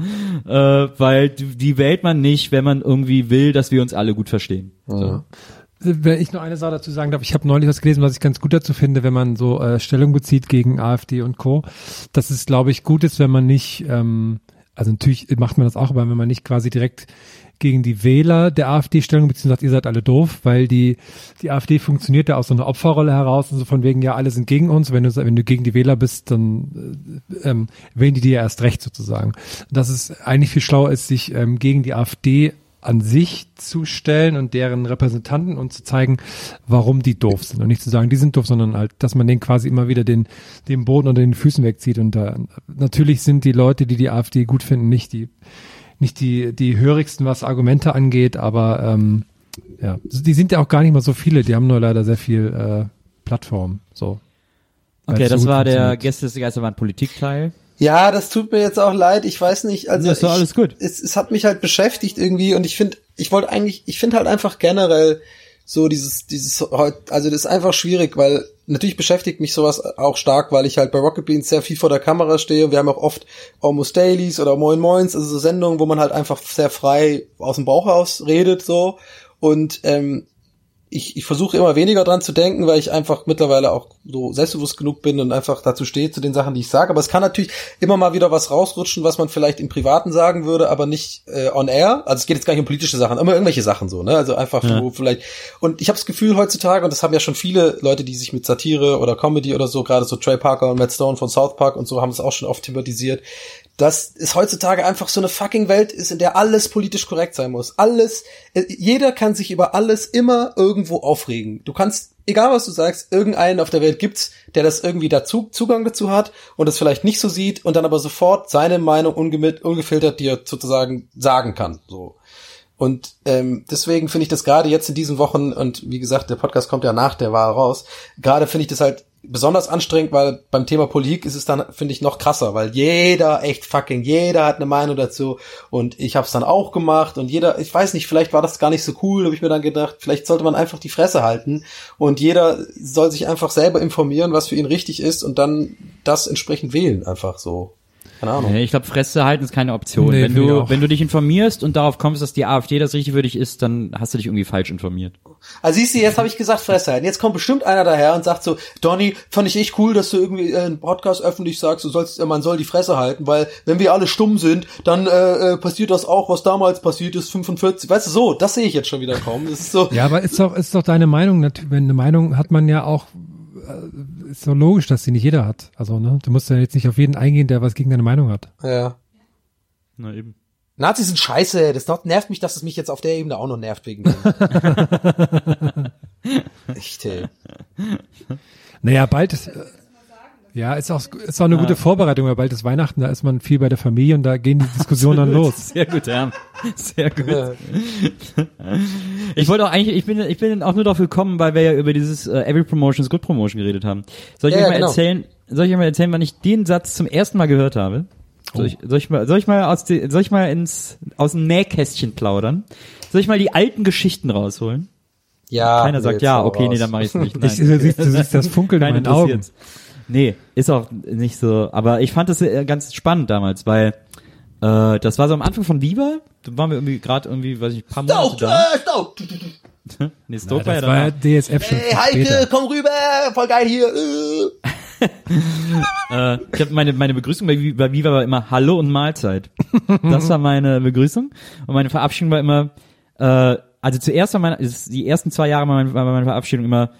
äh, weil die die wählt man nicht, wenn man irgendwie will, dass wir uns alle gut verstehen. So. Wenn ich nur eine Sache dazu sagen darf, ich habe neulich was gelesen, was ich ganz gut dazu finde, wenn man so äh, Stellung bezieht gegen AfD und Co., dass es, glaube ich, gut ist, wenn man nicht, ähm, also natürlich macht man das auch, aber wenn man nicht quasi direkt gegen die Wähler der AfD Stellung sagt, ihr seid alle doof, weil die, die AfD funktioniert ja aus so einer Opferrolle heraus und so von wegen, ja, alle sind gegen uns. Wenn du, wenn du gegen die Wähler bist, dann äh, ähm, wählen die dir ja erst recht sozusagen. Dass es eigentlich viel schlauer ist, sich ähm, gegen die AfD an sich zu stellen und deren Repräsentanten und zu zeigen, warum die doof sind. Und nicht zu sagen, die sind doof, sondern halt, dass man denen quasi immer wieder den, den Boden unter den Füßen wegzieht. Und da, natürlich sind die Leute, die die AfD gut finden, nicht die, nicht die, die hörigsten, was Argumente angeht, aber ähm, ja, die sind ja auch gar nicht mal so viele, die haben nur leider sehr viel äh, Plattform. So. Okay, so das gut war der. Gäste des Geisterbahn Politikteil. Ja, das tut mir jetzt auch leid. Ich weiß nicht. Also ich, alles gut. Es, es hat mich halt beschäftigt irgendwie und ich finde, ich wollte eigentlich, ich finde halt einfach generell so dieses, dieses, heut- also das ist einfach schwierig, weil natürlich beschäftigt mich sowas auch stark, weil ich halt bei Rocket Beans sehr viel vor der Kamera stehe und wir haben auch oft Almost Dailies oder Moin Moins, also so Sendungen, wo man halt einfach sehr frei aus dem Bauch raus redet so. Und ähm, ich, ich versuche immer weniger dran zu denken, weil ich einfach mittlerweile auch so selbstbewusst genug bin und einfach dazu stehe zu den Sachen, die ich sage. Aber es kann natürlich immer mal wieder was rausrutschen, was man vielleicht im Privaten sagen würde, aber nicht äh, on air. Also es geht jetzt gar nicht um politische Sachen, immer irgendwelche Sachen so, ne? Also einfach Ja. wo vielleicht. Und ich habe das Gefühl heutzutage, und das haben ja schon viele Leute, die sich mit Satire oder Comedy oder so, gerade so Trey Parker und Matt Stone von South Park und so haben es auch schon oft thematisiert, dass es heutzutage einfach so eine fucking Welt ist, in der alles politisch korrekt sein muss. Alles, äh, jeder kann sich über alles immer irgendwo aufregen. Du kannst, egal was du sagst, irgendeinen auf der Welt gibt's, der das irgendwie dazu, Zugang dazu hat und das vielleicht nicht so sieht und dann aber sofort seine Meinung ungefiltert dir sozusagen sagen kann, so. Und ähm, deswegen finde ich das gerade jetzt in diesen Wochen, und wie gesagt, der Podcast kommt ja nach der Wahl raus, gerade finde ich das halt besonders anstrengend, weil beim Thema Politik ist es dann, finde ich, noch krasser, weil jeder, echt fucking jeder hat eine Meinung dazu und ich habe es dann auch gemacht und jeder, ich weiß nicht, vielleicht war das gar nicht so cool, habe ich mir dann gedacht, vielleicht sollte man einfach die Fresse halten und jeder soll sich einfach selber informieren, was für ihn richtig ist und dann das entsprechend wählen, einfach so. Keine Ahnung. Nee, ich glaube, Fresse halten ist keine Option. Nee, wenn du, wenn du dich informierst und darauf kommst, dass die AfD das richtig für dich ist, dann hast du dich irgendwie falsch informiert. Also siehst du, jetzt habe ich gesagt, Fresse halten. Jetzt kommt bestimmt einer daher und sagt so, Donny, fand ich echt cool, dass du irgendwie äh, einen Podcast öffentlich sagst, du sollst, man soll die Fresse halten, weil wenn wir alle stumm sind, dann äh, äh, passiert das auch, was damals passiert ist, 45. Weißt du, so, das sehe ich jetzt schon wieder kommen. Das ist so. Ja, aber ist doch, ist doch deine Meinung, wenn eine Meinung hat man ja auch, äh, ist doch logisch, dass sie nicht jeder hat. Also, ne, du musst ja jetzt nicht auf jeden eingehen, der was gegen deine Meinung hat. Ja. Na eben. Nazis sind scheiße. Das nervt mich, dass es mich jetzt auf der Ebene auch noch nervt wegen dem. Echt, ey. Naja, bald ist, äh, ja, ist auch, ist auch eine gute Vorbereitung, weil bald ist Weihnachten, da ist man viel bei der Familie und da gehen die Diskussionen dann los. Sehr gut, ja. Sehr gut. Ich wollte auch eigentlich, ich bin, ich bin auch nur darauf gekommen, weil wir ja über dieses äh, Every Promotion is Good Promotion geredet haben. Soll ich Ja, euch ja, mal genau. erzählen, soll ich euch mal erzählen, wann ich den Satz zum ersten Mal gehört habe? Soll ich, soll ich mal, soll ich mal aus die, soll ich mal ins, aus dem Nähkästchen plaudern? Soll ich mal die alten Geschichten rausholen? Ja. Keiner nee, sagt ja, okay, nee, raus. dann mach ich's nicht. Ich, Nein. du, siehst, du siehst das Funkeln in meinen Augen. Nee, ist auch nicht so. Aber ich fand das äh, ganz spannend damals, weil äh, das war so am Anfang von Viva. Da waren wir irgendwie gerade irgendwie, weiß ich, ein paar Monate Stoke, da. äh, Stoke. Nee, Ja, Stoke war ja das war ja. DSF schon Hey, Heike, später. komm rüber, voll geil hier. Äh. Ich hab meine, meine Begrüßung bei, bei Viva war immer Hallo und Mahlzeit. Das war meine Begrüßung. Und meine Verabschiedung war immer, äh, also zuerst war meine, die ersten zwei Jahre war meine, war meine Verabschiedung immer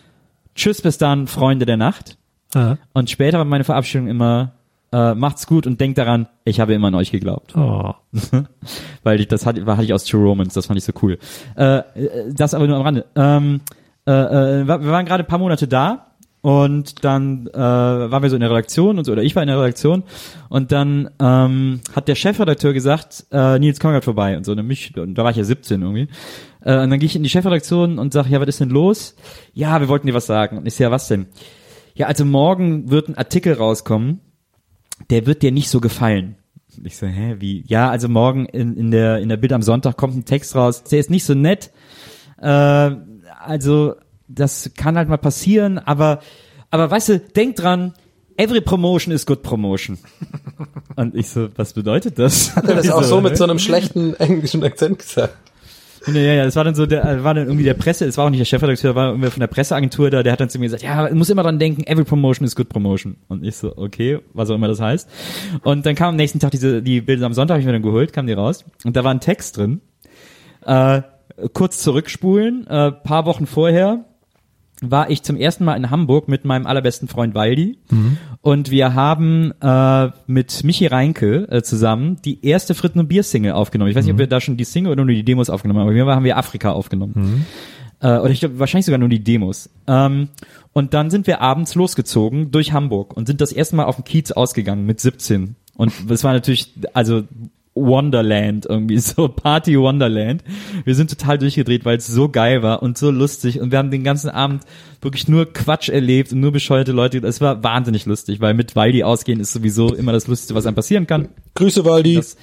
Tschüss, bis dann, Freunde der Nacht. Ah. Und später war meine Verabschiedung immer äh, Macht's gut und denkt daran, ich habe immer an euch geglaubt. Oh. weil ich, das hatte, war, hatte ich aus True Romance, das fand ich so cool. Äh, äh, das aber nur am Rande. Ähm, äh, äh, wir waren gerade ein paar Monate da und dann äh, waren wir so in der Redaktion und so, oder ich war in der Redaktion und dann ähm, hat der Chefredakteur gesagt, äh, Nils komm grad vorbei und so, und mich, und da war ich ja 17 irgendwie. Äh, und dann gehe ich in die Chefredaktion und sage, ja, was ist denn los? Ja, wir wollten dir was sagen. Und ich so, ja, was denn? Ja, also morgen wird ein Artikel rauskommen, der wird dir nicht so gefallen. Ich so, hä, wie? Ja, also morgen in, in der in der Bild am Sonntag kommt ein Text raus, der ist nicht so nett, äh, also das kann halt mal passieren, aber, aber weißt du, denk dran, every promotion is good promotion. Und ich so, was bedeutet das? Hat er das auch so mit so einem schlechten englischen Akzent gesagt? Ja, ja, das war dann so, der war dann irgendwie der Presse, es war auch nicht der Chefredakteur, war irgendwie von der Presseagentur da, der hat dann zu mir gesagt, ja, muss immer dran denken, every promotion is good promotion. Und ich so, okay, was auch immer das heißt. Und dann kam am nächsten Tag diese, die Bilder am Sonntag hab ich mir dann geholt, kam die raus. Und da war ein Text drin, äh, kurz zurückspulen, äh, paar Wochen vorher, war ich zum ersten Mal in Hamburg mit meinem allerbesten Freund Waldi und wir haben äh, mit Michi Reinke äh, zusammen die erste Fritten und Bier Single aufgenommen. Ich weiß nicht, ob wir da schon die Single oder nur die Demos aufgenommen haben, aber wir haben wir Afrika aufgenommen. Äh, oder ich glaube wahrscheinlich sogar nur die Demos. Ähm, und dann sind wir abends losgezogen durch Hamburg und sind das erste Mal auf dem Kiez ausgegangen mit 17. Und es war natürlich, also Wonderland irgendwie, so Party Wonderland. Wir sind total durchgedreht, weil es so geil war und so lustig und wir haben den ganzen Abend wirklich nur Quatsch erlebt und nur bescheuerte Leute. Es war wahnsinnig lustig, weil mit Waldi ausgehen ist sowieso immer das Lustigste, was einem passieren kann. Grüße, Waldi. Das,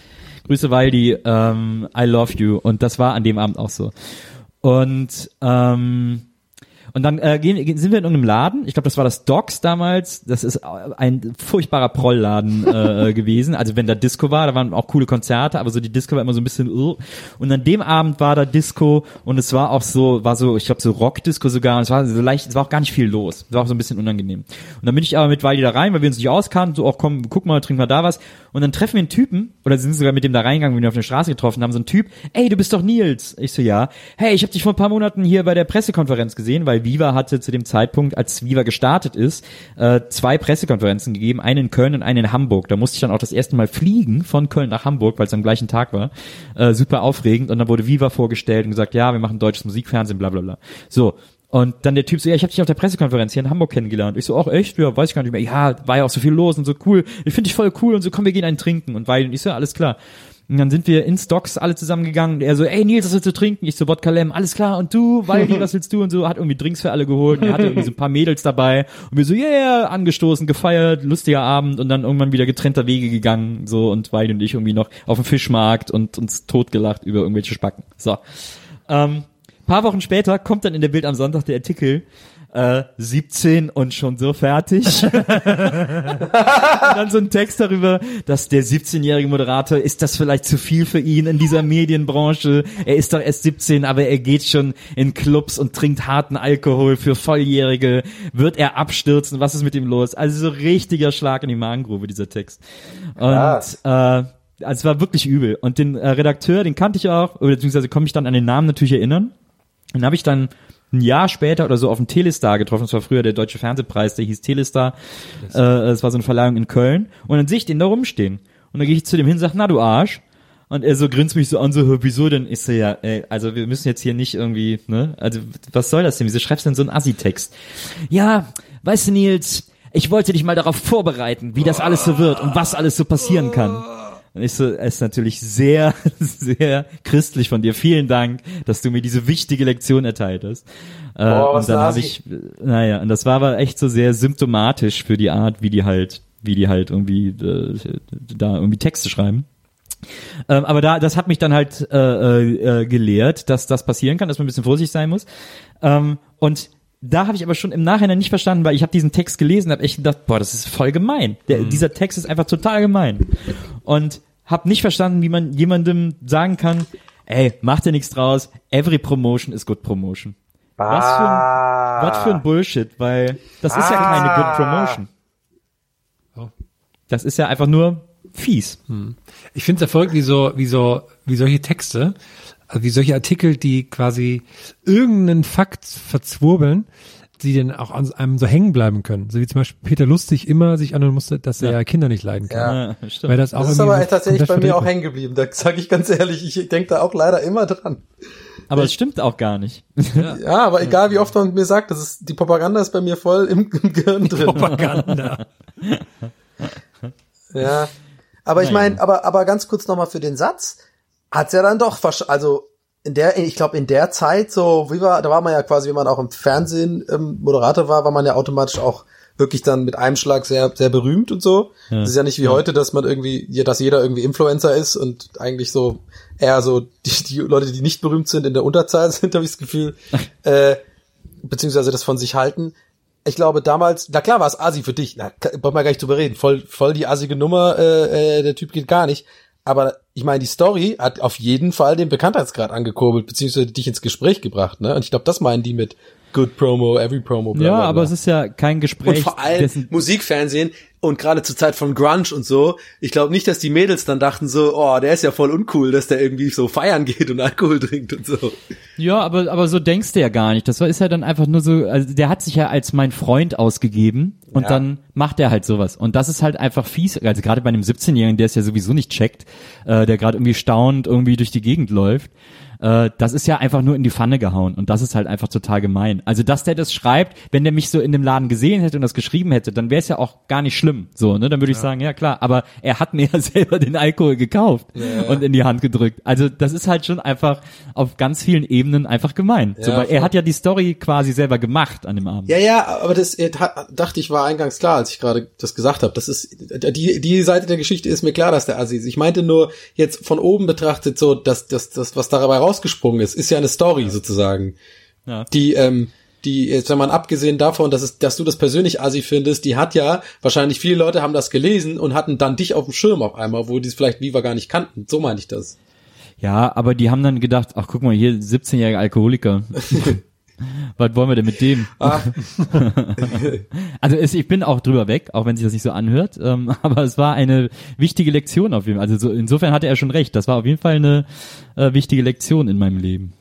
Grüße Waldi, ähm, I love you und das war an dem Abend auch so. Und ähm, und dann äh, gehen, sind wir in irgendeinem Laden. Ich glaube, das war das Docs damals. Das ist ein furchtbarer Prollladen äh, gewesen. Also wenn da Disco war, da waren auch coole Konzerte, aber so die Disco war immer so ein bisschen. Uh. Und an dem Abend war da Disco und es war auch so, war so, ich glaube so Rock-Disco sogar. Und es war so leicht, es war auch gar nicht viel los. Es war auch so ein bisschen unangenehm. Und dann bin ich aber mit Waldi da rein, weil wir uns nicht auskannten. So, auch komm, guck mal, trinken wir da was. Und dann treffen wir einen Typen oder sind sogar mit dem da reingegangen, wenn wir auf der Straße getroffen haben. So ein Typ, ey, du bist doch Nils. Ich so, ja. Hey, ich habe dich vor ein paar Monaten hier bei der Pressekonferenz gesehen, weil Viva hatte zu dem Zeitpunkt, als Viva gestartet ist, äh, zwei Pressekonferenzen gegeben, eine in Köln und eine in Hamburg. Da musste ich dann auch das erste Mal fliegen von Köln nach Hamburg, weil es am gleichen Tag war. Äh, super aufregend. Und dann wurde Viva vorgestellt und gesagt, ja, wir machen deutsches Musikfernsehen, bla bla bla. So. Und dann der Typ so, ja, ich habe dich auf der Pressekonferenz hier in Hamburg kennengelernt. Ich so, ach echt? Ja, weiß ich gar nicht mehr. Ja, war ja auch so viel los und so cool. Ich finde dich voll cool und so, komm, wir gehen einen trinken. Und weil, ich so, ja, alles klar. Und dann sind wir in Stocks alle zusammengegangen. Er so, ey Nils, was willst du trinken? Ich so, Wodka Lem, alles klar. Und du, Waldi, was willst du? Und so, hat irgendwie Drinks für alle geholt. Und er hatte irgendwie so ein paar Mädels dabei. Und wir so, yeah, angestoßen, gefeiert, lustiger Abend. Und dann irgendwann wieder getrennter Wege gegangen. So, und Waldi und ich irgendwie noch auf dem Fischmarkt und uns totgelacht über irgendwelche Spacken. So. Ähm, paar Wochen später kommt dann in der Bild am Sonntag der Artikel, äh, 17 und schon so fertig. und dann so ein Text darüber, dass der 17-jährige Moderator, ist das vielleicht zu viel für ihn in dieser Medienbranche? Er ist doch erst 17, aber er geht schon in Clubs und trinkt harten Alkohol für Volljährige. Wird er abstürzen? Was ist mit ihm los? Also so richtiger Schlag in die Magengrube, dieser Text. Und, äh, also es war wirklich übel. Und den äh, Redakteur, den kannte ich auch, oder beziehungsweise konnte mich dann an den Namen natürlich erinnern. Den habe ich dann ein Jahr später oder so auf dem Telestar getroffen. Das war früher der Deutsche Fernsehpreis, der hieß Telestar. Äh, das war so eine Verleihung in Köln. Und dann sehe ich den da rumstehen. Und dann gehe ich zu dem hin und sag, na du Arsch. Und er so grinst mich so an, so, "Hä, wieso denn? Ich so, ja, ey, also wir müssen jetzt hier nicht irgendwie, ne? Also, was soll das denn? Wieso schreibst du denn so einen Assi-Text? Ja, weißt du, Nils, ich wollte dich mal darauf vorbereiten, wie das alles so wird und was alles so passieren kann. Und ich so, es ist natürlich sehr, sehr christlich von dir. Vielen Dank, dass du mir diese wichtige Lektion erteilt hast. Äh, Boah, was und dann habe ich, naja, und das war aber echt so sehr symptomatisch für die Art, wie die halt, wie die halt irgendwie äh, da irgendwie Texte schreiben. Ähm, aber da, das hat mich dann halt äh, äh, äh, gelehrt, dass das passieren kann, dass man ein bisschen vorsichtig sein muss. Ähm, und da habe ich aber schon im Nachhinein nicht verstanden, weil ich habe diesen Text gelesen, habe echt gedacht, boah, das ist voll gemein. Der, Dieser Text ist einfach total gemein. Und habe nicht verstanden, wie man jemandem sagen kann, ey, mach dir nichts draus, every promotion is good promotion. Was für ein, was für ein Bullshit, weil das ist ja keine good promotion. Das ist ja einfach nur fies. Ich finde es erfolgt wie so, wie so, wie solche Texte, also wie solche Artikel, die quasi irgendeinen Fakt verzwurbeln, die dann auch an einem so hängen bleiben können. So wie zum Beispiel Peter Lustig immer sich anhören musste, dass er ja. Kinder nicht leiden kann. Ja. Ja, stimmt. Weil das auch Das ist aber so tatsächlich bei mir auch hängen geblieben. Da sage ich ganz ehrlich, ich denke da auch leider immer dran. Aber es stimmt auch gar nicht. Ja, aber egal wie oft man mir sagt, das ist, die Propaganda ist bei mir voll im, im Gehirn drin. Propaganda. Ja. Aber ich meine, aber, aber ganz kurz nochmal für den Satz, hat's ja dann doch, also in der, ich glaube in der Zeit so, wie war, da war man ja quasi, wenn man auch im Fernsehen ähm, Moderator war, war man ja automatisch auch wirklich dann mit einem Schlag sehr, sehr berühmt und so. Das ist ja nicht wie heute, dass man irgendwie, ja, dass jeder irgendwie Influencer ist und eigentlich so eher so die, die Leute, die nicht berühmt sind, in der Unterzahl sind, habe ich das Gefühl. äh, beziehungsweise das von sich halten. Ich glaube damals, na klar war es Asi für dich, na, braucht man gar nicht drüber reden, voll, voll die assige Nummer, äh, äh, der Typ geht gar nicht. Aber ich meine, die Story hat auf jeden Fall den Bekanntheitsgrad angekurbelt, beziehungsweise dich ins Gespräch gebracht, ne? Und ich glaube, das meinen die mit Good Promo, Every Promo. Bla, Ja, bla, bla. aber es ist ja kein Gespräch. und vor allem Musikfernsehen und gerade zur Zeit von Grunge und so. Ich glaube nicht, dass die Mädels dann dachten so, oh, der ist ja voll uncool, dass der irgendwie so feiern geht und Alkohol trinkt und so. Ja, aber, aber so denkst du ja gar nicht. Das war- ist ja dann einfach nur so, also der hat sich ja als mein Freund ausgegeben und Ja. dann macht er halt sowas. Und das ist halt einfach fies. Also gerade bei einem 17-Jährigen, der es ja sowieso nicht checkt, äh, der gerade irgendwie staunend irgendwie durch die Gegend läuft. Äh, das ist ja einfach nur in die Pfanne gehauen und das ist halt einfach total gemein. Also, dass der das schreibt, wenn der mich so in dem Laden gesehen hätte und das geschrieben hätte, dann wäre es ja auch gar nicht schlimm. So, ne? Dann würde ich sagen, ja klar, aber er hat mir ja selber den Alkohol gekauft und in die Hand gedrückt. Also, das ist halt schon einfach auf ganz vielen Ebenen einfach gemein. so, Ja, weil er hat ja die Story quasi selber gemacht an dem Abend. Ja, ja, aber das dachte ich war eingangs klar, als ich gerade das gesagt habe. Das ist die die Seite der Geschichte ist mir klar, dass der Assi ist. Ich meinte nur jetzt von oben betrachtet so, dass das das was dabei rausgesprungen ist, ist ja eine Story sozusagen. Ja. Die ähm die jetzt wenn man abgesehen davon, dass es dass du das persönlich Assi findest, die hat ja wahrscheinlich viele Leute haben das gelesen und hatten dann dich auf dem Schirm auf einmal, wo die es vielleicht Viva gar nicht kannten. So meine ich das. Ja, aber die haben dann gedacht, ach guck mal, hier 17-jähriger Alkoholiker. Was wollen wir denn mit dem? Ah, Also es, ich bin auch drüber weg, auch wenn sich das nicht so anhört. Ähm, aber es war eine wichtige Lektion auf jeden Fall. Also so, insofern hatte er schon recht. Das war auf jeden Fall eine äh, wichtige Lektion in meinem Leben.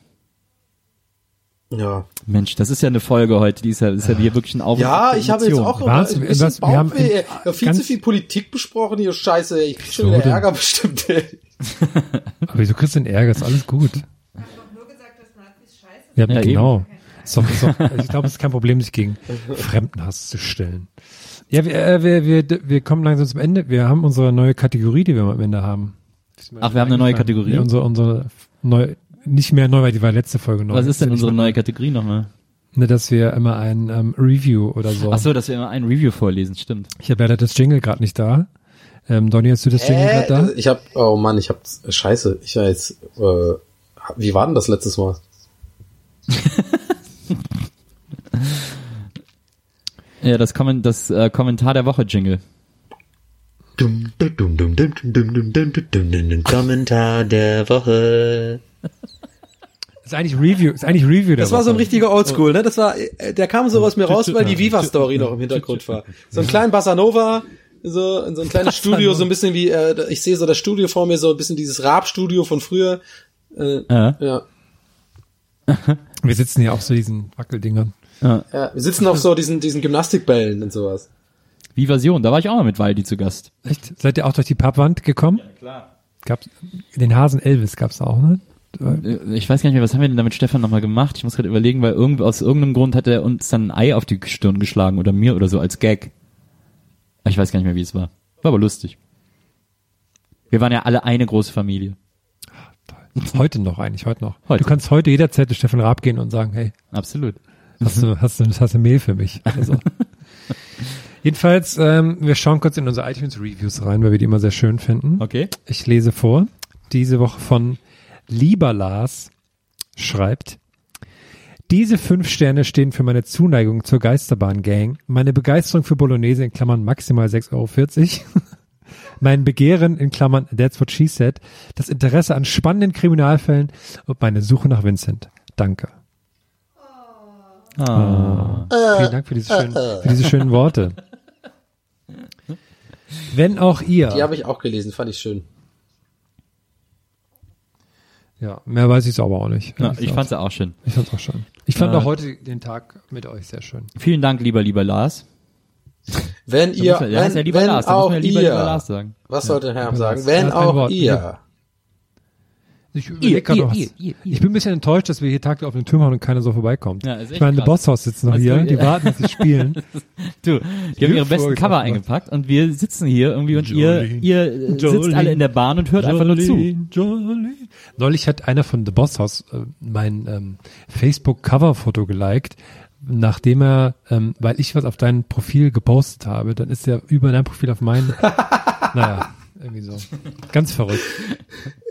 ja. Mensch, das ist ja eine Folge heute. Die ist ja, ist ja hier wirklich ein Auf. Ja, ich habe jetzt auch noch Was? ein Was? Wir haben ey. Ja, viel ganz- zu viel Politik besprochen hier. Scheiße, ey. ich krieg schon wieder denn? Ärger bestimmt. Ey. Aber wieso kriegst du den Ärger? Ist alles gut. Ich habe doch nur gesagt, dass Nazis scheiße Ja, Ja, genau. Ist doch, ist doch, ich glaube, es ist kein Problem, sich gegen Fremdenhass zu stellen. Ja, wir, äh, wir, wir, wir kommen langsam zum Ende. Wir haben unsere neue Kategorie, die wir am Ende haben. Ach, wir haben eine neue Kategorie. Ja, unsere, unsere neue, nicht mehr neu, weil die war letzte Folge neu. Was ist denn unsere neue Kategorie nochmal? Ne, dass wir immer ein ähm, Review oder so. Ach so, dass wir immer ein Review vorlesen, stimmt. Ich habe leider das Jingle gerade nicht da. Ähm, Donny, hast du das Jingle Äh, gerade da? ich hab, oh Mann, ich hab, scheiße, ich war jetzt, äh, wie war denn das letztes Mal? Ja, das, Kommen, das äh, Kommentar der Woche Jingle. Kommentar der Woche. Ist eigentlich Review, ist eigentlich Review der Das war so ein Woche. richtiger Oldschool, ne? Das war, äh, der kam so aus mir raus, weil die Viva-Story noch im Hintergrund war. So ein kleinen Bossa Nova, so, in so ein kleines Studio, so ein bisschen wie, äh, ich sehe so das Studio vor mir, so ein bisschen dieses Raab-Studio von früher. Äh, Ja. ja. Wir sitzen hier auf so diesen Wackeldingern. ja. Wir sitzen auf so diesen, diesen Gymnastikbällen und sowas. Wie Version, da war ich auch mal mit Waldi zu Gast. Echt? Seid ihr auch durch die Pappwand gekommen? Ja, klar. Gab's, den Hasen Elvis gab's auch, ne? Äh, Ich weiß gar nicht mehr, was haben wir denn da mit Stefan nochmal gemacht? Ich muss gerade überlegen, weil irgend, aus irgendeinem Grund hat er uns dann ein Ei auf die Stirn geschlagen oder mir oder so als Gag. Ich weiß gar nicht mehr, wie es war. War aber lustig. Wir waren ja alle eine große Familie. Heute noch eigentlich, heute noch. Heute. Du kannst heute jederzeit zu Stefan Raab gehen und sagen, hey, Absolut. hast du, hast du, hast du Mehl für mich? Oder so. Jedenfalls, ähm, wir schauen kurz in unsere iTunes-Reviews rein, weil wir die immer sehr schön finden. Okay. Ich lese vor. Diese Woche von Lieber Lars schreibt, diese fünf Sterne stehen für meine Zuneigung zur Geisterbahn-Gang, meine Begeisterung für Bolognese in Klammern maximal 6,40 Euro, mein Begehren in Klammern That's what she said, das Interesse an spannenden Kriminalfällen und meine Suche nach Vincent. Danke. Ah. Vielen Dank für diese schönen, für diese schönen Worte. Wenn auch ihr. Die habe ich auch gelesen, fand ich schön. Ja, mehr weiß ich aber auch nicht. Ja, ich fand's ja auch schön. Ich fand's auch schön. Ich fand Äh, auch heute den Tag mit euch sehr schön. Vielen Dank, lieber, lieber Lars. Wenn ihr, man- wenn, ja lieber wenn Lars, auch ja lieber, ihr, lieber Lars sagen. was sollte Herr sagen? Wenn auch Wort. ihr, Ich ihr, was. ihr, ihr, ihr. Ich bin ein bisschen enttäuscht, dass wir hier Tag auf den Turm haben und keiner so vorbeikommt. Ja, ich meine, krass. Bosshaus sitzen noch Also, hier, die ja. warten, dass sie spielen. Du, die haben ihre besten Cover gemacht. eingepackt und wir sitzen hier irgendwie und ihr, Jolene. ihr äh, sitzt Jolene. alle in der Bahn und hört einfach nur zu. Neulich hat einer von The Boss House äh, mein ähm, Facebook-Cover-Foto geliked, nachdem er, ähm, weil ich was auf dein Profil gepostet habe, dann ist er über dein Profil auf mein, naja, Irgendwie so. Ganz verrückt.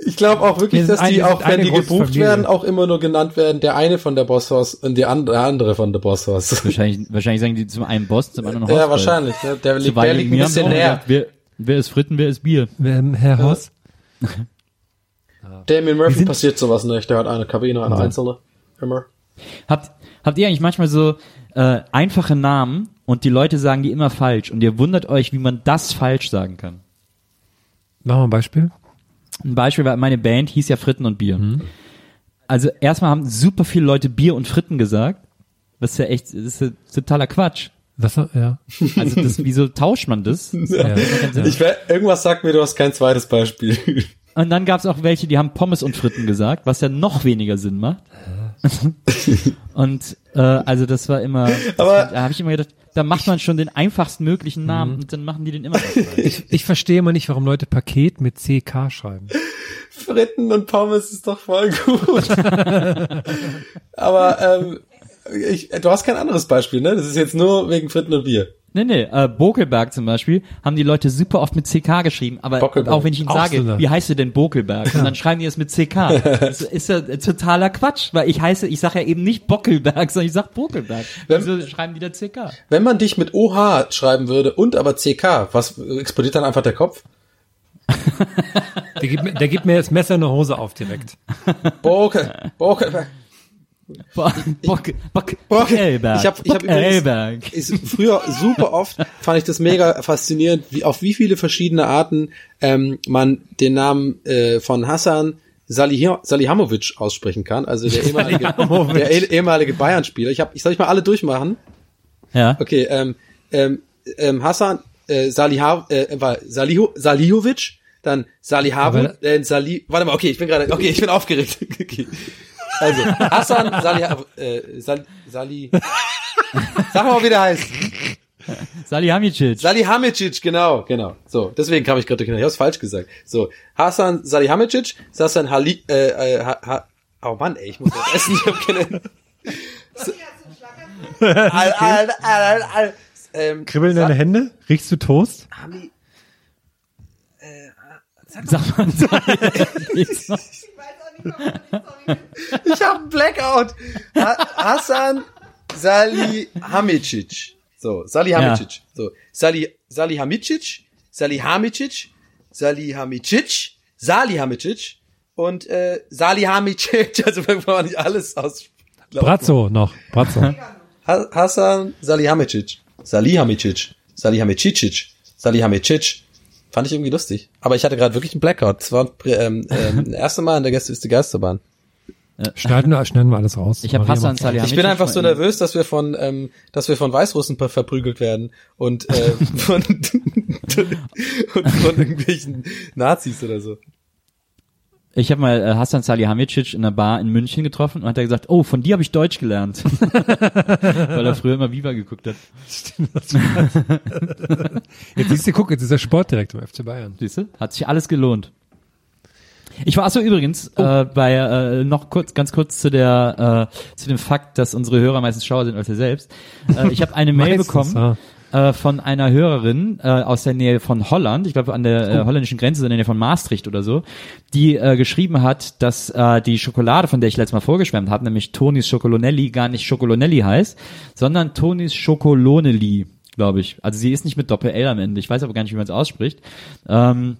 Ich glaube auch wirklich, Wir dass die auch, wenn die gebucht Familie. werden, auch immer nur genannt werden, der eine von der Bosshaus und die and- der andere von der Bosshaus. Wahrscheinlich, wahrscheinlich sagen die zum einen Boss, zum anderen Ja, Hausfrau. wahrscheinlich. Ne? Der liegt, der liegt ein bisschen näher. gesagt, Wer, wer ist Fritten, wer ist Bier? Ähm, Herr Haus? Damien Murphy passiert sowas nicht. Der hat eine Kabine, eine einzelne. Immer. Habt, habt ihr eigentlich manchmal so äh, einfache Namen und die Leute sagen die immer falsch und ihr wundert euch, wie man das falsch sagen kann? Machen wir ein Beispiel. Ein Beispiel war, meine Band hieß ja Fritten und Bier. Mhm. Also erstmal haben super viele Leute Bier und Fritten gesagt. Was ja echt, das ist ja totaler Quatsch. Was, ja. Also das, wieso tauscht man das? ja. Ich wär, irgendwas sagt mir, du hast kein zweites Beispiel. Und dann gab es auch welche, die haben Pommes und Fritten gesagt, was ja noch weniger Sinn macht. und äh, also das war immer, Aber- da habe ich immer gedacht, da macht man schon den einfachsten möglichen Namen und dann machen die den immer. Ich, ich verstehe immer nicht, warum Leute Paket mit CK schreiben. Fritten und Pommes ist doch voll gut. Aber ähm, ich, du hast kein anderes Beispiel, ne? Das ist jetzt nur wegen Fritten und Bier. Nee, nee, äh, Bokelberg zum Beispiel haben die Leute super oft mit CK geschrieben, aber Bockelberg. auch wenn ich ihnen sage, so wie heißt du denn Bokelberg? Und dann schreiben die es mit CK. Das ist ja totaler Quatsch, weil ich heiße, ich sage ja eben nicht Bockelberg, sondern ich sag Bokelberg. Wenn- Wieso schreiben die da CK? Wenn man dich mit OH schreiben würde und aber CK, was explodiert dann einfach der Kopf? Der gibt, mir- der gibt mir das Messer in der Hose auf direkt. Boke, Boke. Bo Bock, Bock, Bock- Bockelberg. Ich habe ich hab übrigens ist früher super oft fand ich das mega faszinierend, wie auf wie viele verschiedene Arten ähm, man den Namen äh, von Hassan Salih Salihamovic aussprechen kann, also der ehemalige, der eh- ehemalige Bayern-Spieler. Ich habe, ich soll ich mal alle durchmachen. Ja. Okay, ähm, ähm, ähm, Hassan äh, Saliha, äh, war Saliho, Salihovic, dann Salihavu, äh, Sali, warte mal, okay, ich bin gerade, okay, ich bin aufgeregt. okay. Also, Hassan Salihav, äh, Sal, Sali, sag mal, wie der heißt. Salihamidzic. Salihamidzic, genau, genau. So, deswegen kam ich gerade durch. Ich hab's falsch gesagt. So, Hassan Salihamidzic, Hassan Hali, äh, äh, ha, ha, oh Mann, ey, ich muss was essen, ich hab keine, al, al, al, al, al, ähm, Kribbeln deine Hände? Riechst du Toast? Hami, Sag mal, Ich weiß ich hab einen Blackout. Ha Hassan Salihamidzic. So, Salihamidzic. So, Sali, Salihamidzic, Salihamidzic, Salihamidzic, Salihamidzic und äh, Salihamidzic, also wenn man nicht alles aus Brazzo noch. Brazzo. Ha Hassan Salihamidzic, Salihamidzic, Salihamidzic, Salihamidzic. Fand ich irgendwie lustig. Aber ich hatte gerade wirklich einen Blackout. Das war ähm, ähm, das erste Mal in der Gäste ist die Geisterbahn. Schneiden wir, schneiden wir alles raus. Ich Maria Hassan. Ich bin einfach so nervös, dass wir von, ähm, dass wir von Weißrussen ver verprügelt werden und, äh, von, und von irgendwelchen Nazis oder so. Ich habe mal äh, Hassan Salihamidzic in einer Bar in München getroffen und hat er gesagt, oh, von dir habe ich Deutsch gelernt. Weil er früher immer Viva geguckt hat. Jetzt siehst du, guck, jetzt ist er Sportdirektor im FC Bayern. Siehst du? Hat sich alles gelohnt. Ich war also übrigens äh, bei äh, noch kurz, ganz kurz zu der äh, zu dem Fakt, dass unsere Hörer meistens schlauer sind als wir selbst. Äh, ich habe eine Mail bekommen äh, von einer Hörerin äh, aus der Nähe von Holland, ich glaube an der äh, holländischen Grenze in der Nähe von Maastricht oder so, die äh, geschrieben hat, dass äh, die Schokolade, von der ich letztes Mal vorgeschwärmt habe, nämlich Tonis Schokolonelli, gar nicht Schokolonelli heißt, sondern Tonis Schokolonelli, glaube ich. Also sie ist nicht mit Doppel-L am Ende. Ich weiß aber gar nicht, wie man es ausspricht. Ähm,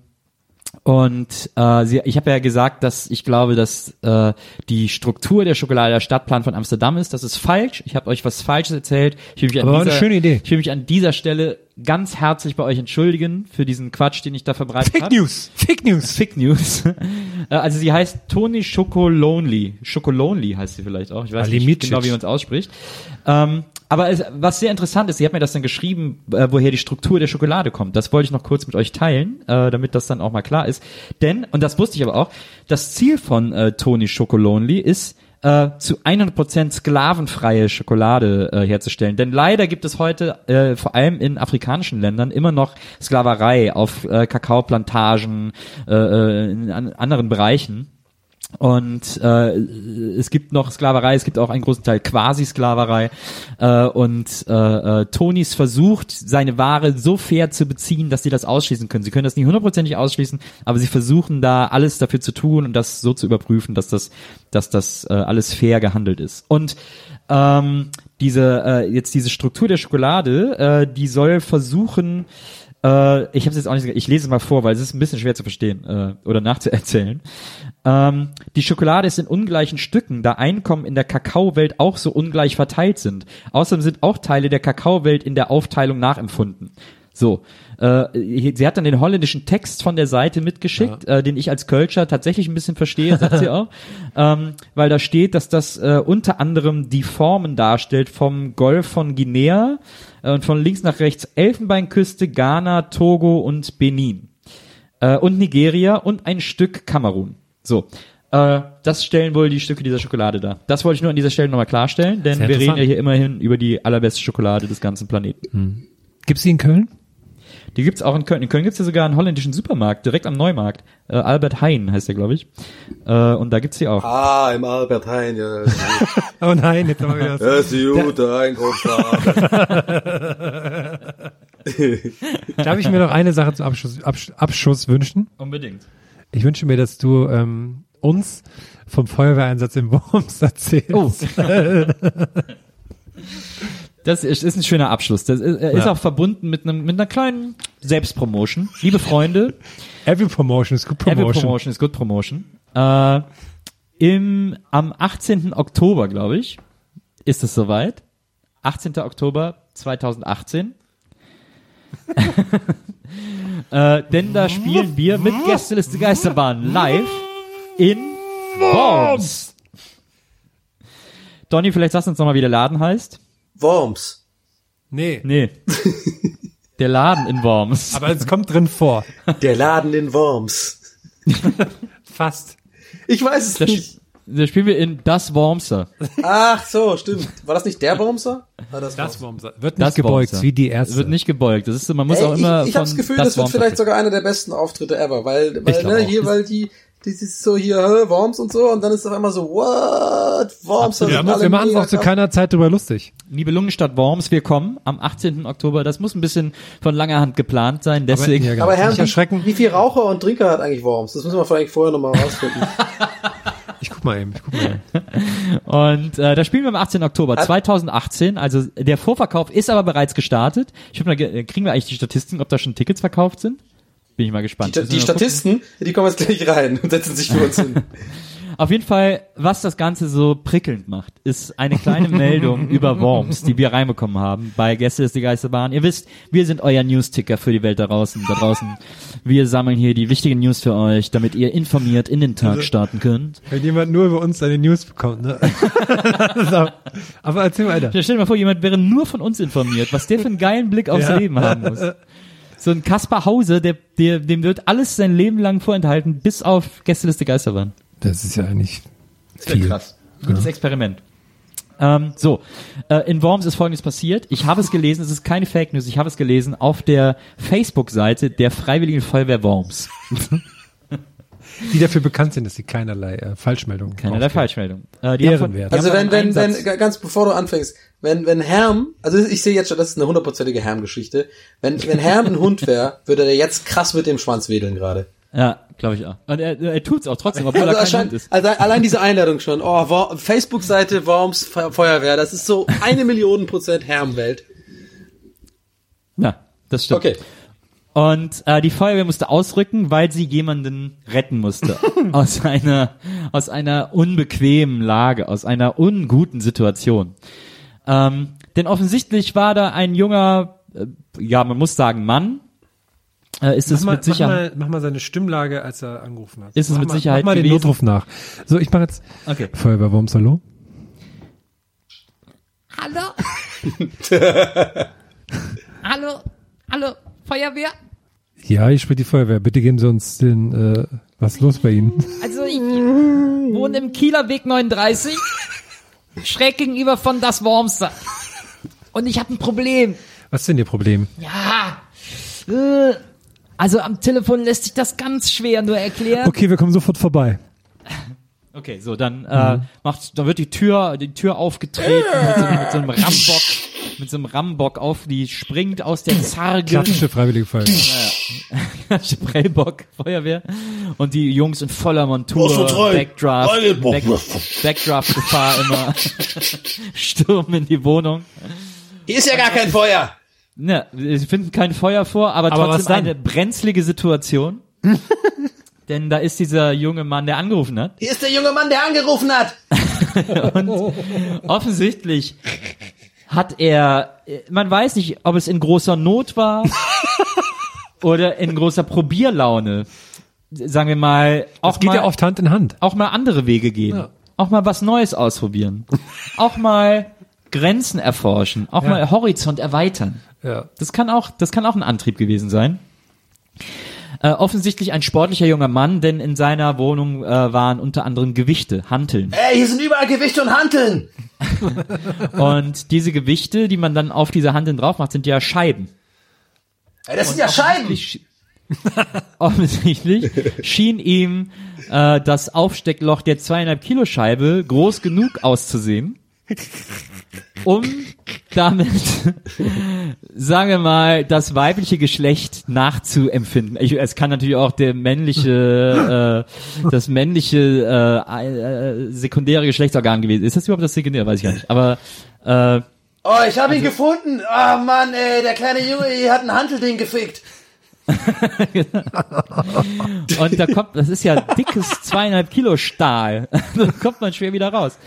und äh, sie, ich habe ja gesagt, dass ich glaube, dass äh, die Struktur der Schokolade der Stadtplan von Amsterdam ist. Das ist falsch. Ich habe euch was Falsches erzählt. Ich will mich an Aber war eine dieser, schöne Idee. Ich will mich an dieser Stelle ganz herzlich bei euch entschuldigen für diesen Quatsch, den ich da verbreitet Fake habe. News! Fake News! Fake News. Äh, also sie heißt Toni Chocolonely. Chocolonely heißt sie vielleicht auch. Ich weiß nicht Alimicic. genau, wie man es ausspricht. Ähm, aber es, was sehr interessant ist, sie hat mir das dann geschrieben, äh, woher die Struktur der Schokolade kommt. Das wollte ich noch kurz mit euch teilen, äh, damit das dann auch mal klar ist. Denn, und das wusste ich aber auch, das Ziel von äh, Toni Chocolonely ist, äh, zu 100% sklavenfreie Schokolade äh, herzustellen. Denn leider gibt es heute, äh, vor allem in afrikanischen Ländern, immer noch Sklaverei auf äh, Kakaoplantagen, äh, äh, in an, anderen Bereichen. Und äh, es gibt noch Sklaverei, es gibt auch einen großen Teil Quasi-Sklaverei. Äh, und äh, äh, Tonys versucht, seine Ware so fair zu beziehen, dass sie das ausschließen können. Sie können das nicht hundertprozentig ausschließen, aber sie versuchen da alles dafür zu tun und das so zu überprüfen, dass das, dass das äh, alles fair gehandelt ist. Und ähm, diese äh, jetzt diese Struktur der Schokolade, äh, die soll versuchen äh, ich habe es jetzt auch nicht, ich lese es mal vor, weil es ist ein bisschen schwer zu verstehen äh, oder nachzuerzählen. Ähm, die Schokolade ist in ungleichen Stücken, da Einkommen in der Kakaowelt auch so ungleich verteilt sind. Außerdem sind auch Teile der Kakaowelt in der Aufteilung nachempfunden. So, äh, sie hat dann den holländischen Text von der Seite mitgeschickt, äh, den ich als Kölscher tatsächlich ein bisschen verstehe, sagt sie auch, ähm, weil da steht, dass das äh, unter anderem die Formen darstellt vom Golf von Guinea äh, und von links nach rechts Elfenbeinküste, Ghana, Togo und Benin äh, und Nigeria und ein Stück Kamerun. So. Äh, das stellen wohl die Stücke dieser Schokolade dar. Das wollte ich nur an dieser Stelle nochmal klarstellen, denn Sehr wir reden ja hier immerhin über die allerbeste Schokolade des ganzen Planeten. Gibt's die in Köln? Die gibt's auch in Köln. In Köln gibt's ja sogar einen holländischen Supermarkt, direkt am Neumarkt. Äh, Albert Hein heißt der, glaube ich. Äh, und da gibt's die auch. Ah, im Albert Hein, ja. ist gut. Oh nein, jetzt haben wir wieder Das ist die gute Einkaufsstraße. Darf ich mir noch eine Sache zum Abschluss, Absch Abschuss wünschen? Unbedingt. Ich wünsche mir, dass du ähm, uns vom Feuerwehreinsatz in Worms erzählst. Oh. Das ist, ist ein schöner Abschluss. Das ist, ist Ja. auch verbunden mit einem mit einer kleinen Selbstpromotion. Liebe Freunde, Every Promotion is good Every Promotion. Promotion ist good Promotion. Äh, im, am 18. Oktober, glaube ich, ist es soweit. 18. Oktober 2018. äh, denn da spielen wir mit Gästeliste Geisterbahn live in Worms. Donny, vielleicht sagst du uns nochmal, wie der Laden heißt. Worms. Nee, Nee. Der Laden in Worms. aber es kommt drin vor. Der Laden in Worms. Fast. Ich weiß es Da, nicht. Da spielen wir in Das Wormser. Ach so, stimmt. War das nicht der Wormser? War das, Das Worms? Worms wird nicht Das gebeugt, Wormser. wie die erste. Wird nicht gebeugt. Das ist, man muss Ey, auch immer ich ich habe das Gefühl, das das wird Wormser vielleicht sogar einer der besten Auftritte ever, weil, weil ne, hier, weil die, das ist so hier, hä, Worms und so, und dann ist auf einmal so, what? Worms, das wir, machen es auch zu keiner Zeit drüber lustig. Nibelungenstadt Worms, wir kommen am 18. Oktober. Das muss ein bisschen von langer Hand geplant sein, deswegen. ja, genau. Aber Herr, Nicht erschrecken. wie, wie viel Raucher und Trinker hat eigentlich Worms? Das müssen wir vielleicht vorher nochmal rausfinden. Ich guck mal eben, ich guck mal eben. Und äh, da spielen wir am 18. Oktober 2018. Also der Vorverkauf ist aber bereits gestartet. Ich hab mal, ge- kriegen wir eigentlich die Statistiken, ob da schon Tickets verkauft sind? Bin ich mal gespannt. Die, die mal gucken. Statisten, die kommen jetzt gleich rein und setzen sich für uns hin. Auf jeden Fall, was das Ganze so prickelnd macht, ist eine kleine Meldung über Worms, die wir reinbekommen haben bei Gäste ist die Geisterbahn. Ihr wisst, wir sind euer News-Ticker für die Welt da draußen. Da draußen. Wir sammeln hier die wichtigen News für euch, damit ihr informiert in den Tag starten könnt. Wenn jemand nur über uns seine News bekommt, ne? so. Aber erzähl weiter. Ja, stell dir mal vor, jemand wäre nur von uns informiert, was der für einen geilen Blick aufs Ja. Leben haben muss. So ein Kaspar Hause, der, der, dem wird alles sein Leben lang vorenthalten, bis auf Gästeliste Geisterbahn. Das ist ja eigentlich Das wäre viel. krass. Gutes Experiment. Ähm, so, äh, in Worms ist Folgendes passiert. Ich habe es gelesen, es ist keine Fake News, ich habe es gelesen auf der Facebook-Seite der Freiwilligen Feuerwehr Worms. Die dafür bekannt sind, dass sie keinerlei äh, Falschmeldungen Keinerlei aufgeben. Falschmeldung. Äh, die haben von- Ehrenwert. die Also wenn, von wenn, wenn, ganz bevor du anfängst, wenn, wenn Herm, also ich sehe jetzt schon, das ist eine hundertprozentige Herm-Geschichte. Wenn, wenn Herm ein Hund wäre, würde er jetzt krass mit dem Schwanz wedeln gerade. Ja, glaube ich auch. Und er, er tut's auch trotzdem, obwohl Also, er kein Hund ist. also allein diese Einladung schon. Oh, Facebook-Seite Worms Fe- Feuerwehr, das ist so eine Million Prozent Herm-Welt. Ja, das stimmt. Okay. Und äh, die Feuerwehr musste ausrücken, weil sie jemanden retten musste aus einer aus einer unbequemen Lage, aus einer unguten Situation. Ähm, denn offensichtlich war da ein junger, äh, ja, man muss sagen Mann. Äh, ist Mach es mal, mit mach, Sicherheit? mal, mach mal seine Stimmlage, als er angerufen hat. Ist es mach mit mal, Sicherheit Mach mal den gewesen? Notruf nach. So, ich mache jetzt Okay. Feuerwehr Worms, hallo? Hallo, hallo, Feuerwehr. Ja, ich spiele die Feuerwehr. Bitte geben Sie uns den, äh, was ist los bei Ihnen? Also ich wohne im Kieler Weg 39, schräg gegenüber von das Wormser. Und ich habe ein Problem. Was ist denn Ihr Problem? Ja. äh, Also am Telefon lässt sich das ganz schwer nur erklären. Okay, wir kommen sofort vorbei. Okay, so dann äh, macht, dann wird die Tür, die Tür aufgetreten mit so, mit so einem Rambock, mit so einem Rambock auf, die springt aus der Zarge. Klassische Freiwillige Feuerwehr. Prellbock, Feuerwehr. Und die Jungs in voller Montur? Backdraft. Back, Backdraft-Gefahr immer. Sturm in die Wohnung. Hier ist ja gar kein Feuer. Ne, sie finden kein Feuer vor, aber, Aber trotzdem eine brenzlige Situation. Denn da ist dieser junge Mann, der angerufen hat. Hier ist der junge Mann, der angerufen hat. Und offensichtlich hat er, man weiß nicht, ob es in großer Not war oder in großer Probierlaune. Sagen wir mal, auch Das geht mal, ja oft Hand in Hand. auch mal andere Wege gehen. Auch mal was Neues ausprobieren. auch mal Grenzen erforschen. Auch Ja. mal Horizont erweitern. Ja. Das kann auch, das kann auch ein Antrieb gewesen sein. Äh, offensichtlich ein sportlicher junger Mann, denn in seiner Wohnung äh, waren unter anderem Gewichte, Hanteln. Ey, hier sind überall Gewichte und Hanteln. Und diese Gewichte, die man dann auf diese Handeln drauf macht, sind ja Scheiben. Ey, das sind ja Scheiben. Offensichtlich, offensichtlich schien ihm äh, das Aufsteckloch der zweieinhalb Kilo Scheibe groß genug auszusehen, um damit, sagen wir mal, das weibliche Geschlecht nachzuempfinden. Ich, es kann natürlich auch der männliche, äh, das männliche äh, äh, sekundäre Geschlechtsorgan gewesen. Ist das überhaupt das sekundäre? Weiß ich gar nicht. Aber äh, Oh, ich habe ihn gefunden. Ah, Mann, ey, der kleine Junge hier hat ein Hantelding gefickt. Und da kommt, das ist ja dickes zweieinhalb Kilo Stahl. da kommt man schwer wieder raus.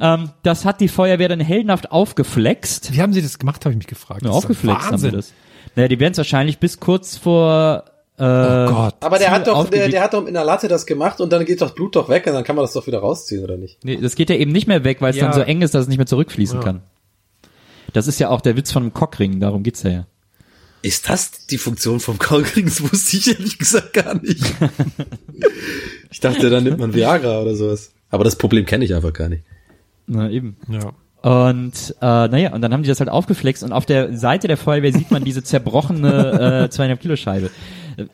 Ähm, das hat die Feuerwehr dann heldenhaft aufgeflext. Wie haben sie das gemacht, habe ich mich gefragt. Ja, aufgeflext haben sie das. Naja, die werden es wahrscheinlich bis kurz vor äh, Oh Gott. Aber der hat doch, der, der hat doch in der Latte das gemacht und dann geht doch Blut doch weg und dann kann man das doch wieder rausziehen, oder nicht? Nee, das geht ja eben nicht mehr weg, weil es Ja. dann so eng ist, dass es nicht mehr zurückfließen kann. Das ist ja auch der Witz von einem Cockring, darum geht's ja. ja. Ist das die Funktion vom Cockring? Das wusste ich ehrlich gesagt gar nicht. ich dachte, dann nimmt man Viagra oder sowas. Aber das Problem kenne ich einfach gar nicht. Na eben. Ja. Und äh, naja, und dann haben die das halt aufgeflext und auf der Seite der Feuerwehr sieht man diese zerbrochene äh, zweieinhalb Kilo Scheibe.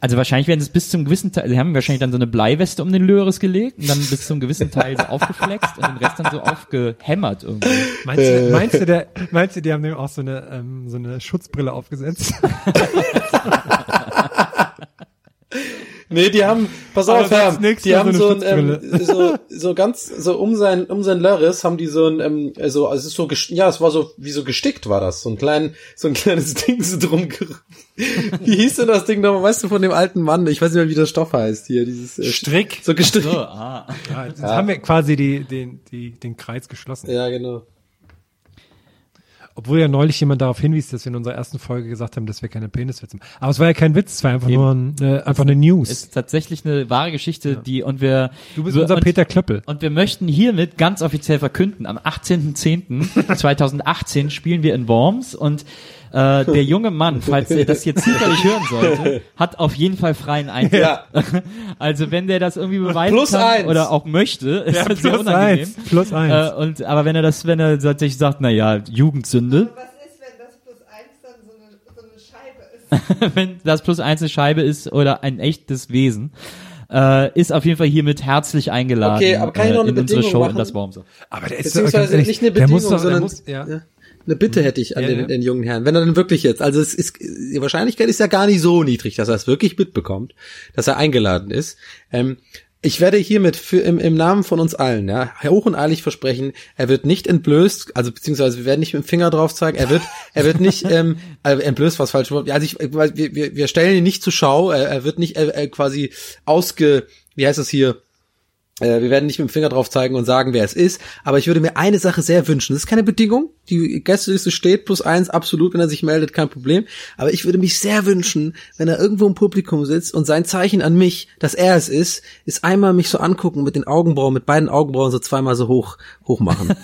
Also wahrscheinlich werden es bis zum gewissen Teil, sie haben wahrscheinlich dann so eine Bleiweste um den Löres gelegt und dann bis zum gewissen Teil so aufgeflext und den Rest dann so aufgehämmert irgendwie. Meinst du, meinst du, der, meinst du, die haben dem auch so eine, ähm, so eine Schutzbrille aufgesetzt? Nee, die haben, pass auf, das Herr, die haben so ein, ähm, so, so ganz, so um sein, um sein Lörres haben die so ein, ähm, so, also es ist so, gest- ja, es war so, wie so gestickt war das, so ein klein, so ein kleines Ding so drum. Wie hieß denn das Ding nochmal, weißt du, von dem alten Mann? Ich weiß nicht mehr, wie der Stoff heißt hier, dieses, äh, Strick. So gestrickt. So, ah. Ja, jetzt haben wir quasi die, den, die, den Kreis geschlossen. Ja, genau. Obwohl ja neulich jemand darauf hinwies, dass wir in unserer ersten Folge gesagt haben, dass wir keine Peniswitze machen. Aber es war ja kein Witz, es war einfach nur ein, äh, einfach eine News. Ist tatsächlich eine wahre Geschichte, die und wir du bist wir- unser und, Peter Klöppel. Und wir möchten hiermit ganz offiziell verkünden, am 18.10.2018 spielen wir in Worms und äh, der junge Mann, falls er das jetzt zufällig hören sollte, hat auf jeden Fall freien Eintritt. Ja. Also wenn der das irgendwie beweisen Plus kann eins. oder auch möchte, ist Ja, das sehr plus unangenehm. eins, plus eins. Äh, und aber wenn er das, wenn er tatsächlich sagt, na ja, Jugendsünde, Was ist, wenn das plus eins dann so eine, so eine Scheibe ist? wenn das plus eins eine Scheibe ist oder ein echtes Wesen, äh, ist auf jeden Fall hiermit herzlich eingeladen Okay, aber kann ich noch eine äh, in unsere Bedingung Show machen? in das Wormser. Aber der ist so, Beziehungsweise ehrlich, nicht eine der Bedingung, muss doch, der sondern muss, ja. ja, eine Bitte hätte ich an Ja, den, ja. den jungen Herrn. Wenn er dann wirklich jetzt, also es ist, die Wahrscheinlichkeit ist ja gar nicht so niedrig, dass er es wirklich mitbekommt, dass er eingeladen ist. Ähm, ich werde hiermit für, im, im Namen von uns allen, ja, hoch und eilig versprechen, er wird nicht entblößt, also beziehungsweise wir werden nicht mit dem Finger drauf zeigen, er wird, er wird nicht, ähm, äh, entblößt, was falsch also ich, wir, wir, stellen ihn nicht zur Schau, er, er wird nicht äh, quasi ausge, wie heißt das hier, wir werden nicht mit dem Finger drauf zeigen und sagen, wer es ist, aber ich würde mir eine Sache sehr wünschen. Das ist keine Bedingung. Die Gästeliste steht plus eins, absolut, wenn er sich meldet, kein Problem. Aber ich würde mich sehr wünschen, wenn er irgendwo im Publikum sitzt und sein Zeichen an mich, dass er es ist, ist einmal mich so angucken mit den Augenbrauen, mit beiden Augenbrauen so zweimal so hoch, hoch machen.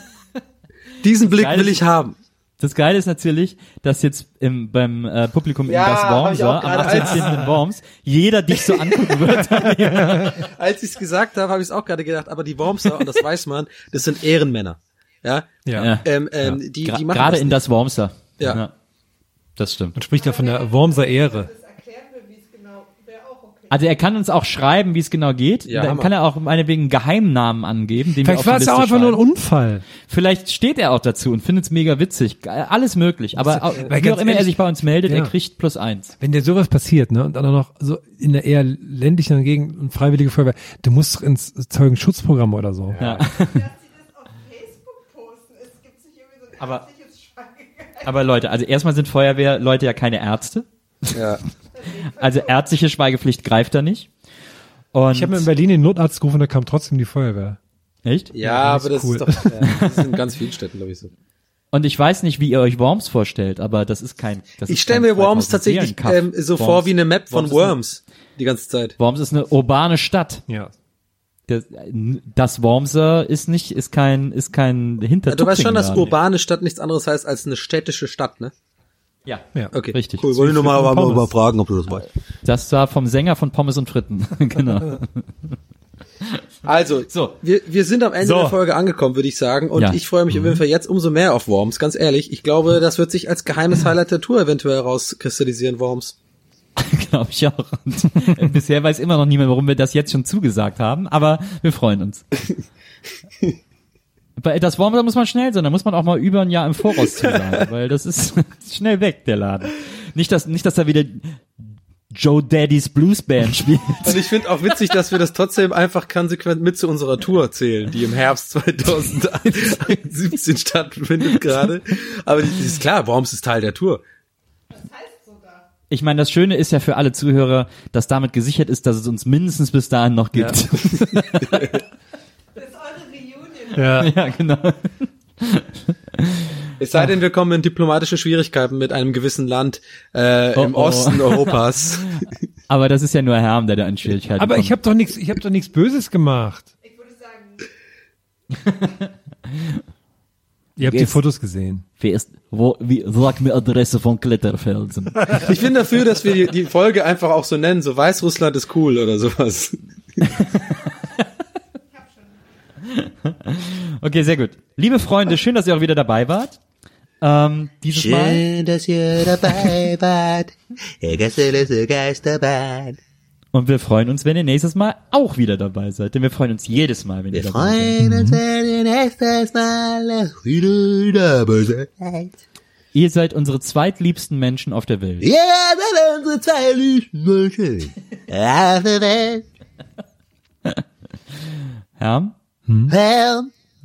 Diesen Blick will ich haben. Das Geile ist natürlich, dass jetzt im, beim äh, Publikum Ja, in das Wormser, auch am gerade 18. in Worms, jeder dich so angucken wird. Als ich es gesagt habe, habe ich es auch gerade gedacht, aber die Wormser, und das weiß man, das sind Ehrenmänner. Ja, Ja. ähm, ähm, die, Gra- die machen Gerade das in das Wormser. Ja. Das stimmt. Man spricht ja von der Wormser Ehre. Das erklärt mir, wie es genau, wäre auch okay. Also er kann uns auch schreiben, wie es genau geht. Ja, Dann Hammer. kann er auch meinetwegen Geheimnamen angeben. Den wir Vielleicht war es ja auch einfach nur ein schreiben. Unfall. Vielleicht steht er auch dazu und findet es mega witzig. Alles möglich. Aber auch, Weil wie auch immer er ehrlich- sich bei uns meldet, Ja. er kriegt plus eins. Wenn dir sowas passiert, ne, und dann auch noch so in der eher ländlichen Gegend und freiwillige Feuerwehr, du musst doch ins Zeugenschutzprogramm oder so. Ja. Dass sie das auf Facebook posten. Es gibt nicht irgendwie so ein Aber-. Aber Leute, also erstmal sind Feuerwehrleute ja keine Ärzte. Ja. Also ärztliche Schweigepflicht greift da nicht. Und Ich habe mir in Berlin den Notarzt gerufen, da kam trotzdem die Feuerwehr. echt? Ja, das aber ist das cool. ist doch, ja, das ist in ganz vielen Städten, glaube ich, so. Und ich weiß nicht, wie ihr euch Worms vorstellt, aber das ist kein. Das Ich stelle mir Worms 2000 tatsächlich ähm, so Worms- vor wie eine Map von Worms ist eine- Worms die ganze Zeit. Worms ist eine urbane Stadt. Ja. Das, das Wormser ist nicht, ist kein, ist kein Hinter. Ja, du weißt schon, dass urbane Stadt nichts anderes heißt als eine städtische Stadt, ne? Ja, Ja. Okay, richtig. Cool, wollte ich nur mal, mal fragen, ob du das weißt. Das war vom Sänger von Pommes und Fritten. genau. Also, So. wir, wir sind am Ende So. der Folge angekommen, würde ich sagen. Und Ja. ich freue mich auf jeden Fall jetzt umso mehr auf Worms, ganz ehrlich. Ich glaube, das wird sich als geheimes Highlight der Tour eventuell rauskristallisieren, Worms. Glaube ich auch. Und äh, bisher weiß immer noch niemand, warum wir das jetzt schon zugesagt haben, aber wir freuen uns. Bei das Wormser muss man schnell sein, da muss man auch mal über ein Jahr im Voraus zusagen, weil das ist schnell weg, der Laden. Nicht, dass, nicht, dass da wieder Joe Daddy's Blues Band spielt. Und ich finde auch witzig, dass wir das trotzdem einfach konsequent mit zu unserer Tour zählen, die im Herbst 2017 stattfindet gerade. Aber das ist klar, Worms ist Teil der Tour. Das heißt sogar. Ich meine, das Schöne ist ja für alle Zuhörer, dass damit gesichert ist, dass es uns mindestens bis dahin noch gibt. Reunion. Ja. Ja, genau. Es sei denn, wir kommen in diplomatische Schwierigkeiten mit einem gewissen Land äh, im Oh, oh. Osten Europas. Aber das ist ja nur Herm, der da in Schwierigkeiten Aber kommt. ich habe doch nichts, ich habe doch nichts Böses gemacht. Ich würde sagen, Ihr habt die Jetzt- Fotos gesehen. Wer ist, wo, wie, sag mir Adresse von Kletterfelsen. Ich bin dafür, dass wir die, die Folge einfach auch so nennen, so Weißrussland ist cool oder sowas. Okay, sehr gut. Liebe Freunde, schön, dass ihr auch wieder dabei wart. Ähm, dieses Mal. Schön, dass ihr dabei wart. Geisterbahn. Und wir freuen uns, wenn ihr nächstes Mal auch wieder dabei seid. Denn wir freuen uns jedes Mal, wenn Wir ihr dabei seid. freuen uns, wenn ihr nächstes Mal wieder dabei seid. Ihr seid unsere zweitliebsten Menschen auf der Welt. Ja, sind unsere zwei liebsten Menschen auf der Welt. Herm? Herr,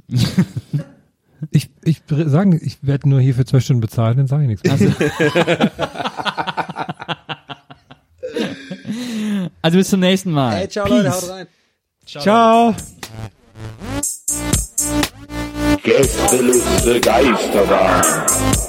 Ich, ich sagen, ich werde nur hier für zwei Stunden bezahlt, dann sage ich nichts mehr. Also bis zum nächsten Mal. Hey, ciao Peace. Leute, haut rein. Ciao. Gästeliste Geisterbahn.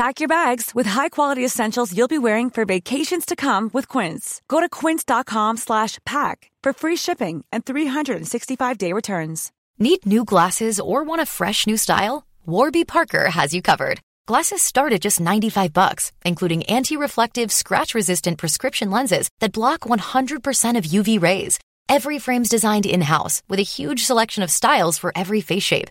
Pack your bags with high-quality essentials you'll be wearing for vacations to come with Quince. Go to quince.com slash pack for free shipping and 365-day returns. Need new glasses or want a fresh new style? Warby Parker has you covered. Glasses start at just 95 bucks, including anti-reflective, scratch-resistant prescription lenses that block 100% of UV rays. Every frame's designed in-house with a huge selection of styles for every face shape.